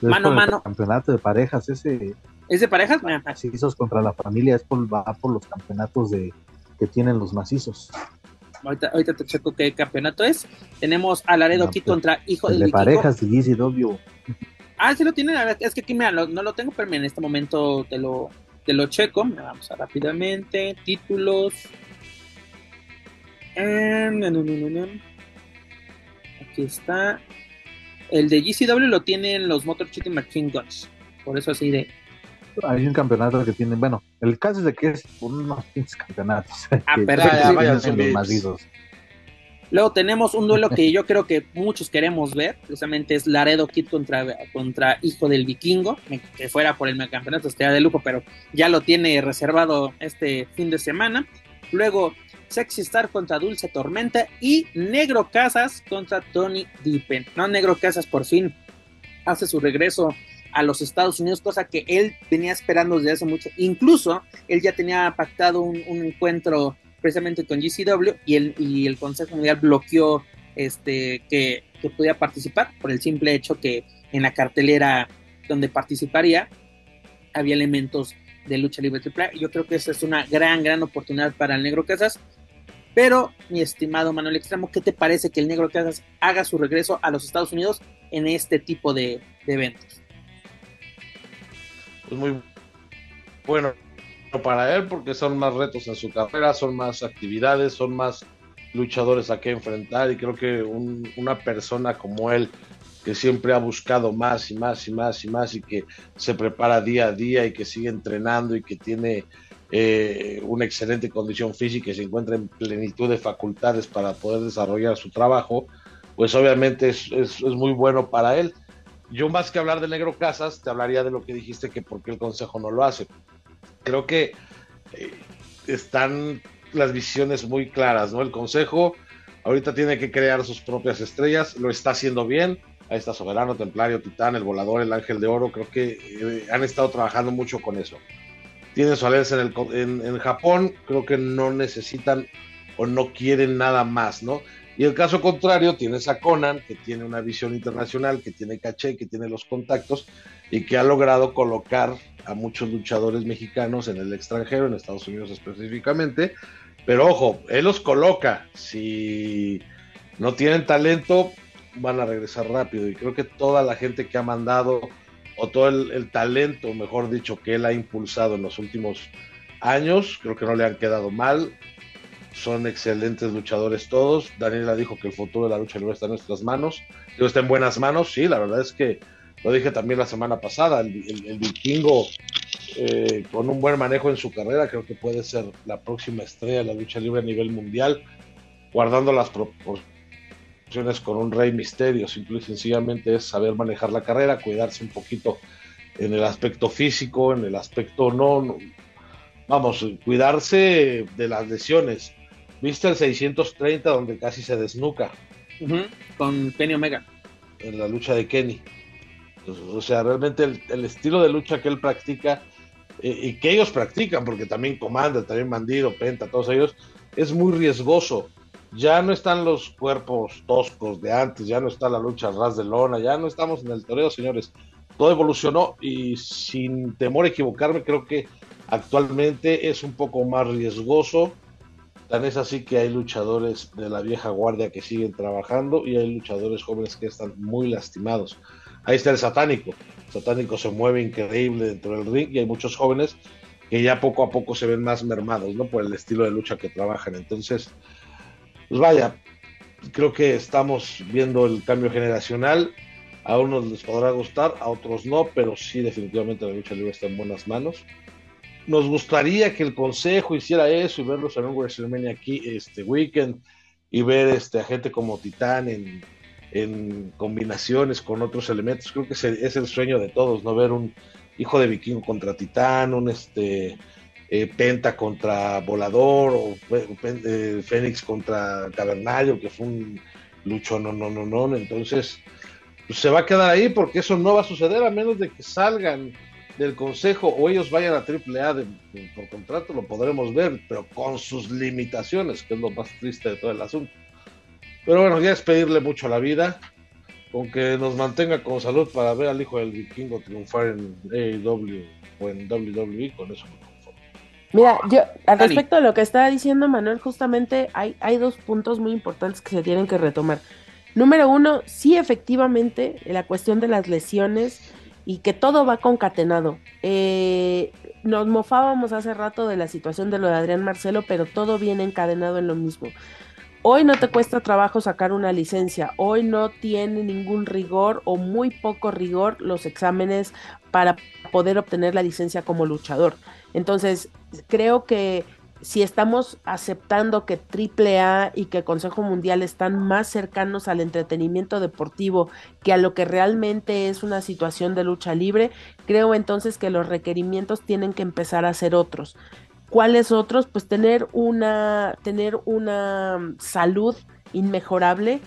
Mano a mano. campeonato de parejas, ese. ¿Es de parejas? Macizos contra la familia, es por, va por los campeonatos de, que tienen los macizos. Ahorita, ahorita te checo qué campeonato es. Tenemos a Laredo aquí pues, contra Hijo del de parejas de GCW. Ah, sí lo tienen. Es que aquí, mira, no lo tengo, pero en este momento te lo, te lo checo. Vamos a rápidamente. Títulos. Aquí está. El de GCW lo tienen los Motor City Machine Guns. Por eso así de hay un campeonato que tienen, bueno, el caso es de que es unos campeonatos. Ah, pero Luego tenemos un duelo que yo creo que muchos queremos ver, precisamente es Laredo Kid contra, contra Hijo del Vikingo, que fuera por el campeonato estaría de lujo, pero ya lo tiene reservado este fin de semana. Luego Sexy Star contra Dulce Tormenta y Negro Casas contra Tony Dippen. No, Negro Casas por fin hace su regreso a los Estados Unidos, cosa que él venía esperando desde hace mucho. Incluso él ya tenía pactado un, encuentro precisamente con GCW y el, y el Consejo Mundial bloqueó este, que, pudiera participar por el simple hecho que en la cartelera donde participaría había elementos de lucha libre triple Yo creo que esa es una gran, gran oportunidad para el Negro Casas. Pero, mi estimado Manuel Extremo, ¿qué te parece que el Negro Casas haga su regreso a los Estados Unidos en este tipo de eventos? pues muy bueno para él porque son más retos en su carrera, son más actividades, son más luchadores a que enfrentar y creo que una persona como él que siempre ha buscado más y más y más y más y que se prepara día a día y que sigue entrenando y que tiene eh, una excelente condición física y se encuentra en plenitud de facultades para poder desarrollar su trabajo, pues obviamente es, muy bueno para él yo más que hablar del negro Casas, te hablaría de lo que dijiste que por qué el Consejo no lo hace. Creo que eh, están las visiones muy claras, ¿no? El Consejo ahorita tiene que crear sus propias estrellas, lo está haciendo bien. Ahí está Soberano, Templario, Titán, el Volador, el Ángel de Oro. Creo que eh, han estado trabajando mucho con eso. Tienen su alianza en, el, en Japón, creo que no necesitan o no quieren nada más, ¿no? Y el caso contrario, tienes a Conan, que tiene una visión internacional, que tiene caché, que tiene los contactos y que ha logrado colocar a muchos luchadores mexicanos en el extranjero, en Estados Unidos específicamente. Pero ojo, él los coloca. Si no tienen talento, van a regresar rápido. Y creo que toda la gente que ha mandado, o todo el, el talento, mejor dicho, que él ha impulsado en los últimos años, creo que no le han quedado mal son excelentes luchadores todos. Daniela dijo que el futuro de la lucha libre está en nuestras manos. Digo, está en buenas manos. Sí, la verdad es que lo dije también la semana pasada. El, vikingo, eh, con un buen manejo en su carrera, creo que puede ser la próxima estrella de la lucha libre a nivel mundial, guardando las proporciones con un rey misterio. Simple y sencillamente es saber manejar la carrera, cuidarse un poquito en el aspecto físico, en el aspecto no vamos, cuidarse de las lesiones. ¿Viste el 630 donde casi se desnuca? con Kenny Omega. En la lucha de Kenny. O sea, realmente el, estilo de lucha que él practica eh, y que ellos practican, porque también Comanda, también Bandido, Penta, todos ellos, es muy riesgoso. Ya no están los cuerpos toscos de antes, ya no está la lucha ras de lona, ya no estamos en el toreo, señores. Todo evolucionó y sin temor a equivocarme, creo que actualmente es un poco más riesgoso. Tan es así que hay luchadores de la vieja guardia que siguen trabajando y hay luchadores jóvenes que están muy lastimados. Ahí está el satánico. Satánico se mueve increíble dentro del ring y hay muchos jóvenes que ya poco a poco se ven más mermados, ¿no? Por el estilo de lucha que trabajan. Entonces, pues vaya, creo que estamos viendo el cambio generacional. A unos les podrá gustar, a otros no, pero sí definitivamente la lucha libre está en buenas manos. Nos gustaría que el consejo hiciera eso y verlos en un WrestleMania aquí este weekend y ver este, a gente como Titán en, en combinaciones con otros elementos. Creo que es el sueño de todos, ¿no? Ver un hijo de vikingo contra Titán, un este eh, Penta contra Volador, o eh, Fénix contra Cavernario, que fue un lucho no, no, no, no. Entonces, pues, se va a quedar ahí porque eso no va a suceder a menos de que salgan del consejo o ellos vayan a AAA de, por contrato, lo podremos ver, pero con sus limitaciones, que es lo más triste de todo el asunto. Pero bueno, ya es pedirle mucho a la vida, con que nos mantenga con salud para ver al hijo del vikingo triunfar en AEW o en WWE, con eso Mira, yo al respecto de lo que estaba diciendo Manuel, justamente hay, hay dos puntos muy importantes que se tienen que retomar. Número uno, sí efectivamente, la cuestión de las lesiones y que todo va concatenado. Eh, nos mofábamos hace rato de la situación de lo de Adrián Marcelo, pero todo viene encadenado en lo mismo. Hoy no te cuesta trabajo sacar una licencia, hoy no tiene ningún rigor o muy poco rigor los exámenes para poder obtener la licencia como luchador. Entonces, creo que si estamos aceptando que AAA y que Consejo Mundial están más cercanos al entretenimiento deportivo que a lo que realmente es una situación de lucha libre, creo entonces que los requerimientos tienen que empezar a ser otros. ¿Cuáles otros? Pues tener una, tener una salud inmejorable,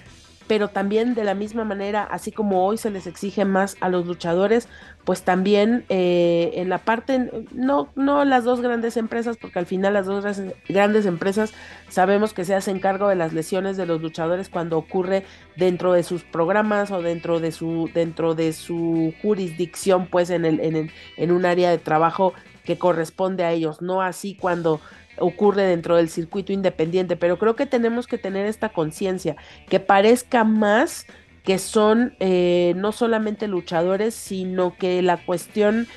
pero también de la misma manera, así como hoy se les exige más a los luchadores, pues también eh, en la parte, no, no las dos grandes empresas, porque al final las dos grandes empresas sabemos que se hacen cargo de las lesiones de los luchadores cuando ocurre dentro de sus programas o dentro de su, dentro de su jurisdicción, pues en, el, en, en un área de trabajo que corresponde a ellos, no así cuando ocurre dentro del circuito independiente, pero creo que tenemos que tener esta conciencia, que parezca más que son eh, no solamente luchadores, sino que la cuestión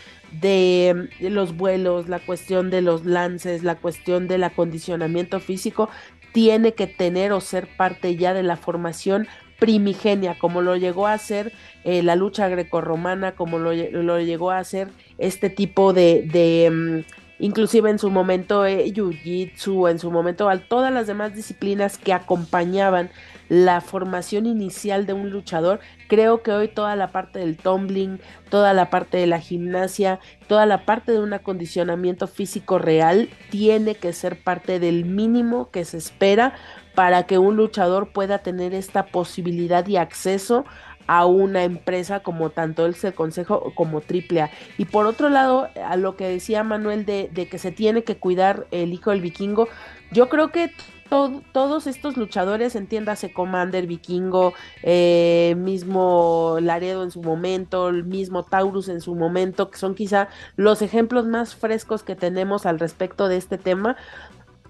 de, los vuelos, la cuestión de los lances, la cuestión del acondicionamiento físico, tiene que tener o ser parte ya de la formación primigenia, como lo llegó a hacer eh, la lucha grecorromana, como lo, lo, llegó a hacer este tipo de, de mm, inclusive en su momento eh, Jiu-Jitsu, en su momento todas las demás disciplinas que acompañaban la formación inicial de un luchador, creo que hoy toda la parte del tumbling, toda la parte de la gimnasia, toda la parte de un acondicionamiento físico real tiene que ser parte del mínimo que se espera para que un luchador pueda tener esta posibilidad y acceso a una empresa como tanto el Consejo como AAA. Y por otro lado, a lo que decía Manuel de, que se tiene que cuidar el hijo del vikingo, yo creo que todos estos luchadores, entiéndase Commander, Vikingo, eh, mismo Laredo en su momento, el mismo Taurus en su momento, que son quizá los ejemplos más frescos que tenemos al respecto de este tema,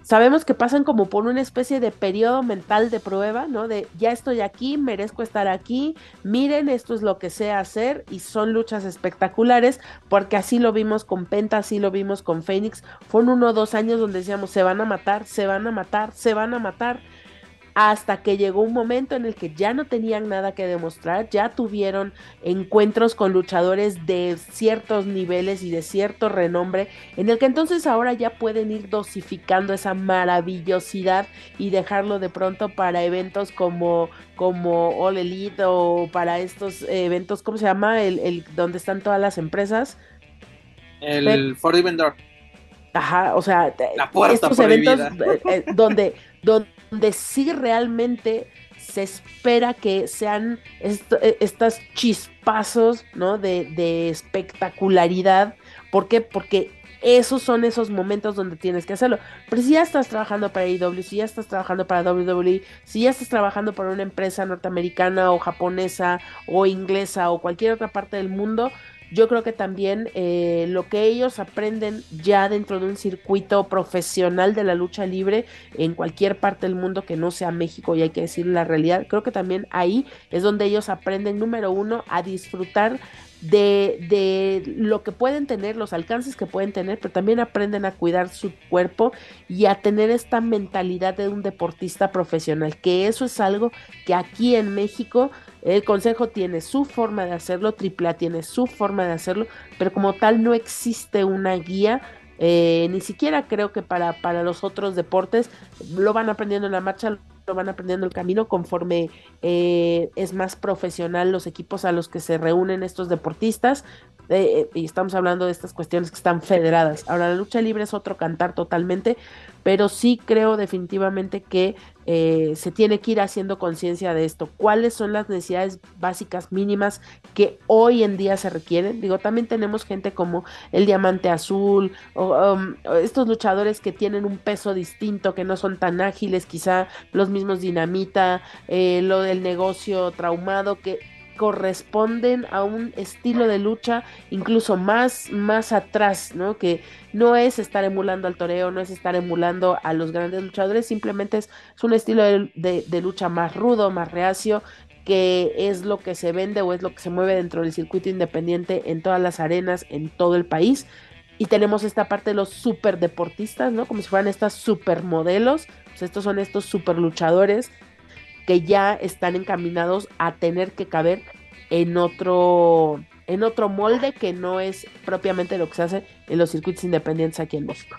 sabemos que pasan como por una especie de periodo mental de prueba, ¿no? De ya estoy aquí, merezco estar aquí, miren, esto es lo que sé hacer y son luchas espectaculares, porque así lo vimos con Penta, así lo vimos con Phoenix, fueron uno o dos años donde decíamos, se van a matar, se van a matar, se van a matar, hasta que llegó un momento en el que ya no tenían nada que demostrar, ya tuvieron encuentros con luchadores de ciertos niveles y de cierto renombre, en el que entonces ahora ya pueden ir dosificando esa maravillosidad y dejarlo de pronto para eventos como como All Elite o para estos eventos, ¿cómo se llama? El, el donde están todas las empresas. El Forbidden Door. Ajá, o sea, La puerta estos eventos eh, eh, donde, donde sí realmente se espera que sean esto- eh, estos chispazos, ¿no? De, de espectacularidad. ¿Por qué? Porque esos son esos momentos donde tienes que hacerlo. Pero si ya estás trabajando para AEW, si ya estás trabajando para WWE, si ya estás trabajando para una empresa norteamericana o japonesa o inglesa o cualquier otra parte del mundo, yo creo que también eh, lo que ellos aprenden ya dentro de un circuito profesional de la lucha libre en cualquier parte del mundo que no sea México y hay que decir la realidad, creo que también ahí es donde ellos aprenden, número uno, a disfrutar de, de lo que pueden tener, los alcances que pueden tener, pero también aprenden a cuidar su cuerpo y a tener esta mentalidad de un deportista profesional, que eso es algo que aquí en México el Consejo tiene su forma de hacerlo, AAA tiene su forma de hacerlo, pero como tal no existe una guía. eh, ni siquiera creo que para, para los otros deportes lo van aprendiendo en la marcha, lo van aprendiendo el camino conforme eh, es más profesional los equipos a los que se reúnen estos deportistas. eh, eh, y estamos hablando de estas cuestiones que están federadas. Ahora, la lucha libre es otro cantar totalmente, pero sí creo definitivamente que eh, se tiene que ir haciendo conciencia de esto. ¿Cuáles son las necesidades básicas mínimas que hoy en día se requieren? Digo, también tenemos gente como el Diamante Azul, o um, estos luchadores que tienen un peso distinto, que no son tan ágiles, quizá los mismos Dinamita, eh, lo del negocio traumado, que corresponden a un estilo de lucha incluso más, más atrás, ¿no? Que no es estar emulando al toreo, no es estar emulando a los grandes luchadores, simplemente es, un estilo de, de, lucha más rudo, más reacio, que es lo que se vende o es lo que se mueve dentro del circuito independiente en todas las arenas, en todo el país. Y tenemos esta parte de los super deportistas, ¿no? Como si fueran estas supermodelos. Pues estos son estos super luchadores que ya están encaminados a tener que caber en otro en otro molde que no es propiamente lo que se hace en los circuitos independientes aquí en México.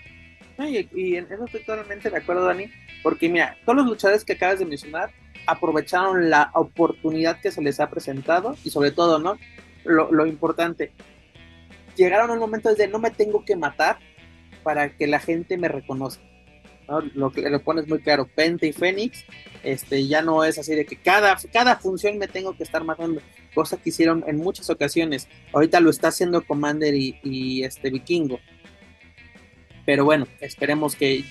Y, en eso estoy totalmente de acuerdo, Dani, porque mira, todos los luchadores que acabas de mencionar aprovecharon la oportunidad que se les ha presentado y sobre todo, ¿no? Lo, lo importante, llegaron al momento de no me tengo que matar para que la gente me reconozca. ¿No? Lo que le pones muy claro, Penta y Fénix, este, ya no es así de que cada, cada función me tengo que estar matando, cosa que hicieron en muchas ocasiones. Ahorita lo está haciendo Commander y, este Vikingo. Pero bueno, esperemos que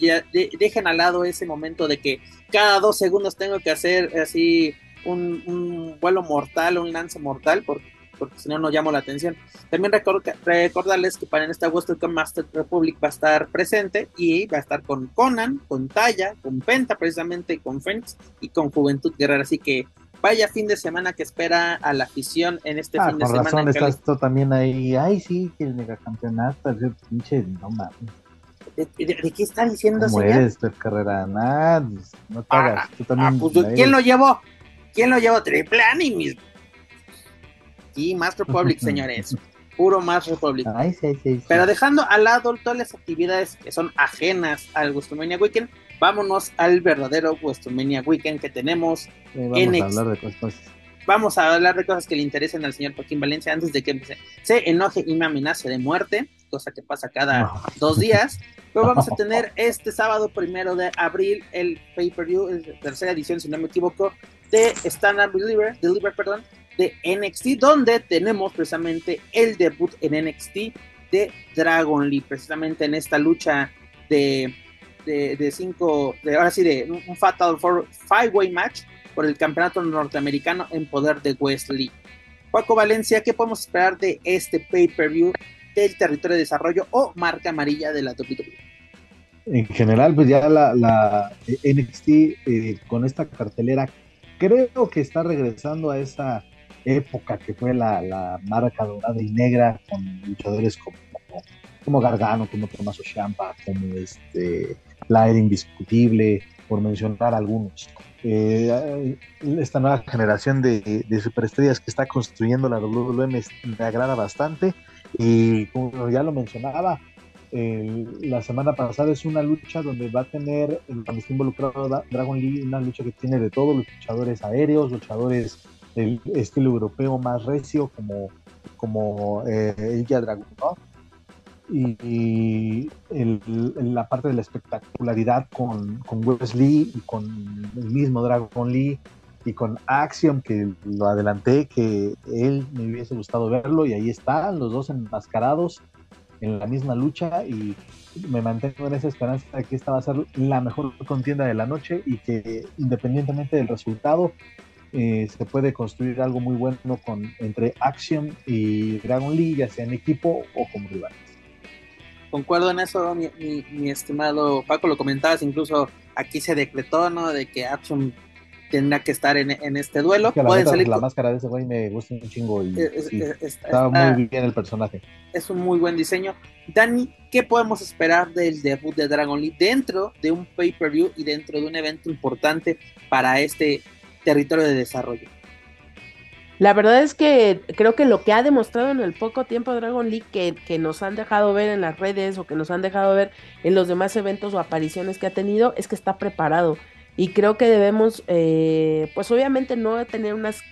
ya de- dejen al lado ese momento de que cada dos segundos tengo que hacer así un, un vuelo mortal, un lance mortal, porque, porque si no, no llamo la atención. También recor- recordarles que para en esta Western Master Republic va a estar presente y va a estar con Conan, con Taya, con Penta precisamente, con Phoenix y con Juventud Guerrera. Así que vaya fin de semana que espera a la afición en este Ah, fin de semana. razón estás tú también ahí. Ay, sí, que el megacampeonato, ese pinche, no mames. ¿De, de- de qué está diciendo, ¿Cómo señor? eres, Carrera? Nada, pues, no te Ah, hagas. Tú también. Ah, pues, ¿quién lo llevó? ¿Quién lo llevó? Ni mis... Sí, Más Republic, señores. Puro Más Republic. Ay, sí, sí, sí. Pero dejando al lado todas las actividades que son ajenas al WrestleMania Weekend, vámonos al verdadero WrestleMania Weekend que tenemos. Eh, vamos a hablar de cosas. Vamos a hablar de cosas que le interesen al señor Joaquín Valencia antes de que se, se enoje y me amenace de muerte, cosa que pasa cada No. dos días. Pero vamos a tener este sábado primero de abril el pay-per-view, tercera edición, si no me equivoco, de Stand Up Deliver, Deliver perdón, de NXT, donde tenemos precisamente el debut en NXT de Dragon Lee, precisamente en esta lucha de, de, cinco, de, ahora sí, de un, Fatal Four Five-Way Match por el campeonato norteamericano en poder de Wesley. Paco Valencia, ¿qué podemos esperar de este pay-per-view del territorio de desarrollo o marca amarilla de la WWE? En general, pues ya la, NXT eh, con esta cartelera creo que está regresando a esa época que fue la, la marca dorada y negra con luchadores como, como, Gargano, como Tommaso Ciampa, como este, la era indiscutible, por mencionar algunos. Eh, esta nueva generación de, de, superestrellas que está construyendo la WWE me, agrada bastante y como ya lo mencionaba, la semana pasada es una lucha donde va a tener, cuando está involucrado Dragon Lee, una lucha que tiene de todo, luchadores aéreos, luchadores del estilo europeo más recio, como, como eh, Dragunov, y, la parte de la espectacularidad con, con Wesley y con el mismo Dragon Lee y con Axiom, que lo adelanté, que él me hubiese gustado verlo y ahí están los dos enmascarados en la misma lucha y me mantengo en esa esperanza de que esta va a ser la mejor contienda de la noche y que independientemente del resultado eh, se puede construir algo muy bueno con entre Axiom y Dragon Lee, ya sea en equipo o como rivales. Concuerdo en eso, mi, estimado Paco, lo comentabas, incluso aquí se decretó, ¿no? De que Axiom tendrá que estar en, este duelo. la, máscara de ese güey me gusta un chingo y está, muy bien el personaje. Es un muy buen diseño. Dani, ¿qué podemos esperar del debut de Dragon Lee dentro de un pay-per-view y dentro de un evento importante para este territorio de desarrollo? La verdad es que creo que lo que ha demostrado en el poco tiempo Dragon League que, nos han dejado ver en las redes o que nos han dejado ver en los demás eventos o apariciones que ha tenido es que está preparado. Y creo que debemos, eh, pues obviamente no tener unas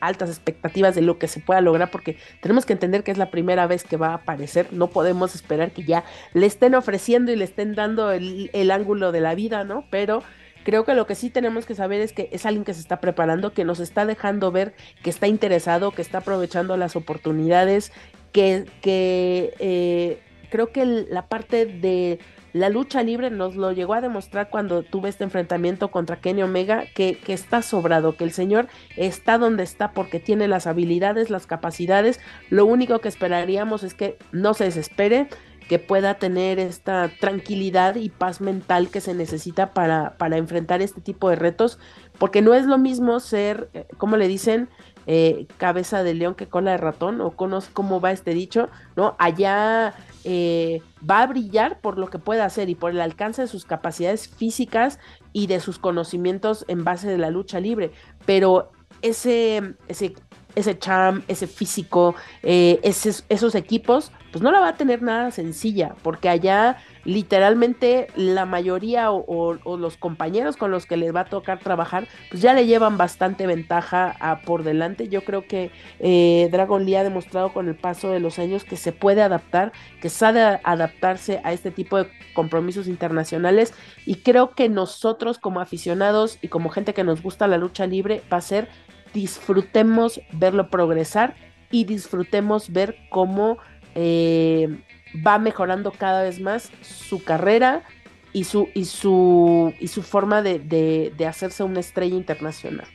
altas expectativas de lo que se pueda lograr porque tenemos que entender que es la primera vez que va a aparecer, no podemos esperar que ya le estén ofreciendo y le estén dando el, el ángulo de la vida, ¿no? Pero creo que lo que sí tenemos que saber es que es alguien que se está preparando, que nos está dejando ver que está interesado, que está aprovechando las oportunidades, que, que eh, creo que la parte de la lucha libre nos lo llegó a demostrar cuando tuve este enfrentamiento contra Kenny Omega, que, que, está sobrado, que el señor está donde está porque tiene las habilidades, las capacidades. Lo único que esperaríamos es que no se desespere, que pueda tener esta tranquilidad y paz mental que se necesita para, para enfrentar este tipo de retos, porque no es lo mismo ser, eh, como le dicen, eh, cabeza de león que cola de ratón, o conoce cómo va este dicho, ¿no? Allá eh, va a brillar por lo que puede hacer y por el alcance de sus capacidades físicas y de sus conocimientos en base de la lucha libre, pero ese, ese, ese charm, ese físico, esos equipos pues no la va a tener nada sencilla, porque allá literalmente la mayoría o, los compañeros con los que les va a tocar trabajar, pues ya le llevan bastante ventaja por delante. Yo creo que eh, Dragon Lee ha demostrado con el paso de los años que se puede adaptar, que sabe adaptarse a este tipo de compromisos internacionales y creo que nosotros como aficionados y como gente que nos gusta la lucha libre va a ser disfrutemos verlo progresar y disfrutemos ver cómo eh, va mejorando cada vez más su carrera y su, y su, y su forma de, hacerse una estrella internacional.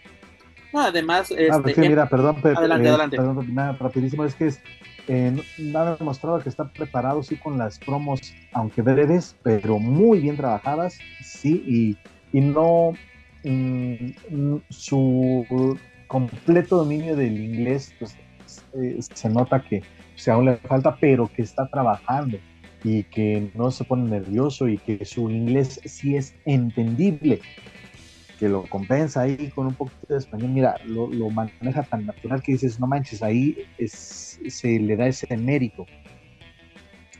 además, ah, este, mira, perdón, adelante, eh, adelante. Perdón, nada, rapidísimo, es que es, eh, ha demostrado que está preparado, sí, con las promos, aunque breves, pero muy bien trabajadas, sí, y, y no mm, su completo dominio del inglés, pues eh, se nota que si aún le falta, pero que está trabajando y que no se pone nervioso y que su inglés sí es entendible, que lo compensa ahí con un poquito de español. Mira, lo, maneja tan natural que dices, no manches, ahí es, se le da ese mérito.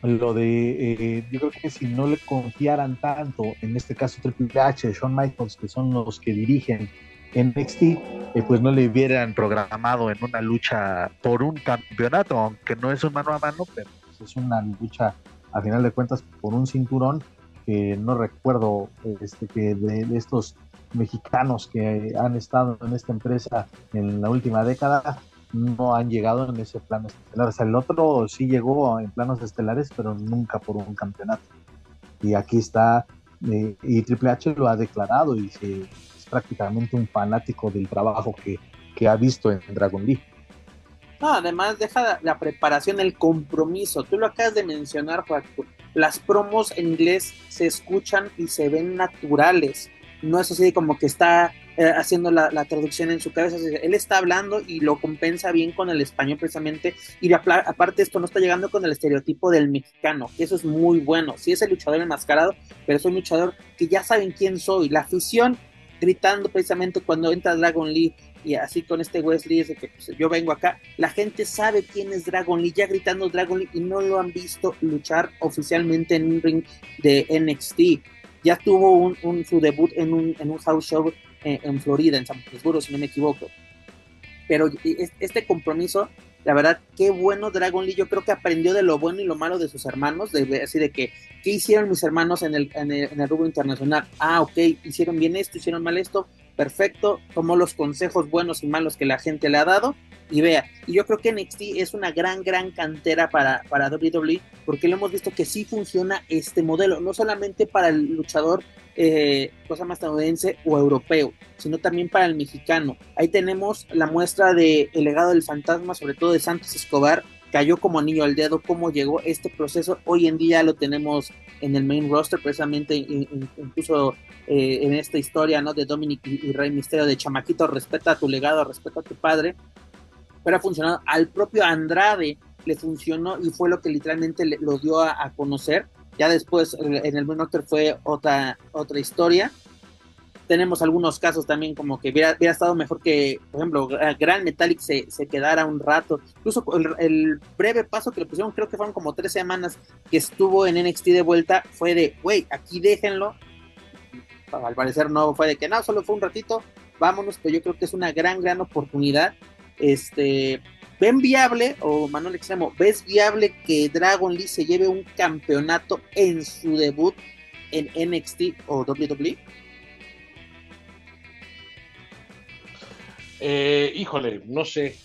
Lo de, eh, yo creo que si no le confiaran tanto, en este caso Triple H, Shawn Michaels, que son los que dirigen NXT, eh, pues no le hubieran programado en una lucha por un campeonato, aunque no es un mano a mano, pero pues, es una lucha a final de cuentas por un cinturón que no recuerdo este, que de, estos mexicanos que han estado en esta empresa en la última década no han llegado en ese plano estelar. O sea, el otro sí llegó en planos estelares, pero nunca por un campeonato. Y aquí está, eh, y Triple H lo ha declarado y se prácticamente un fanático del trabajo que, ha visto en Dragon League. No, además deja la preparación, el compromiso. Tú lo acabas de mencionar, Paco. Las promos en inglés se escuchan y se ven naturales. No es así como que está eh, haciendo la, traducción en su cabeza. Él está hablando y lo compensa bien con el español precisamente. Y aparte esto no está llegando con el estereotipo del mexicano, que eso es muy bueno. Sí es el luchador enmascarado, pero es un luchador que ya saben quién soy. La afición gritando precisamente cuando entra Dragon Lee y así con este Wesley dice que pues, yo vengo acá, la gente sabe quién es Dragon Lee, ya gritando Dragon Lee y no lo han visto luchar oficialmente en un ring de NXT. Ya tuvo un, su debut en un, en un house show en, Florida, en San Petersburgo, si no me equivoco. Pero este compromiso La verdad, qué bueno Dragon Lee. Yo creo que aprendió de lo bueno y lo malo de sus hermanos, de, así de que, ¿qué hicieron mis hermanos en el, en el, en el rubro internacional? Ah, ok, hicieron bien esto, hicieron mal esto, perfecto, tomó los consejos buenos y malos que la gente le ha dado y vea. Y yo creo que NXT es una gran, gran cantera para, para WWE porque lo hemos visto que sí funciona este modelo, no solamente para el luchador eh, cosa más estadounidense o europeo, sino también para el mexicano. Ahí tenemos la muestra de El legado del fantasma, sobre todo de Santos Escobar, cayó como anillo al dedo, cómo llegó este proceso. Hoy en día lo tenemos en el main roster, precisamente incluso eh, en esta historia ¿no? de Dominic y, Rey Misterio de Chamaquito, respeta tu legado, respeta a tu padre. Pero ha funcionado. Al propio Andrade le funcionó y fue lo que literalmente lo dio a conocer ya después en el Main fue otra, otra historia. Tenemos algunos casos también como que hubiera, estado mejor que, por ejemplo, Gran Metallic se, se quedara un rato. Incluso el, breve paso que le pusieron, creo que fueron como tres semanas que estuvo en NXT de vuelta, fue de, güey, aquí déjenlo. Al parecer no fue de que no, solo fue un ratito, vámonos, pero yo creo que es una gran, gran oportunidad. Este, ¿Ven viable, o Manuel Extremo, ves viable que Dragon Lee se lleve un campeonato en su debut en NXT o WWE? Eh, híjole, no sé.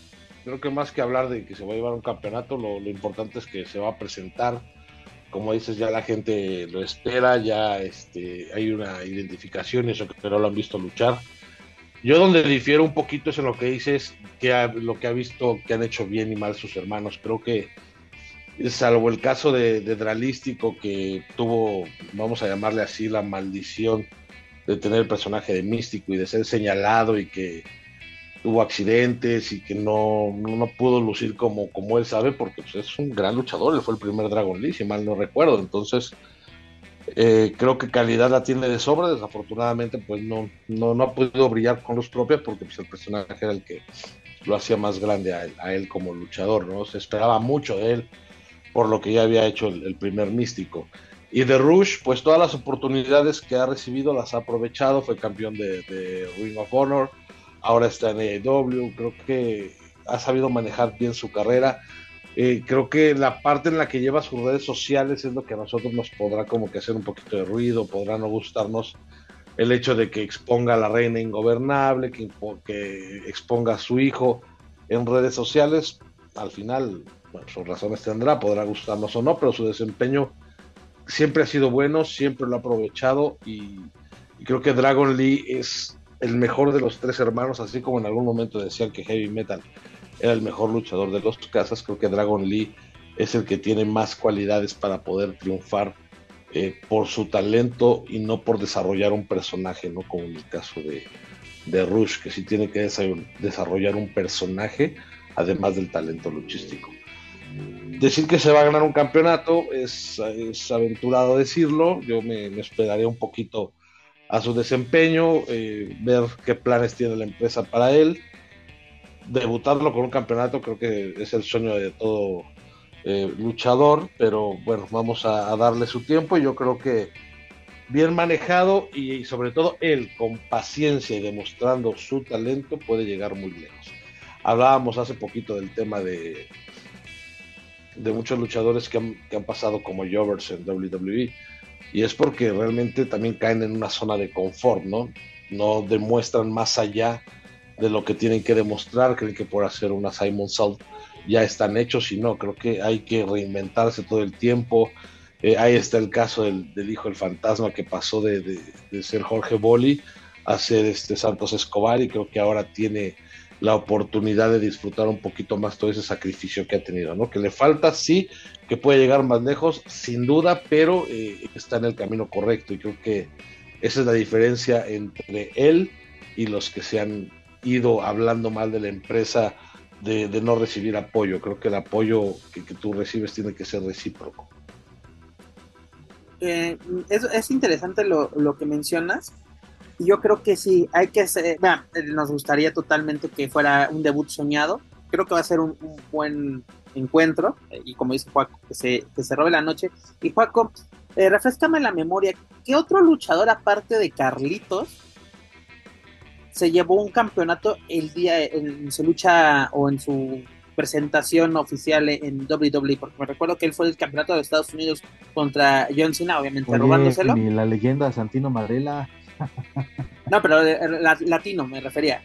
Creo que más que hablar de que se va a llevar un campeonato, lo, lo, importante es que se va a presentar. Como dices, ya la gente lo espera, ya este, hay una identificación, eso que no lo han visto luchar. Yo donde difiero un poquito es en lo que dices, que lo que ha visto que han hecho bien y mal sus hermanos. Creo que, salvo el caso de, Dralístico, que tuvo, vamos a llamarle así, la maldición de tener el personaje de místico y de ser señalado y que tuvo accidentes y que no, no pudo lucir como, como él sabe, porque pues, es un gran luchador, él fue el primer Dragon Lee, si mal no recuerdo. Entonces, eh, creo que calidad la tiene de sobra, desafortunadamente pues no, no, ha podido brillar con luz propia porque pues, el personaje era el que lo hacía más grande a él, como luchador, ¿no? Se esperaba mucho de él por lo que ya había hecho el, primer místico. Y de Rush, pues todas las oportunidades que ha recibido las ha aprovechado, fue campeón de, de Ring of Honor, ahora está en AEW, creo que ha sabido manejar bien su carrera eh, creo que la parte en la que lleva sus redes sociales es lo que a nosotros nos podrá como que hacer un poquito de ruido, podrá no gustarnos el hecho de que exponga a la reina ingobernable, que, exponga a su hijo en redes sociales, al final, bueno, sus razones tendrá, podrá gustarnos o no, pero su desempeño siempre ha sido bueno, siempre lo ha aprovechado y, y creo que Dragon Lee es el mejor de los tres hermanos, así como en algún momento decían que Heavy Metal era el mejor luchador de los casas. Creo que Dragon Lee es el que tiene más cualidades para poder triunfar eh, por su talento y no por desarrollar un personaje, ¿no? Como en el caso de, de Rush, que sí tiene que desarrollar un personaje además del talento luchístico. Decir que se va a ganar un campeonato es, aventurado decirlo, yo me, esperaría un poquito a su desempeño, eh, ver qué planes tiene la empresa para él debutarlo con un campeonato creo que es el sueño de todo eh, luchador, pero bueno, vamos a, darle su tiempo y yo creo que bien manejado y, sobre todo él con paciencia y demostrando su talento puede llegar muy lejos. Hablábamos hace poquito del tema de, de muchos luchadores que han, que han pasado como Jovers en WWE y es porque realmente también caen en una zona de confort, ¿no? No demuestran más allá de lo que tienen que demostrar, creen que por hacer una Simon Salt ya están hechos y no, creo que hay que reinventarse todo el tiempo. Eh, ahí está el caso del, hijo del fantasma que pasó de, ser Jorge Boli a ser este Santos Escobar y creo que ahora tiene la oportunidad de disfrutar un poquito más todo ese sacrificio que ha tenido, ¿no? Que le falta, sí, que puede llegar más lejos, sin duda, pero eh, está en el camino correcto y creo que esa es la diferencia entre él y los que se han ido hablando mal de la empresa de, no recibir apoyo. Creo que el apoyo que, tú recibes tiene que ser recíproco. Eh, es, interesante lo, que mencionas. Yo creo que sí, hay que ser, nos gustaría totalmente que fuera un debut soñado. Creo que va a ser un, buen encuentro. y como dice Juaco, que se, que se robe la noche. Y Juaco, eh, refrescame la memoria. ¿Qué otro luchador aparte de Carlitos se llevó un campeonato el día en su lucha o en su presentación oficial en WWE, porque me recuerdo que él fue el campeonato de Estados Unidos contra John Cena, obviamente robándoselo. Y la leyenda Santino Marella. no, pero eh, latino me refería.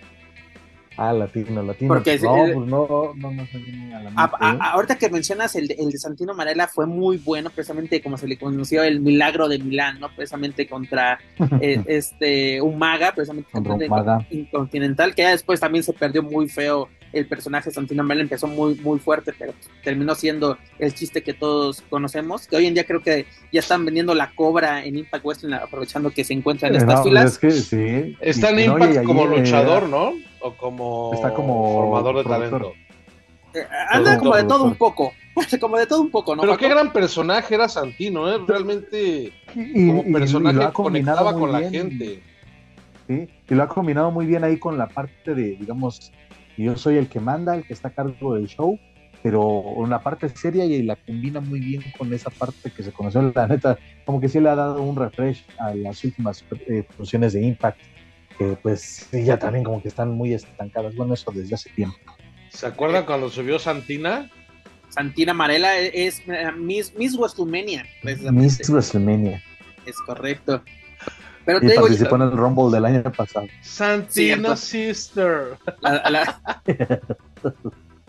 Ah, latino, latino. Porque no, pues no, no, no, ¿eh? Ahorita que mencionas el el de Santino Marella fue muy bueno, precisamente como se le conoció el milagro de Milán, ¿no? Precisamente contra eh, este Umaga, precisamente contra Umaga. Intercontinental, que ya después también se perdió muy feo el personaje de Santino Marella, empezó muy, muy fuerte, pero terminó siendo el chiste que todos conocemos, que hoy en día creo que ya están vendiendo la cobra en Impact Wrestling, aprovechando que se encuentra en estas filas. Está en Impact como luchador, ¿no? o como, Está como formador de talento. Eh, anda como de todo un poco. como de todo un poco, ¿no? Pero qué gran personaje era Santino, ¿eh? Realmente como personaje conectaba con la gente. Sí, y lo ha combinado muy bien ahí con la parte de, digamos, yo soy el que manda, el que está a cargo del show, pero una parte seria y la combina muy bien con esa parte que se conoció, la neta, como que sí le ha dado un refresh a las últimas eh, funciones de Impact que pues ya también como que están muy estancadas. Bueno, eso desde hace tiempo. ¿Se acuerdan cuando subió Santina? Santina Marela es, eh, Miss, Miss WrestleMania. Miss WrestleMania. Es correcto. Pero y participó en el Rumble del año pasado. Santina Sister.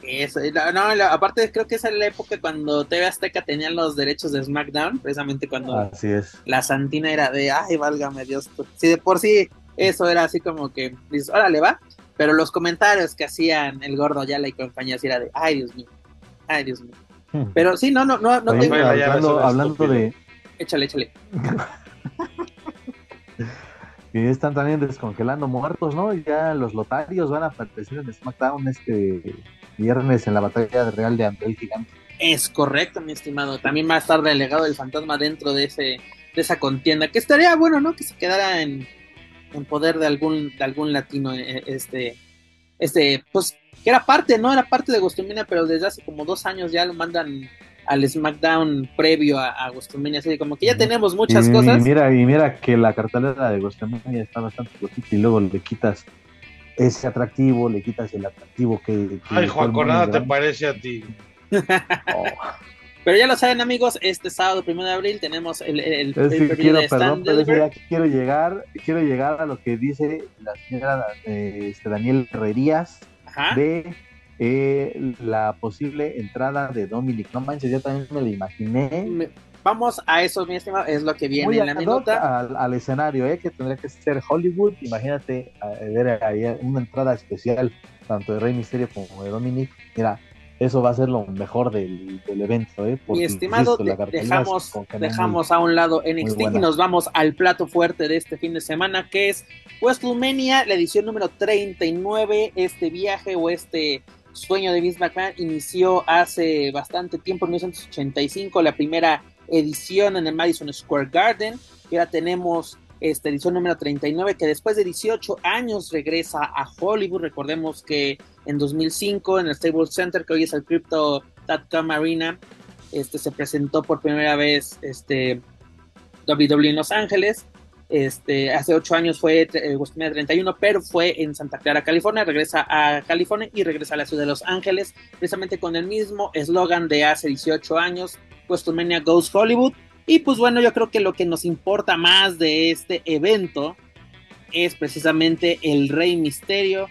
Eso, no, aparte creo que esa es la época cuando TV Azteca tenían los derechos de SmackDown, precisamente cuando Así es. la Santina era de, ay, válgame Dios, si de por sí eso era así como que dices, órale, va. Pero los comentarios que hacían el gordo Yala y compañía era de, ay, Dios mío, ay, Dios mío. Hmm. Pero sí, no, no, no, no tengo... Hablando, hablando de... Échale, échale. y están también descongelando muertos, ¿no? Ya los lotarios van a aparecer en SmackDown este viernes en la batalla Real de André Gigante. Es correcto, mi estimado. También va a estar delegado el fantasma dentro de ese de esa contienda, que estaría bueno, ¿no? Que se quedara en, en poder de algún, de algún latino, eh, este, este, pues, que era parte, ¿no? Era parte de Gostomina, pero desde hace como dos años ya lo mandan al SmackDown previo a, a así como que ya tenemos muchas cosas. Y mira, y mira que la cartelera de Gostomania está bastante cortita y luego le quitas ese atractivo, le quitas el atractivo que... Ay, Juan, con nada te parece a ti. oh. Pero ya lo saben, amigos, este sábado, primero de abril, tenemos el, el, quiero, perdón, pero ya quiero llegar, quiero llegar a lo que dice la señora eh, este, Daniel Herrerías de eh, la posible entrada de Dominic. No manches, yo también me lo imaginé. Vamos a eso, mi estimado, es lo que viene en la minuta. Al, al, escenario, ¿eh? que tendría que ser Hollywood. Imagínate ver ahí una entrada especial, tanto de Rey Misterio como de Dominic. Mira, eso va a ser lo mejor del, evento. ¿eh? Mi estimado, dejamos, dejamos a un lado NXT y nos vamos al plato fuerte de este fin de semana, que es WrestleMania, la edición número 39. Este viaje o este sueño de Vince McMahon inició hace bastante tiempo, en 1985, la primera edición en el Madison Square Garden. Y ahora tenemos esta edición número 39, que después de 18 años regresa a Hollywood. Recordemos que en 2005 en el Staples Center, que hoy es el Crypto.com Arena, este, se presentó por primera vez este, WWE en Los Ángeles. Este, hace ocho años fue eh, 31, pero fue en Santa Clara, California. Regresa a California y regresa a la ciudad de Los Ángeles, precisamente con el mismo eslogan de hace 18 años, WrestleMania Goes Hollywood. Y pues bueno, yo creo que lo que nos importa más de este evento es precisamente el Rey Misterio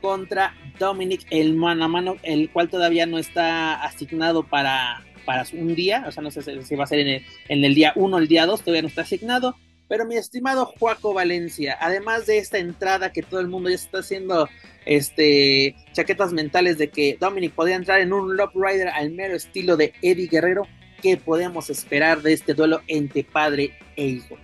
contra Dominic, el mano a mano, el cual todavía no está asignado para, para un día, o sea, no sé si va a ser en el, en el día 1 o el día 2, todavía no está asignado. Pero mi estimado Juaco Valencia, además de esta entrada que todo el mundo ya está haciendo este chaquetas mentales de que Dominic podía entrar en un Love Rider al mero estilo de Eddie Guerrero, ¿qué podemos esperar de este duelo entre padre e hijo?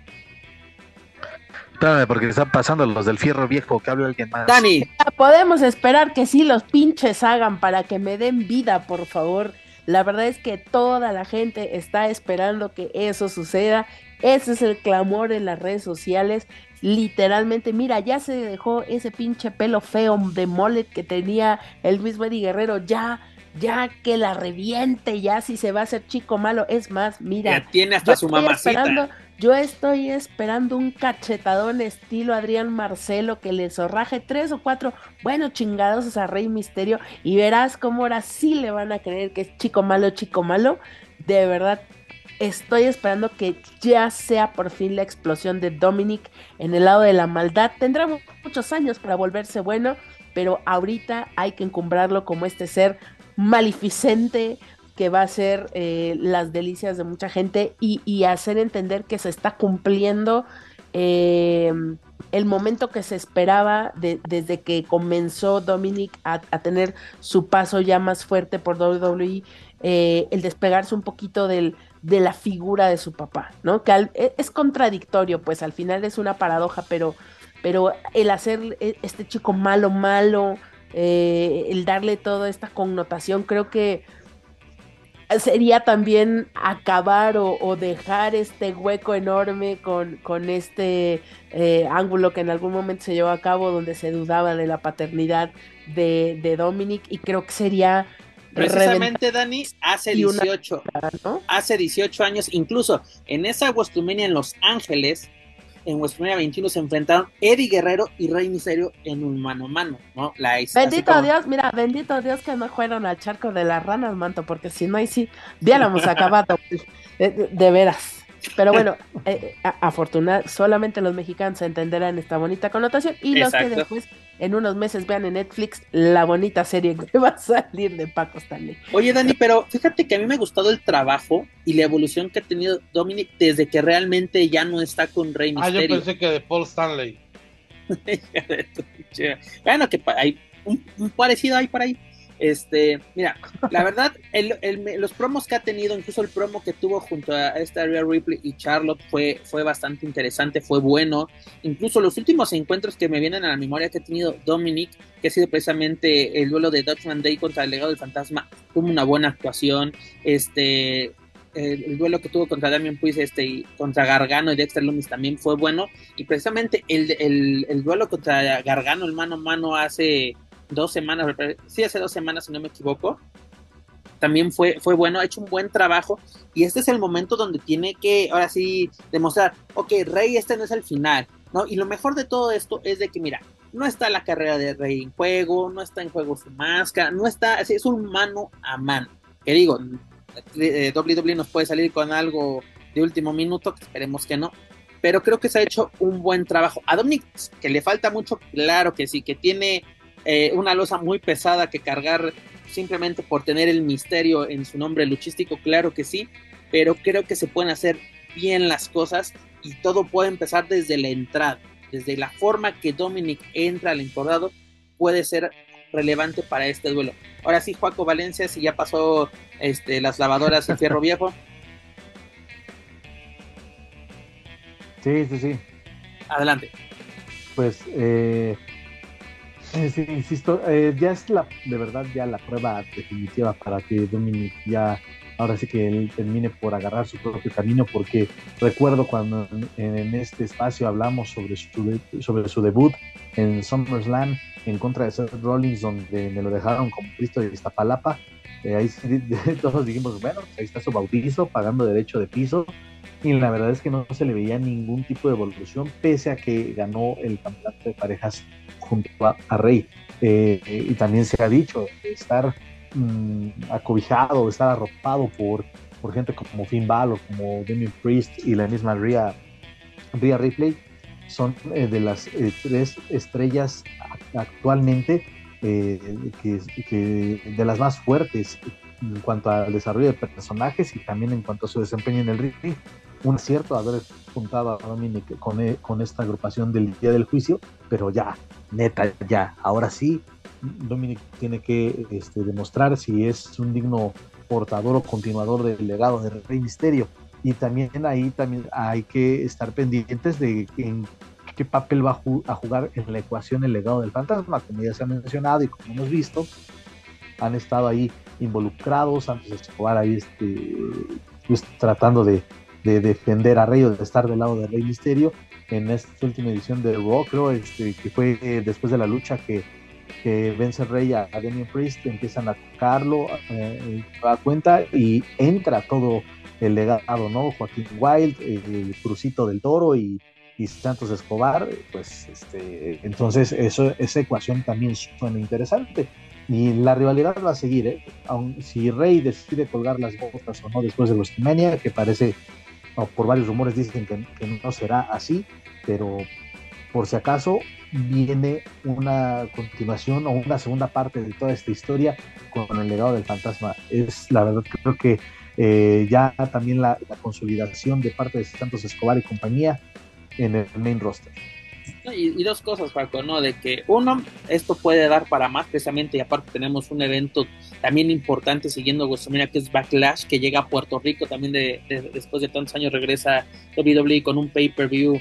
Espérame, porque están pasando los del fierro viejo, que hable alguien más. Dani. Podemos esperar que sí los pinches hagan para que me den vida, por favor. La verdad es que toda la gente está esperando que eso suceda. Ese es el clamor en las redes sociales. Literalmente, mira, ya se dejó ese pinche pelo feo de mullet que tenía el mismo Eddie Guerrero. Ya ya que la reviente, ya si se va a hacer chico malo. Es más, mira. Ya tiene hasta su mamacita. Yo estoy esperando un cachetadón estilo Adrián Marcelo que le zorraje tres o cuatro buenos chingados a Rey Misterio y verás cómo ahora sí le van a creer que es chico malo, chico malo. De verdad, estoy esperando que ya sea por fin la explosión de Dominic en el lado de la maldad. Tendrá muchos años para volverse bueno, pero ahorita hay que encumbrarlo como este ser maleficente, que va a ser eh, las delicias de mucha gente y, hacer entender que se está cumpliendo eh, el momento que se esperaba desde que comenzó Dominic a, tener su paso ya más fuerte por WWE, eh, el despegarse un poquito de la figura de su papá, ¿no? Que e, es contradictorio, pues al final es una paradoja, pero, pero el hacer e, este chico malo, malo, el darle toda esta connotación, creo que sería también acabar o, dejar este hueco enorme con, con este eh, ángulo que en algún momento se llevó a cabo donde se dudaba de la paternidad de, de Dominic y creo que sería Precisamente, Dani, hace 18, hace 18 años, incluso en esa WrestleMania en Los Ángeles, en WrestleMania 21 se enfrentaron Eddie Guerrero y Rey Misterio en un mano a mano, ¿no? La bendito Dios, mira, bendito Dios que no fueron al charco de las ranas, manto, porque si no, ahí sí, hubiéramos acabado, de veras. Pero bueno, eh, afortunadamente solamente los mexicanos entenderán esta bonita connotación y los que después en unos meses vean en Netflix la bonita serie que va a salir de Paco Stanley. Oye, Dani, pero fíjate que a mí me ha gustado el trabajo y la evolución que ha tenido Dominic desde que realmente ya no está con Rey Mysterio. Ah, yo pensé que de Paul Stanley. bueno, que hay un parecido ahí por ahí. Este, mira, la verdad, los promos que ha tenido, incluso el promo que tuvo junto a esta Rhea Ripley y Charlotte fue, fue bastante interesante, fue bueno. Incluso los últimos encuentros que me vienen a la memoria que ha tenido Dominic, que ha sido precisamente el duelo de Dutchman Day contra el legado del fantasma, tuvo una buena actuación. Este, el, duelo que tuvo contra Damian Priest este, y contra Gargano y Dexter Loomis también fue bueno. Y precisamente el, el, el duelo contra Gargano, el mano a mano, hace dos semanas, sí, hace dos semanas, si no me equivoco. También fue, fue bueno, ha hecho un buen trabajo. Y este es el momento donde tiene que, ahora sí, demostrar, ok, Rey, este no es el final, ¿no? Y lo mejor de todo esto es de que, mira, no está la carrera de Rey en juego, no está en juego su máscara, no está, es un mano a mano. Que digo, WWE eh, nos puede salir con algo de último minuto, que esperemos que no, pero creo que se ha hecho un buen trabajo. A Dominic, que le falta mucho, claro que sí, que tiene eh, una losa muy pesada que cargar simplemente por tener el misterio en su nombre luchístico, claro que sí, pero creo que se pueden hacer bien las cosas y todo puede empezar desde la entrada, desde la forma que Dominic entra al encordado puede ser relevante para este duelo. Ahora sí, Juaco Valencia, si ya pasó este, las lavadoras en fierro viejo. Sí, sí, sí. Adelante. Pues eh, eh, insisto, eh, ya es la, de verdad, ya la prueba definitiva para que Dominic ya, ahora sí que él termine por agarrar su propio camino, porque recuerdo cuando en, este espacio hablamos sobre su, sobre su debut en SummerSlam en contra de Seth Rollins, donde me lo dejaron como Cristo de Iztapalapa, eh, ahí todos dijimos, bueno, ahí está su bautizo, pagando derecho de piso, y la verdad es que no se le veía ningún tipo de evolución, pese a que ganó el campeonato de parejas junto a, Rey. Eh, y también se ha dicho, estar mm, acobijado, estar arropado por, por gente como Finn Balor, como Demi Priest y la misma Rhea, Rhea Ripley, son eh, de las eh, tres estrellas actualmente que, de las más fuertes en cuanto al desarrollo de personajes y también en cuanto a su desempeño en el ring. Un acierto haber juntado a Dominic con, con esta agrupación del día del juicio, pero ya, neta, ya, ahora sí, Dominic tiene que este, demostrar si es un digno portador o continuador del legado del Rey Misterio. Y también ahí también hay que estar pendientes de en qué papel va a, jugar en la ecuación el legado del fantasma, como ya se ha mencionado y como hemos visto, han estado ahí involucrados antes de jugar ahí este, pues, tratando de, de defender a Rey o de estar del lado del Rey Misterio en esta última edición de Raw, creo este, que fue eh, después de la lucha que, que vence Rey a, a Priest, empiezan a tocarlo, eh, cuenta y entra todo el legado, ¿no? Joaquín Wild, el Crucito del Toro y, Santos Escobar, pues este, entonces eso, esa ecuación también suena interesante. Y la rivalidad va a seguir, ¿eh? Aun, si Rey decide colgar las botas o no después de WrestleMania, que parece, o por varios rumores dicen que, no será así, pero por si acaso viene una continuación o una segunda parte de toda esta historia con el legado del fantasma. Es la verdad, creo que eh, ya también la, consolidación de parte de Santos Escobar y compañía en el main roster. Y, dos cosas, Paco, ¿no? De que uno, esto puede dar para más, precisamente, y aparte tenemos un evento también importante siguiendo WrestleMania que es Backlash, que llega a Puerto Rico también de, después de tantos años regresa WWE con un pay-per-view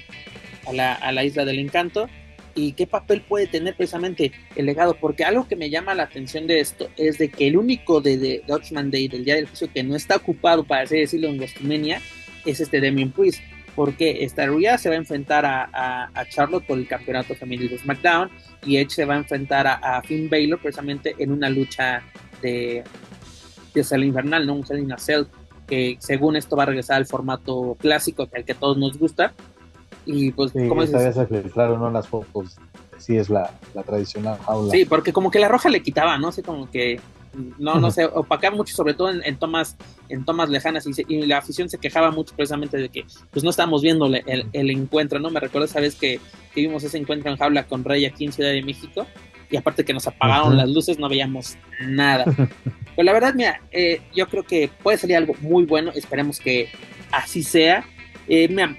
a la, a la Isla del Encanto. Y qué papel puede tener precisamente el legado, porque algo que me llama la atención de esto es de que el único de, de Day del Día del Juicio que no está ocupado, para así decirlo, en WrestleMania es este Demian Priest, porque esta Rhea se va a enfrentar a, Charlotte por el campeonato femenil de SmackDown y Edge se va a enfrentar a, Finn Balor precisamente en una lucha de, de Cell Infernal, ¿no? Un Cell in Cell, que según esto va a regresar al formato clásico, al que a todos nos gusta, y pues, sí, ¿cómo Claro, no las fotos. Sí, es la, tradicional jaula. Sí, porque como que la roja le quitaba, ¿no? sé, como que no, no sé, opacaba mucho, sobre todo en, tomas, en tomas lejanas, y, la afición se quejaba mucho precisamente de que pues no estábamos viendo el, el encuentro, ¿no? Me recuerdo esa vez que, vimos ese encuentro en jaula con Rey aquí en Ciudad de México, y aparte que nos apagaron las luces, no veíamos nada. Pero la verdad, mira, eh, yo creo que puede salir algo muy bueno, esperemos que así sea. Eh, mira,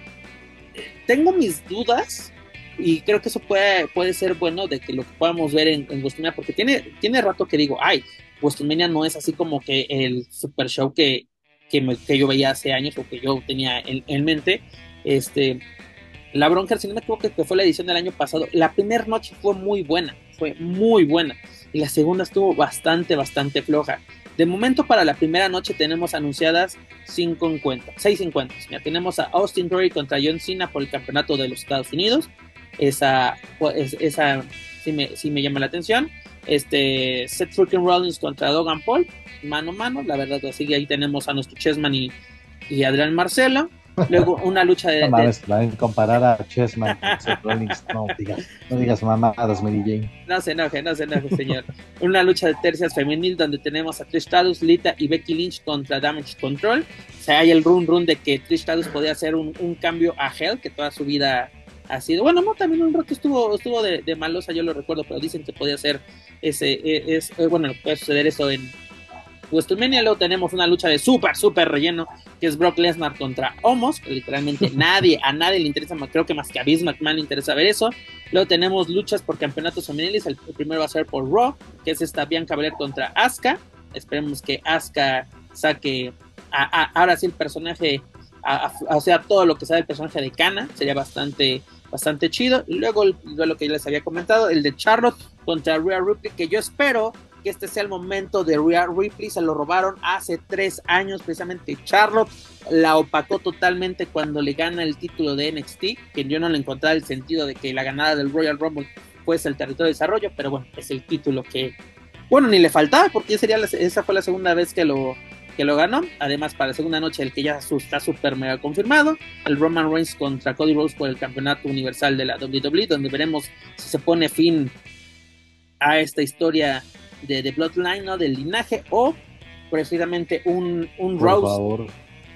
tengo mis dudas y creo que eso puede, puede ser bueno de que lo que podamos ver en, en porque tiene, tiene rato que digo, ay, WrestleMania no es así como que el super show que, que, que yo veía hace años o que yo tenía en, mente. Este, la bronca, si no me equivoco, que fue la edición del año pasado, la primera noche fue muy buena, fue muy buena, y la segunda estuvo bastante, bastante floja. De momento para la primera noche tenemos anunciadas cinco encuentros, seis encuentros. Ya tenemos a Austin Theory contra John Cena por el campeonato de los Estados Unidos. Esa, pues, esa sí me, sí me llama la atención. Este, Seth freaking Rollins contra Dogan Paul, mano a mano. La verdad, así ahí tenemos a nuestro Chessman y, y Adrián Marcelo. Luego una lucha de. No mames, de... comparar a Chessman No digas, no digas mamadas, Mary Jane. No se enoje, no se enoje, señor. una lucha de tercias femenil donde tenemos a Trish Stratus, Lita y Becky Lynch contra Damage Control. O sea, hay el run run de que Trish Stratus podía hacer un, un cambio a Hell, que toda su vida ha sido. Bueno, no, también un rato estuvo, estuvo de, de malosa, yo lo recuerdo, pero dicen que podía hacer ese. E, es, eh, bueno, puede suceder eso en WrestleMania. Luego tenemos una lucha de súper, súper relleno, que es Brock Lesnar contra Homos. Literalmente nadie, a nadie le interesa, creo que más que a Vince McMahon le interesa ver eso. Luego tenemos luchas por campeonatos femeniles. El, primero va a ser por Raw, que es esta Bianca Belair contra Asuka. Esperemos que Asuka saque ahora sí el personaje, o sea, todo lo que sabe el personaje de Kana. Sería bastante bastante chido. Y luego lo que les había comentado, el de Charlotte contra Rhea Ripley, que yo espero que este sea el momento de Rhea Ripley. Se lo robaron hace tres años, precisamente Charlotte la opacó totalmente cuando le gana el título de NXT, que yo no le encontraba el sentido de que la ganada del Royal Rumble fuese el territorio de desarrollo, pero bueno, es el título que, bueno, ni le faltaba, porque sería esa fue la segunda vez que lo, que lo ganó. Además, para la segunda noche, el que ya está súper mega confirmado, el Roman Reigns contra Cody Rhodes por el campeonato universal de la WWE, donde veremos si se pone fin a esta historia de, de Bloodline, ¿no? Del linaje, o precisamente un, un Rose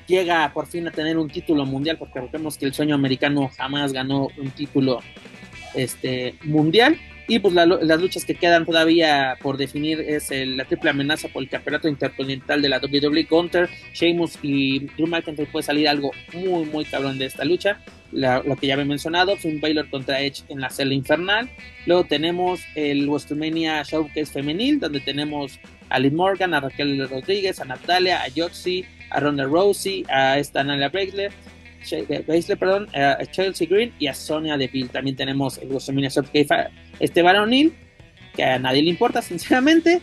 llega por fin a tener un título mundial, porque recordemos que el sueño americano jamás ganó un título este, mundial. Y pues las luchas que quedan todavía por definir es la triple amenaza por el campeonato intercontinental de la WWE. Gunter, Sheamus y Drew McIntyre puede salir algo muy, muy cabrón de esta lucha. lo que ya había mencionado, Finn Baylor contra Edge en la celda infernal. Luego tenemos el WrestleMania Showcase femenil, donde tenemos a Liv Morgan, a Raquel Rodríguez, a Natalia, a Yoxi, a Ronda Rousey, a esta Natalia Baszler, perdón, a Chelsea Green y a Sonia Deville. También tenemos el WrestleMania Showcase Esteban O'Neill, que a nadie le importa, sinceramente.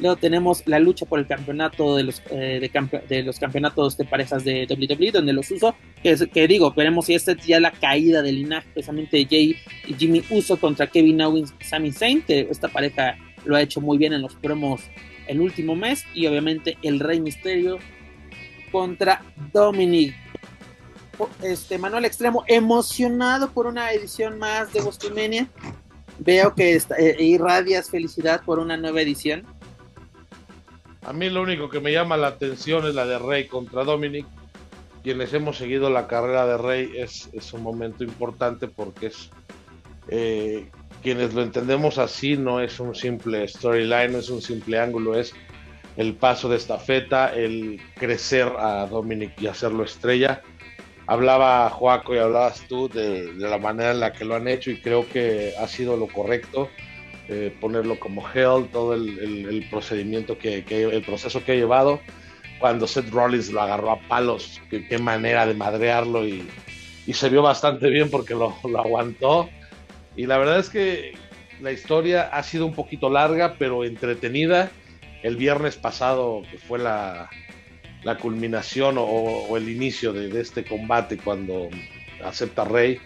Luego tenemos la lucha por el campeonato de los, eh, de, los campeonatos de parejas de WWE, donde los uso. Que, que, digo, veremos si esta es ya la caída del linaje, precisamente Jay y Jimmy Uso contra Kevin Owens y Sami que esta pareja lo ha hecho muy bien en los promos el último mes. Y obviamente el Rey Misterio contra Dominic. Este Manuel Extremo, emocionado por una edición más de WrestleMania. Veo que está, eh, irradias felicidad por una nueva edición. A mí lo único que me llama la atención es la de Rey contra Dominic. Quienes hemos seguido la carrera de Rey es, un momento importante porque es eh, quienes lo entendemos así no es un simple storyline, no es un simple ángulo, es el paso de esta feta, el crecer a Dominic y hacerlo estrella. Hablaba Joaco y hablabas tú de, la manera en la que lo han hecho y creo que ha sido lo correcto. Eh, ponerlo como Hell, todo el, procedimiento que, el proceso que ha llevado. Cuando Seth Rollins lo agarró a palos, qué, manera de madrearlo y, se vio bastante bien porque lo, lo, aguantó. Y la verdad es que la historia ha sido un poquito larga, pero entretenida. El viernes pasado, que fue la, la culminación o, el inicio de, este combate cuando acepta Rey,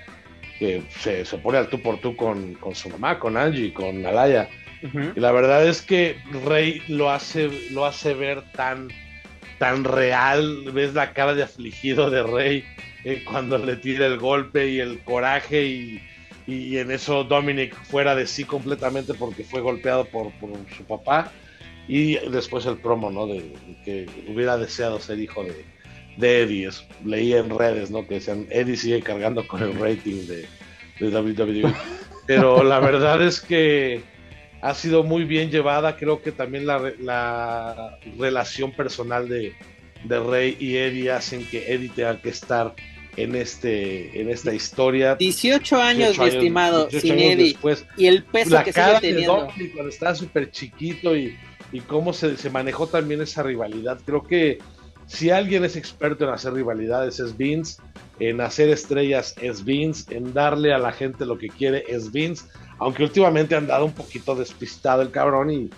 que se, pone al tú por tú con, su mamá, con Angie, con Alaya. Y la verdad es que Rey lo hace, lo hace ver tan, tan real. Ves la cara de afligido de Rey eh, cuando le tira el golpe y el coraje y, en eso Dominic fuera de sí completamente porque fue golpeado por, por su papá y después el promo, ¿no? De, que hubiera deseado ser hijo de, de Eddie. leí en redes, ¿no? Que decían, Eddie sigue cargando con el rating de, de WWE. Pero la verdad es que ha sido muy bien llevada. Creo que también la, la relación personal de, de Rey y Eddie hacen que Eddie tenga que estar en este en esta historia. 18 años, mi estimado, sin Eddie. Después, y el peso la que cara sigue teniendo. De cuando estaba súper chiquito y y cómo se, se, manejó también esa rivalidad. Creo que si alguien es experto en hacer rivalidades es Vince, en hacer estrellas es Vince, en darle a la gente lo que quiere es Vince, aunque últimamente han dado un poquito despistado el cabrón y,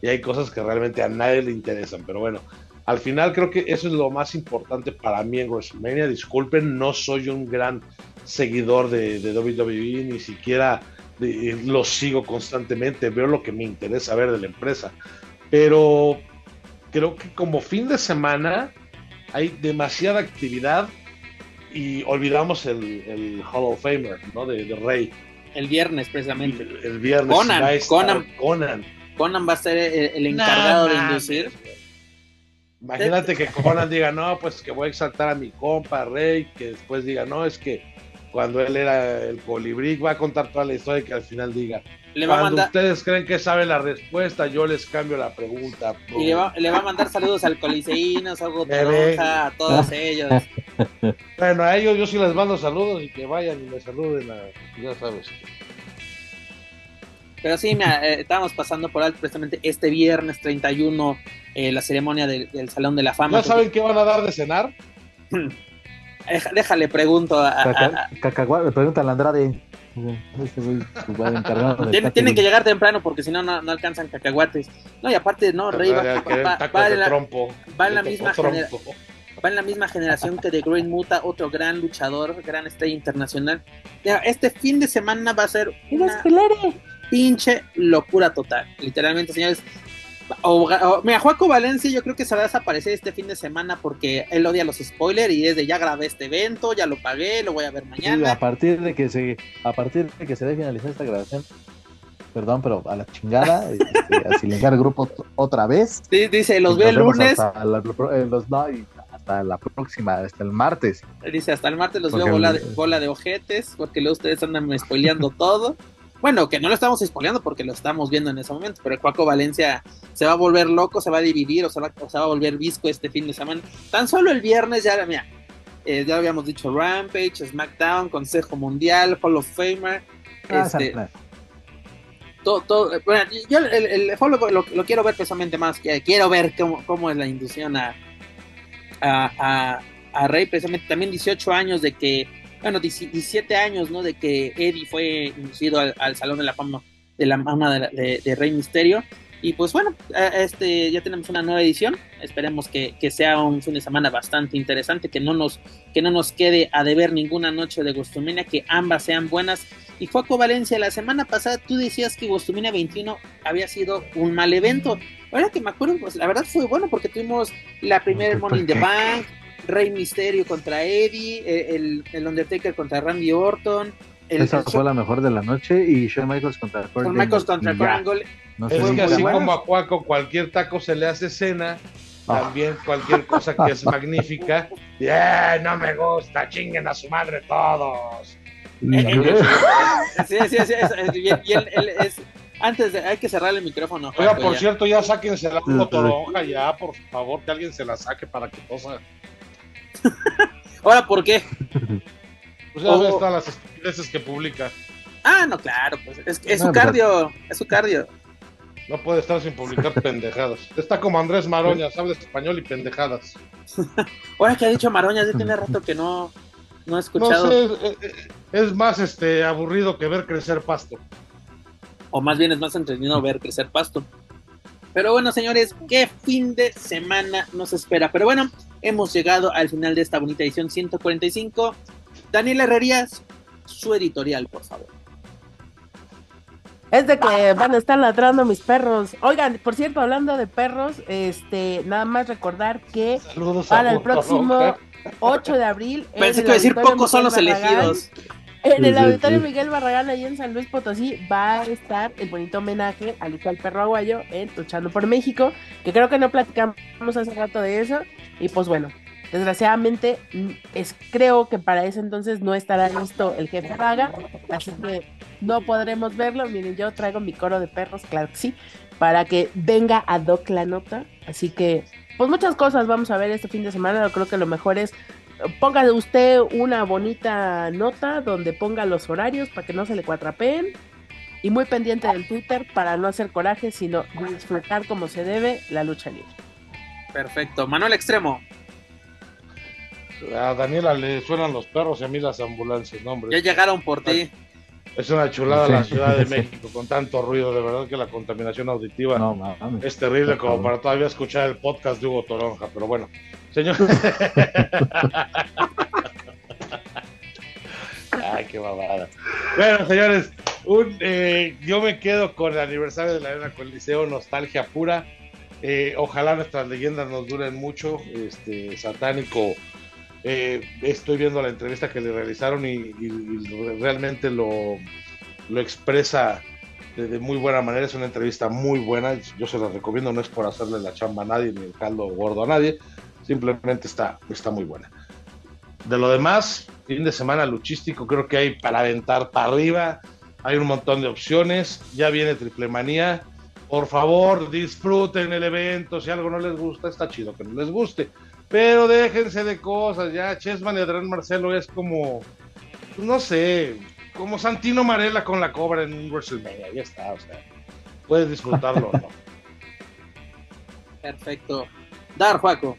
y hay cosas que realmente a nadie le interesan, pero bueno. Al final creo que eso es lo más importante para mí en WrestleMania. Disculpen, no soy un gran seguidor de, de WWE, ni siquiera lo sigo constantemente, veo lo que me interesa ver de la empresa pero creo que como fin de semana hay demasiada actividad y olvidamos el, Hall of Famer, ¿no? De, Rey. El viernes, precisamente. El, viernes. Conan, Conan, Conan. Conan va a ser el, encargado de inducir. Imagínate que Conan diga, no, pues que voy a exaltar a mi compa Rey, que después diga, no, es que cuando él era el colibrí, va a contar toda la historia que al final diga, cuando ustedes creen que sabe la respuesta, yo les cambio la pregunta. Y le va, a mandar saludos al Coliseínos, a a todos ellos. Bueno, a ellos yo sí les mando saludos y que vayan y me saluden, a, ya sabes. Pero sí, mira, eh, estábamos pasando por alto precisamente este viernes 31 eh, la ceremonia del Salón de la Fama. ¿Ya saben qué van a dar de cenar? Déjale, pregunto a. a, pregunta a Andrade. Este tienen, que llegar temprano porque si no, no alcanzan cacahuates. No, y aparte, no, Rey va, en la, misma va en la misma generación que de Great Muta, otro gran luchador, gran estrella internacional. Este fin de semana va a ser una pinche locura total. Literalmente, señores, o, mira, Juaco Valencia yo creo que se va a desaparecer este fin de semana porque él odia los spoilers y es de ya grabé este evento, ya lo pagué, lo voy a ver mañana. a partir de que se, a partir de que se dé finalizar esta grabación, perdón, pero a la chingada, este, a silenciar el grupo otra vez. Sí, dice, los ve el lunes. Hasta la, hasta la próxima, hasta el martes. Dice, hasta el martes los veo bola de, bola de ojetes, porque luego ustedes andan spoileando todo. Bueno, que no lo estamos spoileando porque lo estamos viendo en ese momento, pero el Cuaco Valencia se va a volver loco, se va a dividir o se va, a volver visco este fin de semana. Tan solo el viernes ya, mira, eh, ya habíamos dicho Rampage, SmackDown, Consejo Mundial, Hall of Famer. Ah, este, todo, bueno, yo el, el Hall lo, lo, quiero ver precisamente más, que quiero ver cómo, cómo es la inducción a, a, a Rey, precisamente también 18 años de que bueno, 17 años, ¿no? De que Eddie fue inducido al, Salón de la Fama de la Mama de, Rey Misterio. Y pues bueno, este ya tenemos una nueva edición. Esperemos que, sea un fin de semana bastante interesante, que no nos, que no nos quede a deber ninguna noche de Gostumina, que ambas sean buenas. Y Foco Valencia, la semana pasada tú decías que Gostumina 21 había sido un mal evento. Ahora que me acuerdo, pues la verdad fue bueno porque tuvimos la primera Money in the Bank, Rey Misterio contra Eddie, eh, el, el Undertaker contra Randy Orton. El, Esa el fue la mejor de la noche y Shawn Michaels contra Kurt Shawn Michaels contra Kurt ya. Angle. No sé Es que así bueno. como a Cuaco cualquier taco se le hace cena, Ah. también cualquier cosa que es magnífica. ¡Yeah! No me gusta, chinguen a su madre todos. Sí, sí, sí. es- es- y él- él- él es- antes de, hay que cerrar el micrófono. Oiga, por ya. cierto, ya sáquense la Sí, sí. toronja ya, por favor, que alguien se la saque para que tosa. Ahora, ¿por qué? Pues ya ves todas las estupideces que publica. Ah, no, claro, pues es, es No, su cardio, es su cardio. No puede estar sin publicar pendejadas. Está como Andrés Maroña, sabe español y pendejadas. Ahora que ha dicho Maroña, ya tiene rato que no, no he No escuchado. sé, eh, es más este aburrido que ver crecer pasto. o más bien es más entretenido ver crecer pasto. Pero bueno, señores, qué fin de semana nos espera. Pero bueno, hemos llegado al final de esta bonita edición 145. Daniel Herrerías, su editorial, por favor. Es de que van a estar ladrando mis perros. Oigan, por cierto, hablando de perros, este, nada más recordar que Saludos para el próximo Botoronja. 8 de abril. en Pensé que iba a decir pocos son los Barragán, elegidos. En el auditorio. Miguel Barragán, ahí en San Luis Potosí, va a estar el bonito homenaje al del perro aguayo en Luchando por México, que creo que no platicamos hace rato de eso. Y pues bueno, desgraciadamente, mm, es, creo que para ese entonces no estará listo el jefe Vaga, así que no podremos verlo. Miren, yo traigo mi coro de perros, claro que sí, para que venga a Doc la nota. Así que, pues muchas cosas vamos a ver este fin de semana. Yo creo que lo mejor es ponga usted una bonita nota donde ponga los horarios para que no se le cuatrapeen. Y muy pendiente del Twitter para no hacer coraje, sino disfrutar como se debe la lucha libre. Perfecto. Manuel Extremo, A Daniela le suenan los perros y a mí las ambulancias, no, hombre. ya llegaron por ti. Es una chulada la. Ciudad de México con tanto ruido, de verdad que la contaminación auditiva No, es terrible como para todavía escuchar el podcast de Hugo Toronja, pero bueno, señor. Ay, qué babada. Bueno, señores, un, eh, yo me quedo con el aniversario de la Arena Coliseo, nostalgia pura. Eh, ojalá nuestras leyendas nos duren mucho. Este satánico, eh, estoy viendo la entrevista que le realizaron y, y- y realmente lo, lo expresa de, de muy buena manera. Es una entrevista muy buena. Yo se la recomiendo, no es por hacerle la chamba a nadie ni el caldo gordo a nadie. Simplemente está, está muy buena. De lo demás, fin de semana luchístico, creo que hay para aventar para arriba. Hay un montón de opciones. Ya viene Triple Manía. Por favor, disfruten el evento. Si algo no les gusta, está chido que no les guste. Pero déjense de cosas. Ya Chessman y Adrián Marcelo es como, no sé, como Santino Marella con la cobra en un WrestleMania. Ya está, o sea, puedes disfrutarlo no. Perfecto. Dar, Juaco.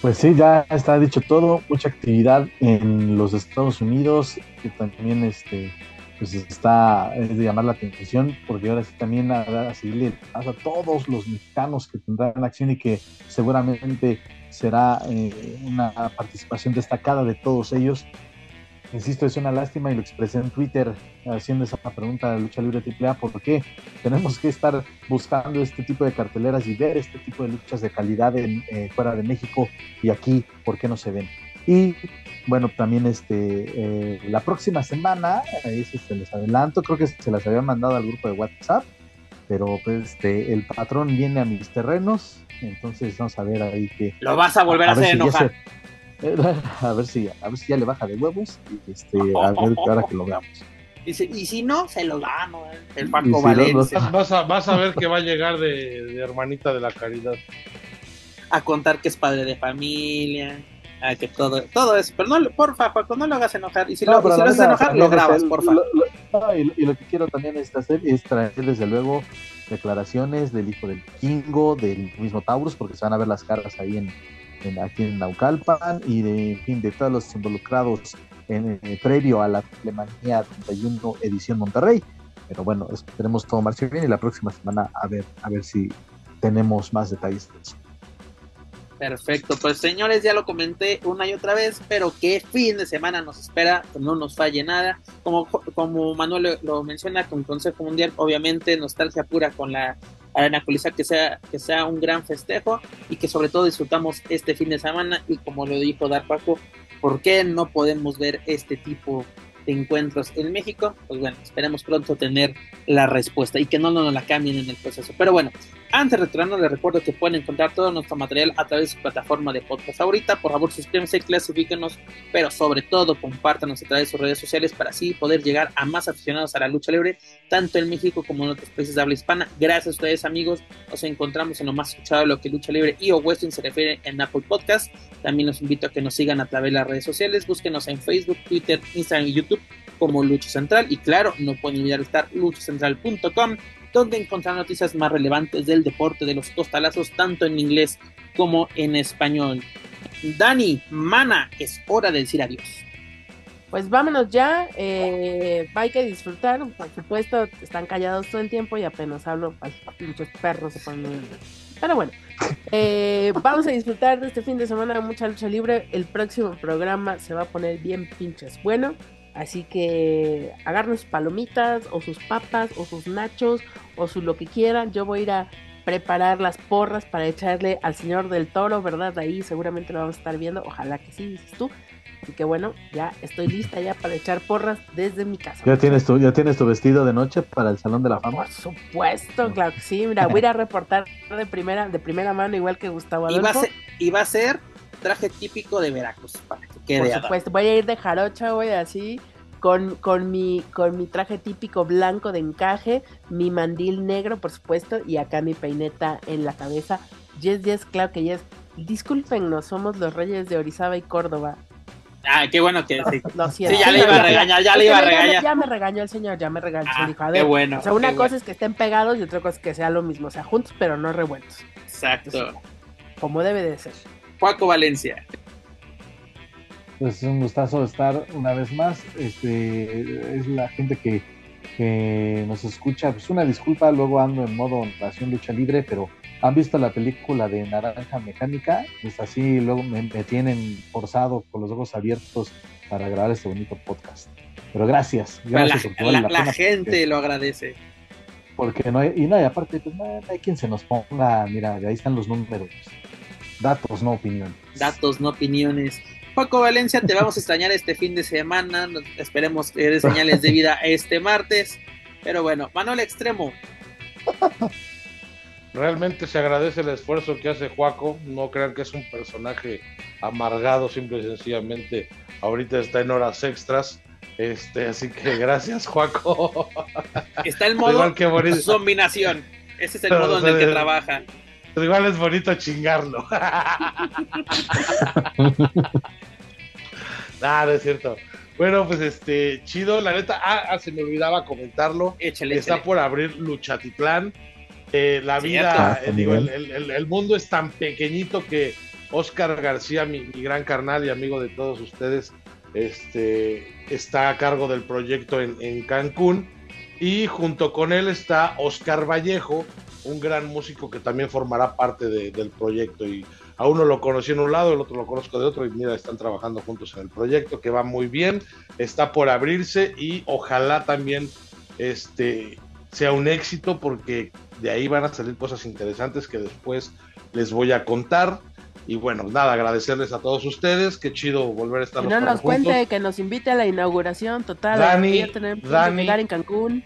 Pues sí, ya está dicho todo, mucha actividad en los Estados Unidos, que también este, pues está es de llamar la atención, porque ahora sí también a, a seguirle a todos los mexicanos que tendrán acción y que seguramente será eh, una participación destacada de todos ellos. Insisto, es una lástima y lo expresé en Twitter haciendo esa pregunta de lucha libre AAA, ¿por qué tenemos que estar buscando este tipo de carteleras y ver este tipo de luchas de calidad en, eh, fuera de México y aquí, ¿por qué no se ven? Y bueno, también este, eh, la próxima semana, ahí se les adelanto, creo que se las había mandado al grupo de WhatsApp, pero pues este, el patrón viene a mis terrenos, entonces vamos a ver ahí que... Lo vas a volver a, hacer si enojar. a ver si a ver si ya le baja de huevos y este a ver que ahora que lo veamos Dice, y si no, se lo gano. El Paco si Valencia. no- Vas a, vas a ver que va a llegar de, de hermanita de la caridad. A contar que es padre de familia. A que todo, todo eso. Pero no, porfa, Paco, no lo hagas enojar. Y si No, lo, si lo haces enojar, lo grabas, porfa. lo- lo- y lo que quiero también es hacer es traer desde luego declaraciones del hijo del Kingo, del mismo Taurus, porque se van a ver las caras ahí en, en- aquí en Naucalpan y de, fin, de todos los involucrados en, previo a la Alemania 31 edición Monterrey. Pero bueno, esperemos todo marche bien y la próxima semana a ver, a ver si tenemos más detalles de eso. Perfecto, pues señores, ya lo comenté una y otra vez, pero qué fin de semana nos espera, no nos falle nada. Como, como Manuel lo, menciona con Consejo Mundial, obviamente nostalgia pura con la Arena Coliseo, que sea, que sea un gran festejo y que sobre todo disfrutamos este fin de semana y como lo dijo Dar Paco, ¿por qué no podemos ver este tipo de encuentros en México? Pues bueno, esperemos pronto tener la respuesta y que no nos la cambien en el proceso. Pero bueno, antes de retornarnos, les recuerdo que pueden encontrar todo nuestro material a través de su plataforma de podcast ahorita. Por favor, suscríbanse, clasifíquenos, pero sobre todo compártanos a través de sus redes sociales para así poder llegar a más aficionados a la lucha libre, tanto en México como en otros países de habla hispana. Gracias a ustedes, amigos. Nos encontramos en lo más escuchado de lo que lucha libre y o western se refiere en Apple Podcast. También los invito a que nos sigan a través de las redes sociales. Búsquenos en Facebook, Twitter, Instagram y YouTube como Lucha Central. Y claro, no pueden olvidar estar luchacentral.com donde encontrar noticias más relevantes del deporte de los costalazos, tanto en inglés como en español. Dani, Mana, es hora de decir adiós. Pues vámonos ya, eh, hay que disfrutar, por supuesto, están callados todo el tiempo y apenas hablo, muchos perros se ponen... Pero bueno, eh, vamos a disfrutar de este fin de semana mucha lucha libre, el próximo programa se va a poner bien pinches bueno, Así que agarren sus palomitas o sus papas o sus nachos o su lo que quieran. Yo voy a ir a preparar las porras para echarle al señor del toro, ¿verdad? Ahí seguramente lo vamos a estar viendo. Ojalá que sí, dices tú. Así que bueno, ya estoy lista ya para echar porras desde mi casa. ¿Ya tienes tu, ya tienes tu vestido de noche para el Salón de la Fama? Por supuesto, claro que sí. Mira, voy a ir a reportar de primera, de primera mano, igual que Gustavo Adolfo. Y va a ser, traje típico de Veracruz, para Por supuesto, voy a ir de jarocha, voy así con, con, mi, con mi traje típico blanco de encaje, mi mandil negro, por supuesto, y acá mi peineta en la cabeza. Yes, yes, claro que yes. Discúlpenos, somos los reyes de Orizaba y Córdoba. Ah, qué bueno que sí. sí, ya le iba a regañar, ya le iba a regañar. Ya me regañó el señor, ya me regañó. Ah, dijo, a ver, qué bueno. O sea, una cosa es que estén pegados y otra cosa es que sea lo mismo. O sea, juntos pero no revueltos. Exacto. como debe de ser. Paco Valencia pues es un gustazo estar una vez más. Este, es la gente que, nos escucha. Pues una disculpa, luego ando en modo nación lucha libre, pero han visto la película de Naranja Mecánica, pues así luego me, tienen forzado con los ojos abiertos para grabar este bonito podcast. Pero gracias, gracias la, la, gente lo agradece. Porque no hay, y no, hay aparte, pues no hay quien se nos ponga, mira, ahí están los números. Datos, no opiniones. Datos, no opiniones. Paco Valencia, te vamos a extrañar este fin de semana. Esperemos que señales de vida este martes. Pero bueno, Manuel Extremo. Realmente se agradece el esfuerzo que hace Juaco. No crean que es un personaje amargado, simple y sencillamente. Ahorita está en horas extras. Este, así que gracias, Juaco. Está el modo combinación. Ese es el modo en el que trabaja. igual es bonito chingarlo. Ah, no es cierto. Bueno, pues este, chido, la neta. Ah, ah se me olvidaba comentarlo. Échale, Está por abrir Luchatitlán. Eh, la vida, eh, digo, el, mundo es tan pequeñito que Oscar García, mi, gran carnal y amigo de todos ustedes, este, está a cargo del proyecto en, Cancún. Y junto con él está Oscar Vallejo, un gran músico que también formará parte del proyecto. Y a uno lo conocí en un lado, el otro lo conozco de otro y mira, están trabajando juntos en el proyecto que va muy bien, está por abrirse y ojalá también este sea un éxito porque de ahí van a salir cosas interesantes que después les voy a contar. Y bueno, nada, agradecerles a todos ustedes, qué chido volver a estar. Que no nos cuente, que nos invite a la inauguración total. Dani, Dani en Cancún.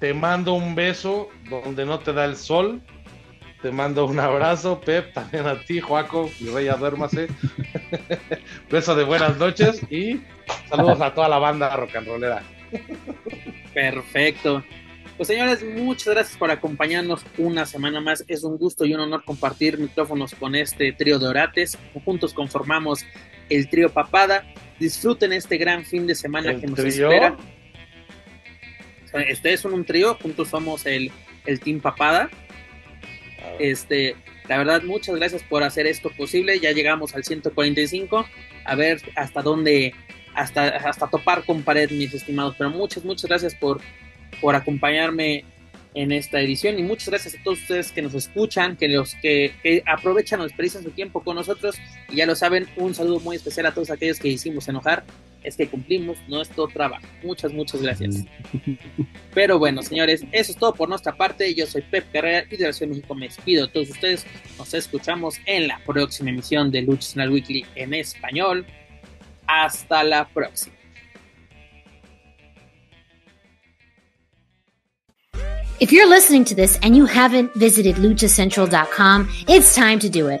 Te mando un beso donde no te da el sol te mando un abrazo, Pep, también a ti, Joaco, mi rey, duérmase. Beso de buenas noches y saludos a toda la banda rock and rollera. Perfecto. Pues señores, muchas gracias por acompañarnos una semana más. Es un gusto y un honor compartir micrófonos con este trío de orates. Juntos conformamos el trío Papada. Disfruten este gran fin de semana que nos espera. Este es un trío, juntos somos el, el Team Papada. Este, la verdad, muchas gracias por hacer esto posible. Ya llegamos al 145. A ver hasta dónde, hasta, hasta topar con pared, mis estimados. Pero muchas, muchas gracias por, por acompañarme en esta edición y muchas gracias a todos ustedes que nos escuchan, que los que, que aprovechan o desperdician su tiempo con nosotros y ya lo saben, un saludo muy especial a todos aquellos que hicimos enojar es que cumplimos nuestro trabajo. Muchas, muchas gracias. Pero bueno, señores, eso es todo por nuestra parte. Yo soy Pep Carrera y de la Ciudad de México me despido de todos ustedes. Nos escuchamos en la próxima emisión de Lucha Nacional Weekly en español. Hasta la próxima. If you're listening to this and you haven't visited luchacentral.com, it's time to do it.